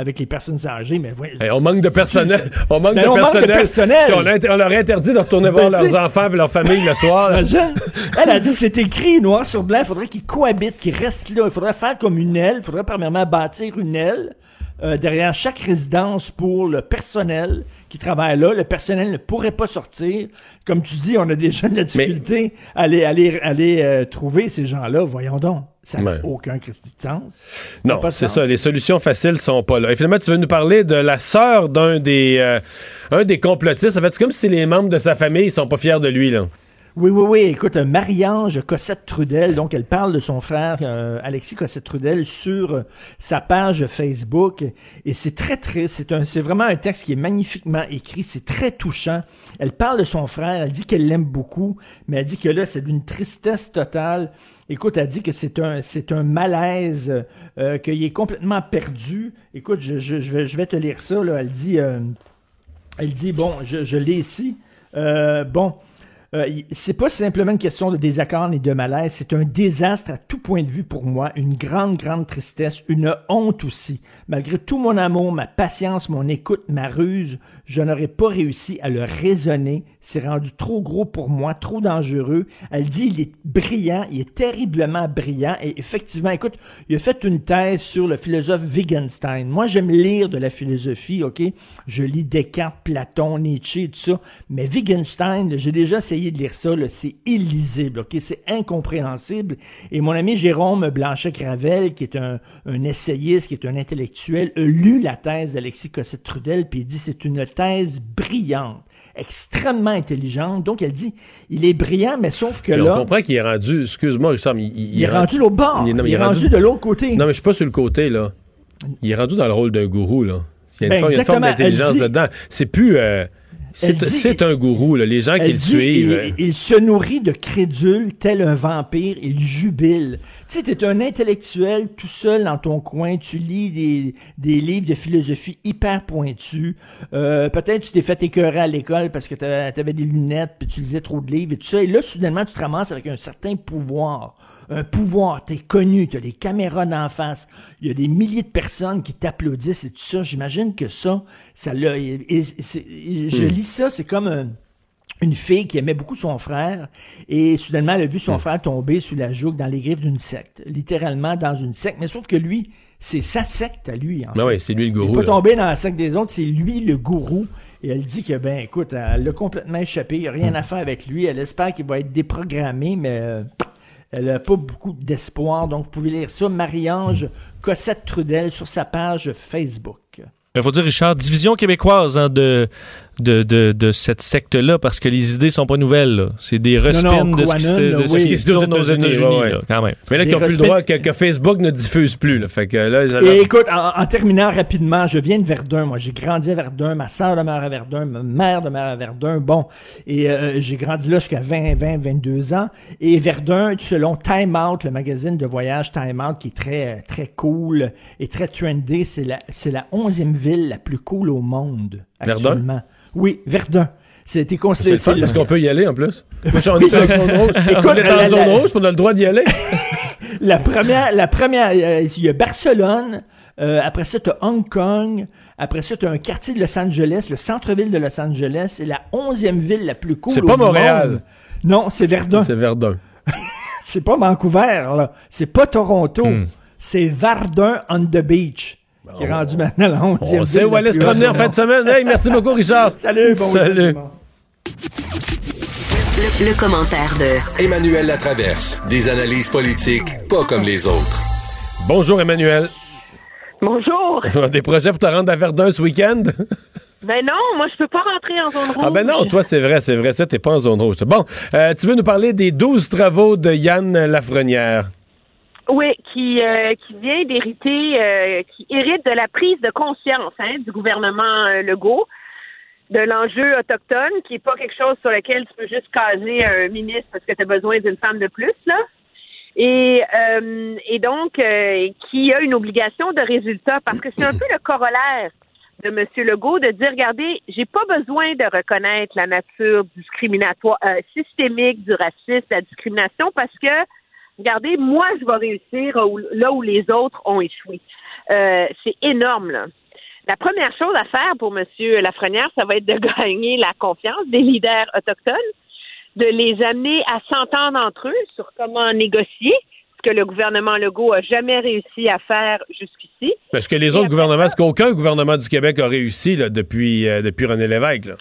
avec les personnes âgées. Mais Hey, on manque de personnel. On manque, Ben, de, on manque de personnel. Si on, leur interdit de retourner voir Ben, leurs t'sais- enfants et leur famille le soir. Elle a dit c'est écrit noir sur blanc, il faudrait qu'ils cohabitent, qu'ils restent là. Il faudrait faire comme une aile, il faudrait premièrement bâtir une aile euh, derrière chaque résidence pour le personnel qui travaille là. Le personnel ne pourrait pas sortir. Comme tu dis, on a déjà de la difficulté à aller, aller, aller euh, trouver ces gens-là. Voyons donc. Ça n'a Ouais. aucun Christi de sens. Non, c'est ça. Les solutions faciles sont pas là. Et finalement, tu veux nous parler de la sœur d'un des, euh, un des complotistes. En fait, c'est comme si les membres de sa famille sont pas fiers de lui, là. Oui, oui, oui. Écoute, euh, Marie-Ange Cossette-Trudel, donc elle parle de son frère euh, Alexis Cossette-Trudel sur euh, sa page Facebook. Et c'est très triste. C'est vraiment un texte qui est magnifiquement écrit. C'est très touchant. Elle parle de son frère. Elle dit qu'elle l'aime beaucoup, mais elle dit que là, c'est d'une tristesse totale. Écoute, elle dit que c'est un, c'est un malaise, qu'il est complètement perdu. Écoute, je, je, vais, te lire ça. Là. Elle dit, bon, je, je l'ai ici. Bon, euh, c'est pas simplement une question de désaccord ni de malaise, c'est un désastre à tout point de vue pour moi, une grande, grande tristesse, une honte aussi. Malgré tout mon amour, ma patience, mon écoute, ma ruse, je n'aurais pas réussi à le raisonner. C'est rendu trop gros pour moi, trop dangereux. Elle dit, il est brillant, il est terriblement brillant. Et effectivement, écoute, il a fait une thèse sur le philosophe Wittgenstein. Moi, j'aime lire de la philosophie, ok? Je lis Descartes, Platon, Nietzsche, tout ça. Mais Wittgenstein, j'ai déjà essayé de lire ça, c'est illisible, ok? C'est incompréhensible. Et mon ami Jérôme Blanchet-Gravel, qui est un, un essayiste, qui est un intellectuel, a lu la thèse d'Alexis Cossette-Trudel, puis il dit c'est une thèse brillante, extrêmement intelligente. Donc, elle dit, il est brillant, mais sauf que Puis là... on comprend qu'il est rendu, excuse-moi, Richard, mais il, Il est rendu l'autre bord. non, mais Il est rendu de l'autre côté. Non, mais je suis pas sur le côté, là. Il est rendu dans le rôle d'un gourou, là. Il y a une, Ben, forme, d'intelligence dedans. C'est plus. euh, c'est un gourou, là. Les gens qui le suivent. il, il se nourrit de crédules tel un vampire, il jubile. Tu sais, t'es un intellectuel tout seul dans ton coin, tu lis des, des livres de philosophie hyper pointus. Euh, Peut-être tu t'es fait écœurer à l'école parce que t'avais avais des lunettes, puis tu lisais trop de livres et tout ça. Et là, soudainement, tu te ramasses avec un certain pouvoir. Un pouvoir, t'es connu, t'as des caméras d'en face. Il y a des milliers de personnes qui t'applaudissent et tout ça. J'imagine que ça, ça l'a... Je Hmm. lis ça, c'est comme un une fille qui aimait beaucoup son frère et soudainement elle a vu son frère tomber sous la joug dans les griffes d'une secte, littéralement dans une secte. Mais sauf que lui, c'est sa secte à lui. En fait. ouais, c'est lui le Il gourou. pas là. tombé dans la secte des autres, c'est lui le gourou. Et elle dit que, ben écoute, elle l'a complètement échappé, il n'y a rien à faire avec lui. Elle espère qu'il va être déprogrammé, mais euh, elle n'a pas beaucoup d'espoir. Donc, vous pouvez lire ça, Marie-Ange Cossette-Trudel, sur sa page Facebook. Il faut dire, Richard, division québécoise hein, de, de, de, de cette secte-là, parce que les idées sont pas nouvelles. là. C'est des respins de ce qui se, de ce oui. qui se tourne aux États-Unis, ouais, ouais. quand même. Mais là, qui n'ont plus le droit, que, que Facebook ne diffuse plus. Là. Fait que là, ils Et écoute, en, en terminant rapidement, je viens de Verdun. Moi, j'ai grandi à Verdun. Ma sœur demeure à Verdun. Ma mère demeure à Verdun. Bon, et euh, j'ai grandi là jusqu'à 20, 20, 22 ans. Et Verdun, selon Time Out, le magazine de voyage Time Out, qui est très, très cool et très trendy, c'est la, c'est la 11e ville la plus cool au monde. Verdun? Oui, Verdun. C'était C'est considéré. le fun parce c'est qu'on peut y aller en plus? (laughs) Moi, on est sur la zone rouge. (laughs) Écoute, on est en la- zone rouge, on a le droit d'y aller. (laughs) La première, la première, euh, il y a Barcelone. euh, après ça, tu Hong Kong. Après ça, tu un quartier de Los Angeles, le centre-ville de Los Angeles. C'est la onzième ville la plus cool C'est pas Montréal. monde. Non, c'est Verdun. C'est Verdun. C'est pas Vancouver, là. C'est pas Toronto. Hmm. C'est Verdun on the beach. Qui est rendu maintenant la onzième On sait où aller se promener en fin de semaine. Hey, merci beaucoup, Richard. (laughs) Salut, bon Salut. le commentaire de Emmanuel Latraverse. Des analyses politiques pas comme les autres. Bonjour, Emmanuel. Bonjour. (laughs) Des projets pour te rendre à Verdun ce week-end? (laughs) Ben non, moi je peux pas rentrer en zone rouge. Ah ben non, toi c'est vrai, c'est vrai, ça t'es pas en zone rouge. Bon, euh, tu veux nous parler des 12 travaux de Yann Lafrenière? Oui, qui, euh, qui vient d'hériter, euh, qui hérite de la prise de conscience hein, du gouvernement euh, Legault, de l'enjeu autochtone, qui n'est pas quelque chose sur lequel tu peux juste caser un ministre parce que tu as besoin d'une femme de plus, là. Et, euh, et donc, euh, qui a une obligation de résultat, parce que c'est un peu le corollaire de M. Legault de dire, regardez, j'ai pas besoin de reconnaître la nature discriminatoire, euh, systémique du racisme, la discrimination, parce que regardez, moi, je vais réussir là où les autres ont échoué. Euh, c'est énorme, là. La première chose à faire pour M. Lafrenière, ça va être de (laughs) gagner la confiance des leaders autochtones, de les amener à s'entendre entre eux sur comment négocier, ce que le gouvernement Legault a jamais réussi à faire jusqu'ici. Parce que les autres gouvernements, est-ce qu'aucun gouvernement du Québec a réussi là, depuis, euh, depuis René Lévesque? Là?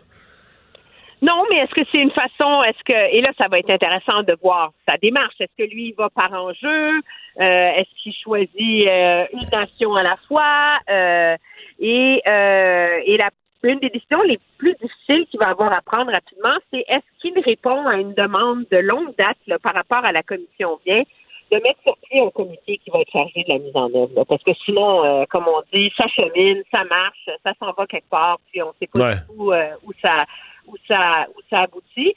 Non, mais est-ce que c'est une façon, est-ce que, et là, ça va être intéressant de voir sa démarche. Est-ce que lui, il va par enjeu? Euh, est-ce qu'il choisit euh, une nation à la fois? Euh, et euh, et la, une des décisions les plus difficiles qu'il va avoir à prendre rapidement, c'est est-ce qu'il répond à une demande de longue date là, par rapport à la commission vient de mettre sur pied un comité qui va être chargé de la mise en œuvre. là? parce que sinon, euh, comme on dit, ça chemine, ça marche, ça s'en va quelque part, puis on sait pas Ouais. du tout euh, où ça où ça où ça aboutit.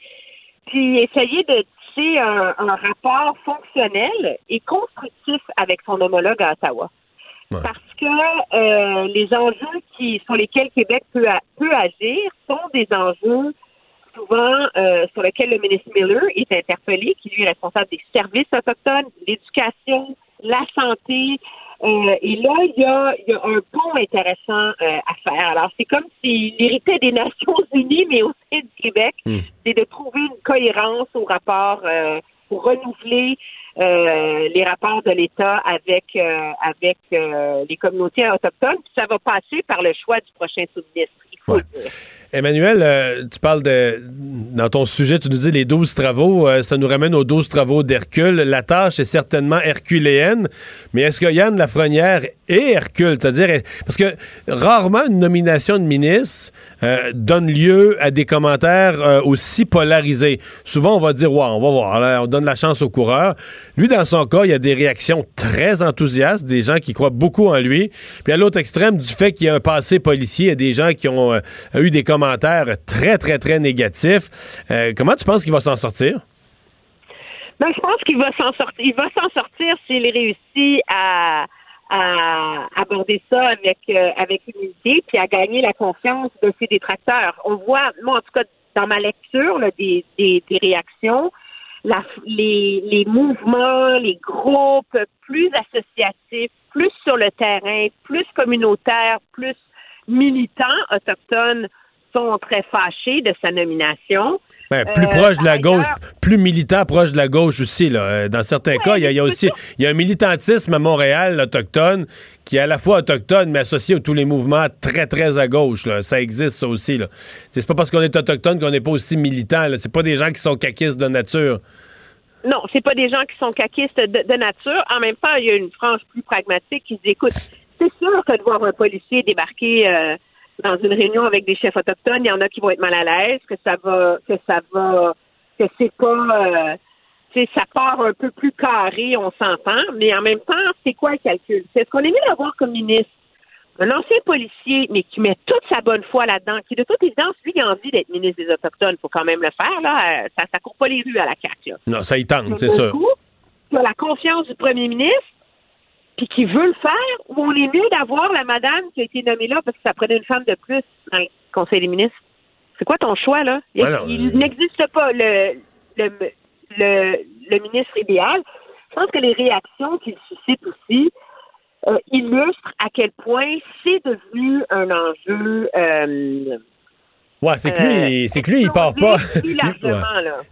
Puis essayer de tisser un, un rapport fonctionnel et constructif avec son homologue à Ottawa. Parce que euh, les enjeux qui sur lesquels Québec peut, peut agir sont des enjeux souvent euh, sur lesquels le ministre Miller est interpellé, qui lui est responsable des services autochtones, l'éducation, la santé. Euh, et là, il y a, il y a un pont intéressant euh, à faire. Alors, c'est comme s'il héritait des (laughs) Nations Unies, mais au sein du Québec, c'est de trouver une cohérence au rapport euh, pour renouveler les rapports de l'État avec euh, avec euh, les communautés autochtones. Puis ça va passer par le choix du prochain sous-ministre. Il faut le dire. Emmanuel, euh, tu parles de. Dans ton sujet, tu nous dis les 12 travaux. euh, ça nous ramène aux 12 travaux d'Hercule. La tâche est certainement herculéenne, mais est-ce que Yann Lafrenière est Hercule? C'est-à-dire, est- parce que rarement une nomination de ministre euh, donne lieu à des commentaires euh, aussi polarisés. Souvent, on va dire, ouais, on va voir, on donne la chance au coureur. Lui, dans son cas, il y a des réactions très enthousiastes, des gens qui croient beaucoup en lui. Puis à l'autre extrême, du fait qu'il y a un passé policier, il y a des gens qui ont euh, eu des commentaires très, très, très négatifs. Comment tu penses qu'il va s'en sortir? Ben, je pense qu'il va s'en sortir. Il va s'en sortir s'il réussit à, à aborder ça avec euh, avec humilité, puis à gagner la confiance de ses détracteurs. On voit, moi en tout cas dans ma lecture là, des, des, des réactions, la, les, les mouvements, les groupes plus associatifs, plus sur le terrain, plus communautaires, plus militants autochtones sont très fâchés de sa nomination. Ben, plus Euh, proche de la gauche, ailleurs- plus militant proche de la gauche aussi. Là. Euh, Dans certains cas, il y, a- il y a aussi il y a un militantisme à Montréal autochtone qui est à la fois autochtone, mais associé à tous les mouvements très, très à gauche. Là. Ça existe, ça aussi. C'est pas parce qu'on est autochtone qu'on n'est pas aussi militant. C'est pas des gens qui sont caquistes de nature. Non, c'est pas des gens qui sont caquistes de, de nature. En même temps, il y a une frange plus pragmatique qui dit, écoute, c'est sûr que de voir un policier débarquer euh, dans une réunion avec des chefs autochtones, il y en a qui vont être mal à l'aise, que ça va, que ça va, que c'est pas, euh, tu sais, ça part un peu plus carré, on s'entend, mais en même temps, c'est quoi le calcul? C'est ce qu'on mieux d'avoir comme ministre? Un ancien policier, mais qui met toute sa bonne foi là-dedans, qui de toute évidence, lui, il a envie d'être ministre des Autochtones. Il faut quand même le faire, là. Euh, Ça, ça court pas les rues à la CAQ, là. Non, ça y tente, c'est as la confiance du premier ministre, puis qui veut le faire, ou on est mieux d'avoir la madame qui a été nommée là parce que ça prenait une femme de plus dans le Conseil des ministres? C'est quoi ton choix, là? Il, il euh, n'existe pas le, le, le, le ministre idéal. Je pense que les réactions qu'il suscite aussi euh, illustrent à quel point c'est devenu un enjeu euh, Ouais, c'est que Euh, lui, c'est que lui, il part pas. (laughs) Ouais.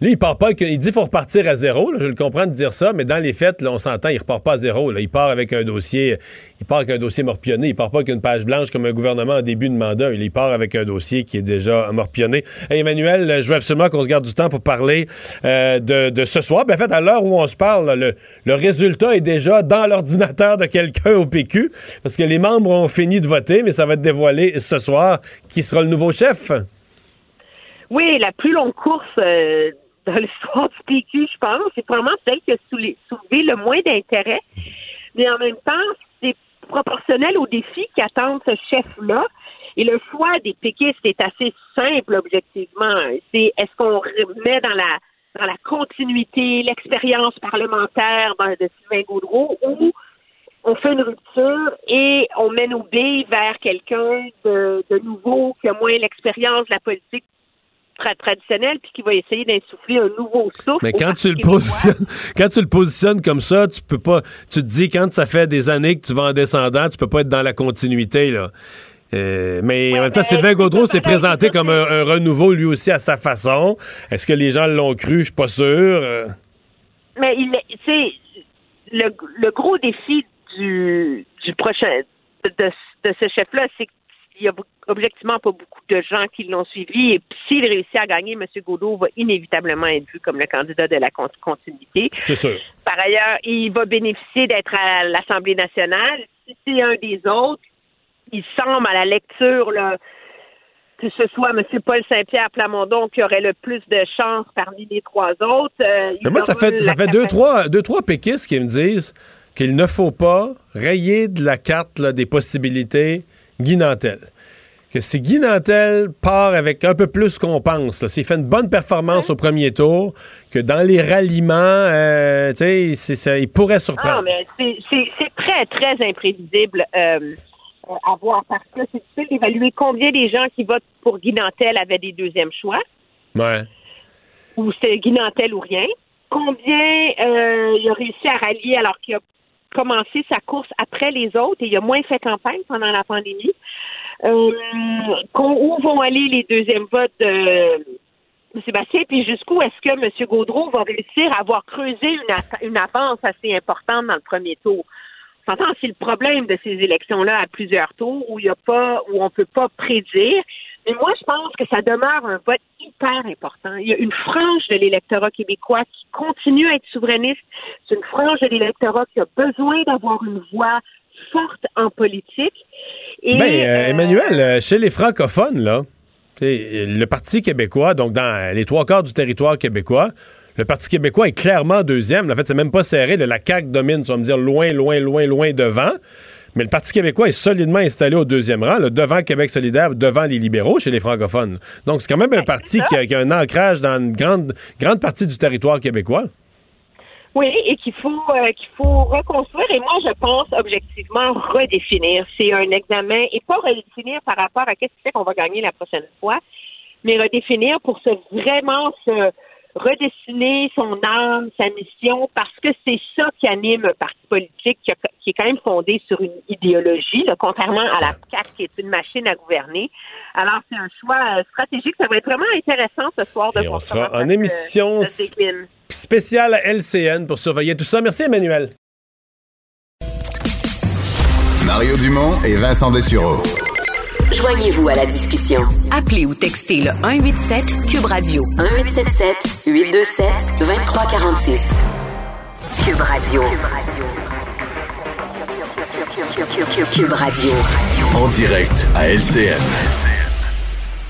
Lui, il part pas. Il dit qu'il faut repartir à zéro. là, je le comprends de dire ça, mais dans les faits, là, on s'entend, il repart pas à zéro. Là. Il part avec un dossier. Il part avec un dossier morpionné. Il part pas avec une page blanche comme un gouvernement en début de mandat. Il part avec un dossier qui est déjà morpionné. Hey, Emmanuel, je veux absolument qu'on se garde du temps pour parler euh, de, de ce soir. Ben, en fait, à l'heure où on se parle, le, le résultat est déjà dans l'ordinateur de quelqu'un au PQ, parce que les membres ont fini de voter, mais ça va être dévoilé ce soir qui sera le nouveau chef? Oui, la plus longue course euh, dans l'histoire du PQ, je pense. C'est vraiment celle qui a soulevé le moins d'intérêt. Mais en même temps, c'est proportionnel aux défis qui attendent ce chef-là. Et le choix des péquistes est assez simple, objectivement. C'est est-ce qu'on remet dans la dans la continuité l'expérience parlementaire de Sylvain Gaudreau ou on fait une rupture et on met nos billes vers quelqu'un de, de nouveau qui a moins l'expérience de la politique tra- traditionnelle puis qui va essayer d'insuffler un nouveau souffle. Mais quand tu le positionnes, (laughs) quand tu le positionnes comme ça, tu peux pas. Tu te dis quand ça fait des années que tu vas en descendant, tu peux pas être dans la continuité là. Euh, mais en même temps, Sylvain Gaudreau s'est présenté comme un, un renouveau lui aussi à sa façon. Est-ce que les gens l'ont cru? Je suis pas sûr. Euh, Mais il est- tu sais, le, le gros défi du, du prochain de, de ce chef-là, c'est qu'il y a objectivement pas beaucoup de gens qui l'ont suivi. Et s'il réussit à gagner, M. Godot va inévitablement être vu comme le candidat de la con- continuité. C'est sûr. Par ailleurs, il va bénéficier d'être à l'Assemblée nationale. Si c'est un des autres, il semble à la lecture là, que ce soit M. Paul Saint-Pierre Plamondon qui aurait le plus de chance parmi les trois autres. Euh, il Mais moi, ça fait, ça la fait deux, trois, deux, trois péquistes qui me disent qu'il ne faut pas rayer de la carte là, des possibilités Guy Nantel. Que si Guy Nantel part avec un peu plus qu'on pense, s'il fait une bonne performance au premier tour, que dans les ralliements, euh, tu sais, c'est- ça- il pourrait Ah, surprendre. mais c'est- c'est c'est très, très imprévisible euh, à voir parce que c'est difficile d'évaluer combien des gens qui votent pour Guy Nantel avaient des deuxièmes choix Ouais. ou c'était Guy Nantel ou rien. Combien euh, il a réussi à rallier alors qu'il a commencé sa course après les autres et il a moins fait campagne pendant la pandémie. Euh, où vont aller les deuxièmes votes de Sébastien, puis jusqu'où est-ce que M. Gaudreau va réussir à avoir creusé une, avance assez importante dans le premier tour? S'entend, c'est le problème de ces élections-là à plusieurs tours où il y a pas, où on peut pas prédire. Mais moi, je pense que ça demeure un vote hyper important. Il y a une frange de l'électorat québécois qui continue à être souverainiste. C'est une frange de l'électorat qui a besoin d'avoir une voix forte en politique. Et, Ben, euh, euh, Emmanuel, euh, chez les francophones, là, le Parti québécois, donc dans les trois quarts du territoire québécois, le Parti québécois est clairement deuxième. En fait, c'est même pas serré. la CAQ domine, tu vas me dire, loin, loin, loin, loin devant. Mais le Parti québécois est solidement installé au deuxième rang, là, devant Québec solidaire, devant les libéraux chez les francophones. Donc, c'est quand même un parti qui a, qui a un ancrage dans une grande, grande partie du territoire québécois. Oui, et qu'il faut euh, qu'il faut reconstruire. Et moi, je pense objectivement redéfinir. C'est un examen et pas redéfinir par rapport à qu'est-ce qui fait qu'on va gagner la prochaine fois, mais redéfinir pour se vraiment se redessiner son âme, sa mission, parce que c'est ça qui anime un parti politique qui, a- qui est quand même fondé sur une idéologie, là, contrairement à la CAQ qui est une machine à gouverner. Alors, c'est un choix euh, stratégique. Ça va être vraiment intéressant ce soir de Et on voir sera en émission se spéciale à LCN pour surveiller tout ça. Merci, Emmanuel. Mario Dumont et Vincent Dessureau. Joignez-vous à la discussion. Appelez ou textez le 187 Cube Radio 1877 827 2346. Cube Radio. Cube Radio. En direct à LCN.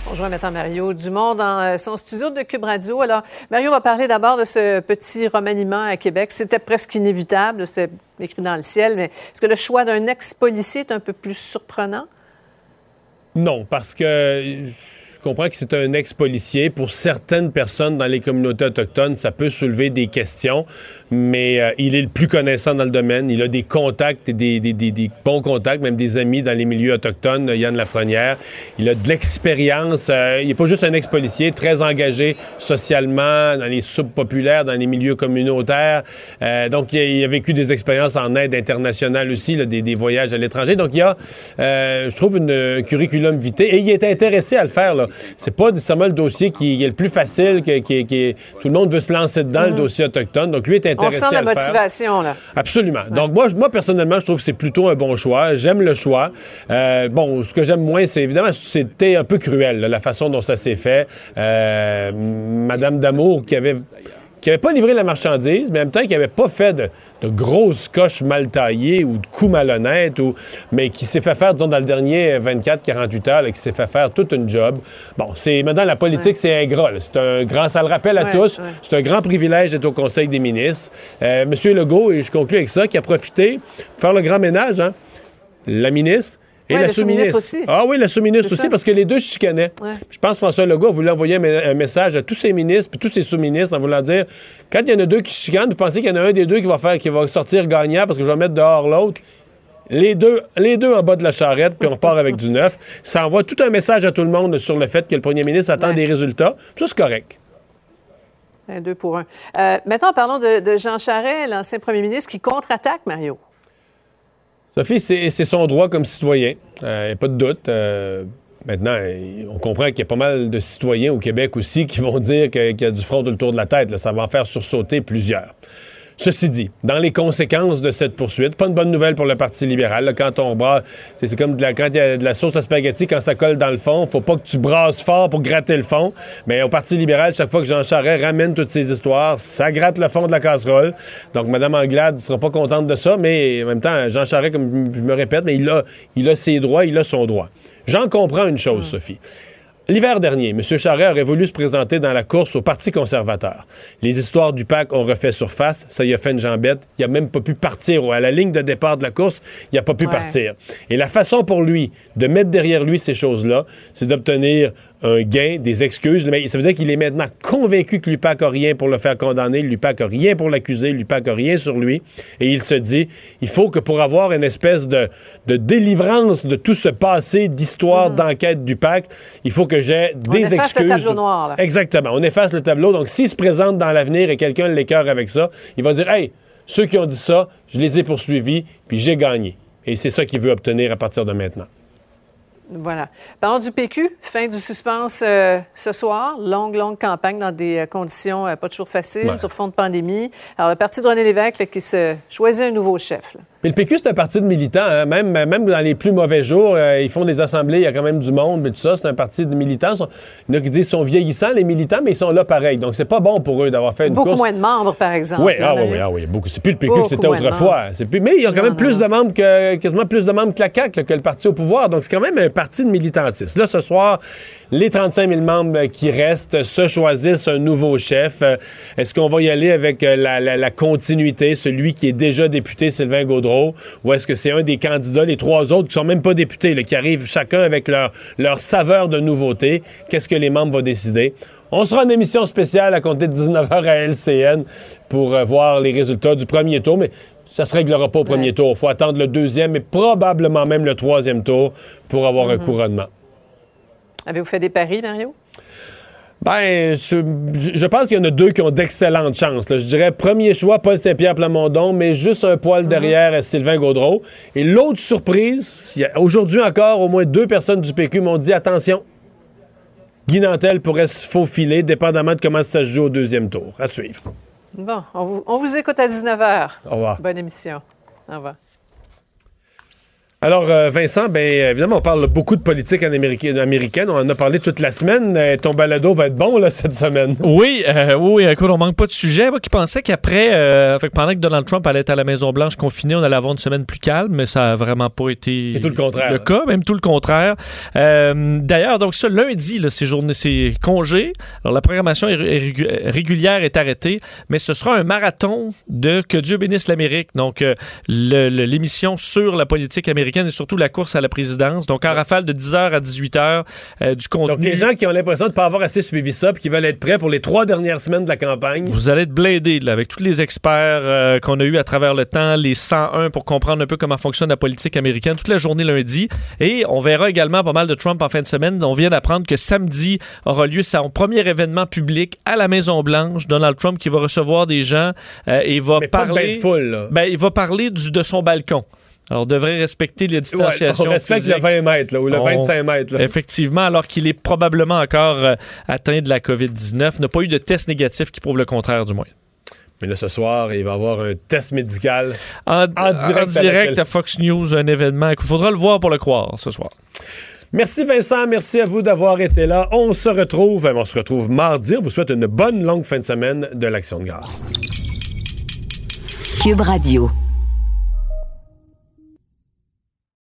Bonjour, maintenant Mario Dumont dans euh, son studio de Cube Radio. Alors, Mario va parler d'abord de ce petit remaniement à Québec. C'était presque inévitable, c'est écrit dans le ciel, mais est-ce que le choix d'un ex-policier est un peu plus surprenant? Non, parce que je comprends que c'est un ex-policier. Pour certaines personnes dans les communautés autochtones, ça peut soulever des questions, mais euh, il est le plus connaissant dans le domaine. Il a des contacts, des, des- des- des bons contacts, même des amis dans les milieux autochtones, euh, Yann Lafrenière. Il a de l'expérience. euh, il n'est pas juste un ex-policier, très engagé socialement, dans les subpopulaires, dans les milieux communautaires. Euh, donc, il a, il a vécu des expériences en aide internationale aussi, là, des, voyages à l'étranger. Donc, il y a, je trouve, une, un curriculum vitae. Et il est intéressé à le faire. C'est pas nécessairement le dossier qui est le plus facile, que, qui, qui- tout le monde veut se lancer dedans, le Mhm. dossier autochtone. Donc, lui est On intéressé sent la motivation, là. Absolument. Donc, moi, personnellement, je trouve que c'est plutôt un bon choix. J'aime le choix. Euh, bon, ce que j'aime moins, c'est évidemment, c'était un peu cruel, là, la façon dont ça s'est fait. Euh, Madame Damour, qui avait qui n'avait pas livré la marchandise, mais en même temps qui n'avait pas fait de, de grosses coches mal taillées ou de coups malhonnêtes, ou, mais qui s'est fait faire, disons, dans le dernier 24-48 heures, là, qui s'est fait faire toute une job. Bon, c'est maintenant la politique, c'est ingrat. C'est un grand, ça le rappelle à Ouais, tous, ouais. c'est un grand privilège d'être au Conseil des ministres. Euh, Monsieur Legault, et je conclue avec ça, qui a profité pour faire le grand ménage, hein, la ministre. Et Ouais, la le sous-ministre. aussi. Ah oui, la sous-ministre aussi, parce que les deux se chicanaient. Ouais. Je pense que François Legault voulu envoyer un, me- un message à tous ses ministres puis tous ses sous-ministres en voulant dire quand il y en a deux qui chicanent, vous pensez qu'il y en a un des deux qui va faire qui va sortir gagnant parce que je vais mettre dehors l'autre? Les deux, les deux en bas de la charrette, puis on repart avec du neuf. Ça envoie tout un message à tout le monde sur le fait que le premier ministre attend des résultats. Ça, c'est correct. Un deux pour un. Euh, maintenant, parlons de, de Jean Charest, l'ancien premier ministre, qui contre-attaque, Mario. Sophie, c'est son droit comme citoyen. A pas de doute. Euh, maintenant, euh, on comprend qu'il y a pas mal de citoyens au Québec aussi qui vont dire qu'il y a du front tout le tour de la tête. Ça va en faire sursauter plusieurs. Ceci dit, dans les conséquences de cette poursuite, pas une bonne nouvelle pour le Parti libéral. là. quand on brasse, c'est comme de la- quand il y a de la sauce à spaghetti, quand ça colle dans le fond, faut pas que tu brasses fort pour gratter le fond. Mais au Parti libéral, chaque fois que Jean Charest ramène toutes ces histoires, ça gratte le fond de la casserole. Donc, Mme Anglade ne sera pas contente de ça, mais en même temps, Jean Charest, comme je me répète, mais il a, il a ses droits, il a son droit. J'en comprends une chose, Sophie. L'hiver dernier, M. Charest aurait voulu se présenter dans la course au Parti conservateur. Les histoires du PAC ont refait surface. Ça y a fait une jambette. Il n'a même pas pu partir. À la ligne de départ de la course, il n'a pas pu Ouais. partir. Et la façon pour lui de mettre derrière lui ces choses-là, c'est d'obtenir un gain, des excuses. Mais ça veut dire qu'il est maintenant convaincu que l'UPAC n'a rien pour le faire condamner, l'UPAC n'a rien pour l'accuser, l'UPAC n'a rien sur lui. Et il se dit, il faut que pour avoir une espèce de, de délivrance de tout ce passé d'histoire, d'enquête du PAC, il faut que j'ai On des efface le excuses. tableau noir, là. Exactement. On efface le tableau. Donc, s'il se présente dans l'avenir et quelqu'un l'écœure avec ça, il va dire Hey, ceux qui ont dit ça, je les ai poursuivis, puis j'ai gagné. Et c'est ça qu'il veut obtenir à partir de maintenant. Voilà. Parlons du PQ. Fin du suspense euh, ce soir. Longue, longue campagne dans des euh, conditions euh, pas toujours faciles, Ouais. sur fond de pandémie. Alors, le parti de René Lévesque là, qui se choisit un nouveau chef. là. Mais le PQ, c'est un parti de militants. hein. Même, même dans les plus mauvais jours, euh, ils font des assemblées, il y a quand même du monde, mais tout ça. C'est un parti de militants. Il y en a qui disent qu'ils sont vieillissants, les militants, mais ils sont là pareil. Donc, c'est pas bon pour eux d'avoir fait une Beaucoup course. moins de membres, par exemple. Oui, ah, oui, oui, ah oui, beaucoup. C'est plus le PQ Beaucoup que c'était autrefois. Plus... Mais il y a quand même plus de membres que quasiment plus de membres que la CAQ, là, que le parti au pouvoir. Donc c'est quand même un parti de militantistes. Là, ce soir, les 35 000 membres qui restent se choisissent un nouveau chef. Est-ce qu'on va y aller avec euh, la, la- la continuité, celui qui est déjà député, Sylvain Gaudreau, ou est-ce que c'est un des candidats, les trois autres qui sont même pas députés, là, qui arrivent chacun avec leur, leur saveur de nouveauté? Qu'est-ce que les membres vont décider? On sera en émission spéciale à compter de 19h à LCN pour euh, voir les résultats du premier tour, mais ça se réglera pas au premier tour. Il faut attendre le deuxième et probablement même le troisième tour pour avoir un Mhm. couronnement. Avez-vous fait des paris, Mario? Ben, je, je pense qu'il y en a deux qui ont d'excellentes chances. là. Je dirais premier choix, Paul Saint-Pierre Plamondon, mais juste un poil derrière euh, Sylvain Gaudreau. Et l'autre surprise, aujourd'hui encore, au moins deux personnes du PQ m'ont dit attention, Guy Nantel pourrait se faufiler, dépendamment de comment ça se joue au deuxième tour. À suivre. Bon, on vous, on vous écoute à 19h. Au revoir. Bonne émission. Au revoir. Alors, euh, Vincent, ben évidemment, on parle beaucoup de politique en Amérique- américaine. On en a parlé toute la semaine. Euh, ton balado va être bon là, (laughs) cette semaine. Oui, euh, oui, écoute, on manque pas de sujet. Moi qui pensais qu'après, euh, fait que pendant que Donald Trump allait être à la Maison-Blanche confiné, on allait avoir une semaine plus calme, mais ça a vraiment pas été Et tout le contraire, le hein. cas, même tout le contraire. Euh, D'ailleurs, donc ça, lundi, là, c'est journée, c'est congé. Alors la programmation est- régulière est arrêtée, mais ce sera un marathon de Que Dieu bénisse l'Amérique. Donc l'émission sur la politique américaine et surtout la course à la présidence. Donc en rafale de 10h à 18h euh, du contenu. Donc, les gens qui ont l'impression de ne pas avoir assez suivi ça puis qui veulent être prêts pour les trois dernières semaines de la campagne. Vous allez être bladé là, avec tous les experts euh, qu'on a eu à travers le temps, les 101 pour comprendre un peu comment fonctionne la politique américaine toute la journée lundi. Et on verra également pas mal de Trump en fin de semaine. On vient d'apprendre que samedi aura lieu son premier événement public à la Maison Blanche. Donald Trump qui va recevoir des gens euh, et va Mais pas de parler. foule, là. Ben, il va parler du, de son balcon. Alors, on devrait respecter les distanciations. on respecte physiques. le 20 mètres là, ou le On- 25 mètres. là. Effectivement, alors qu'il est probablement encore euh, atteint de la COVID-19, n'a pas eu de test négatif qui prouve le contraire, du moins. Mais là, ce soir, il va y avoir un test médical En, en direct, en direct à Fox News, un événement. Il faudra le voir pour le croire ce soir. Merci Vincent, merci à vous d'avoir été là. On se retrouve, on se retrouve mardi. On vous souhaite une bonne longue fin de semaine de l'Action de grâce. Cube Radio.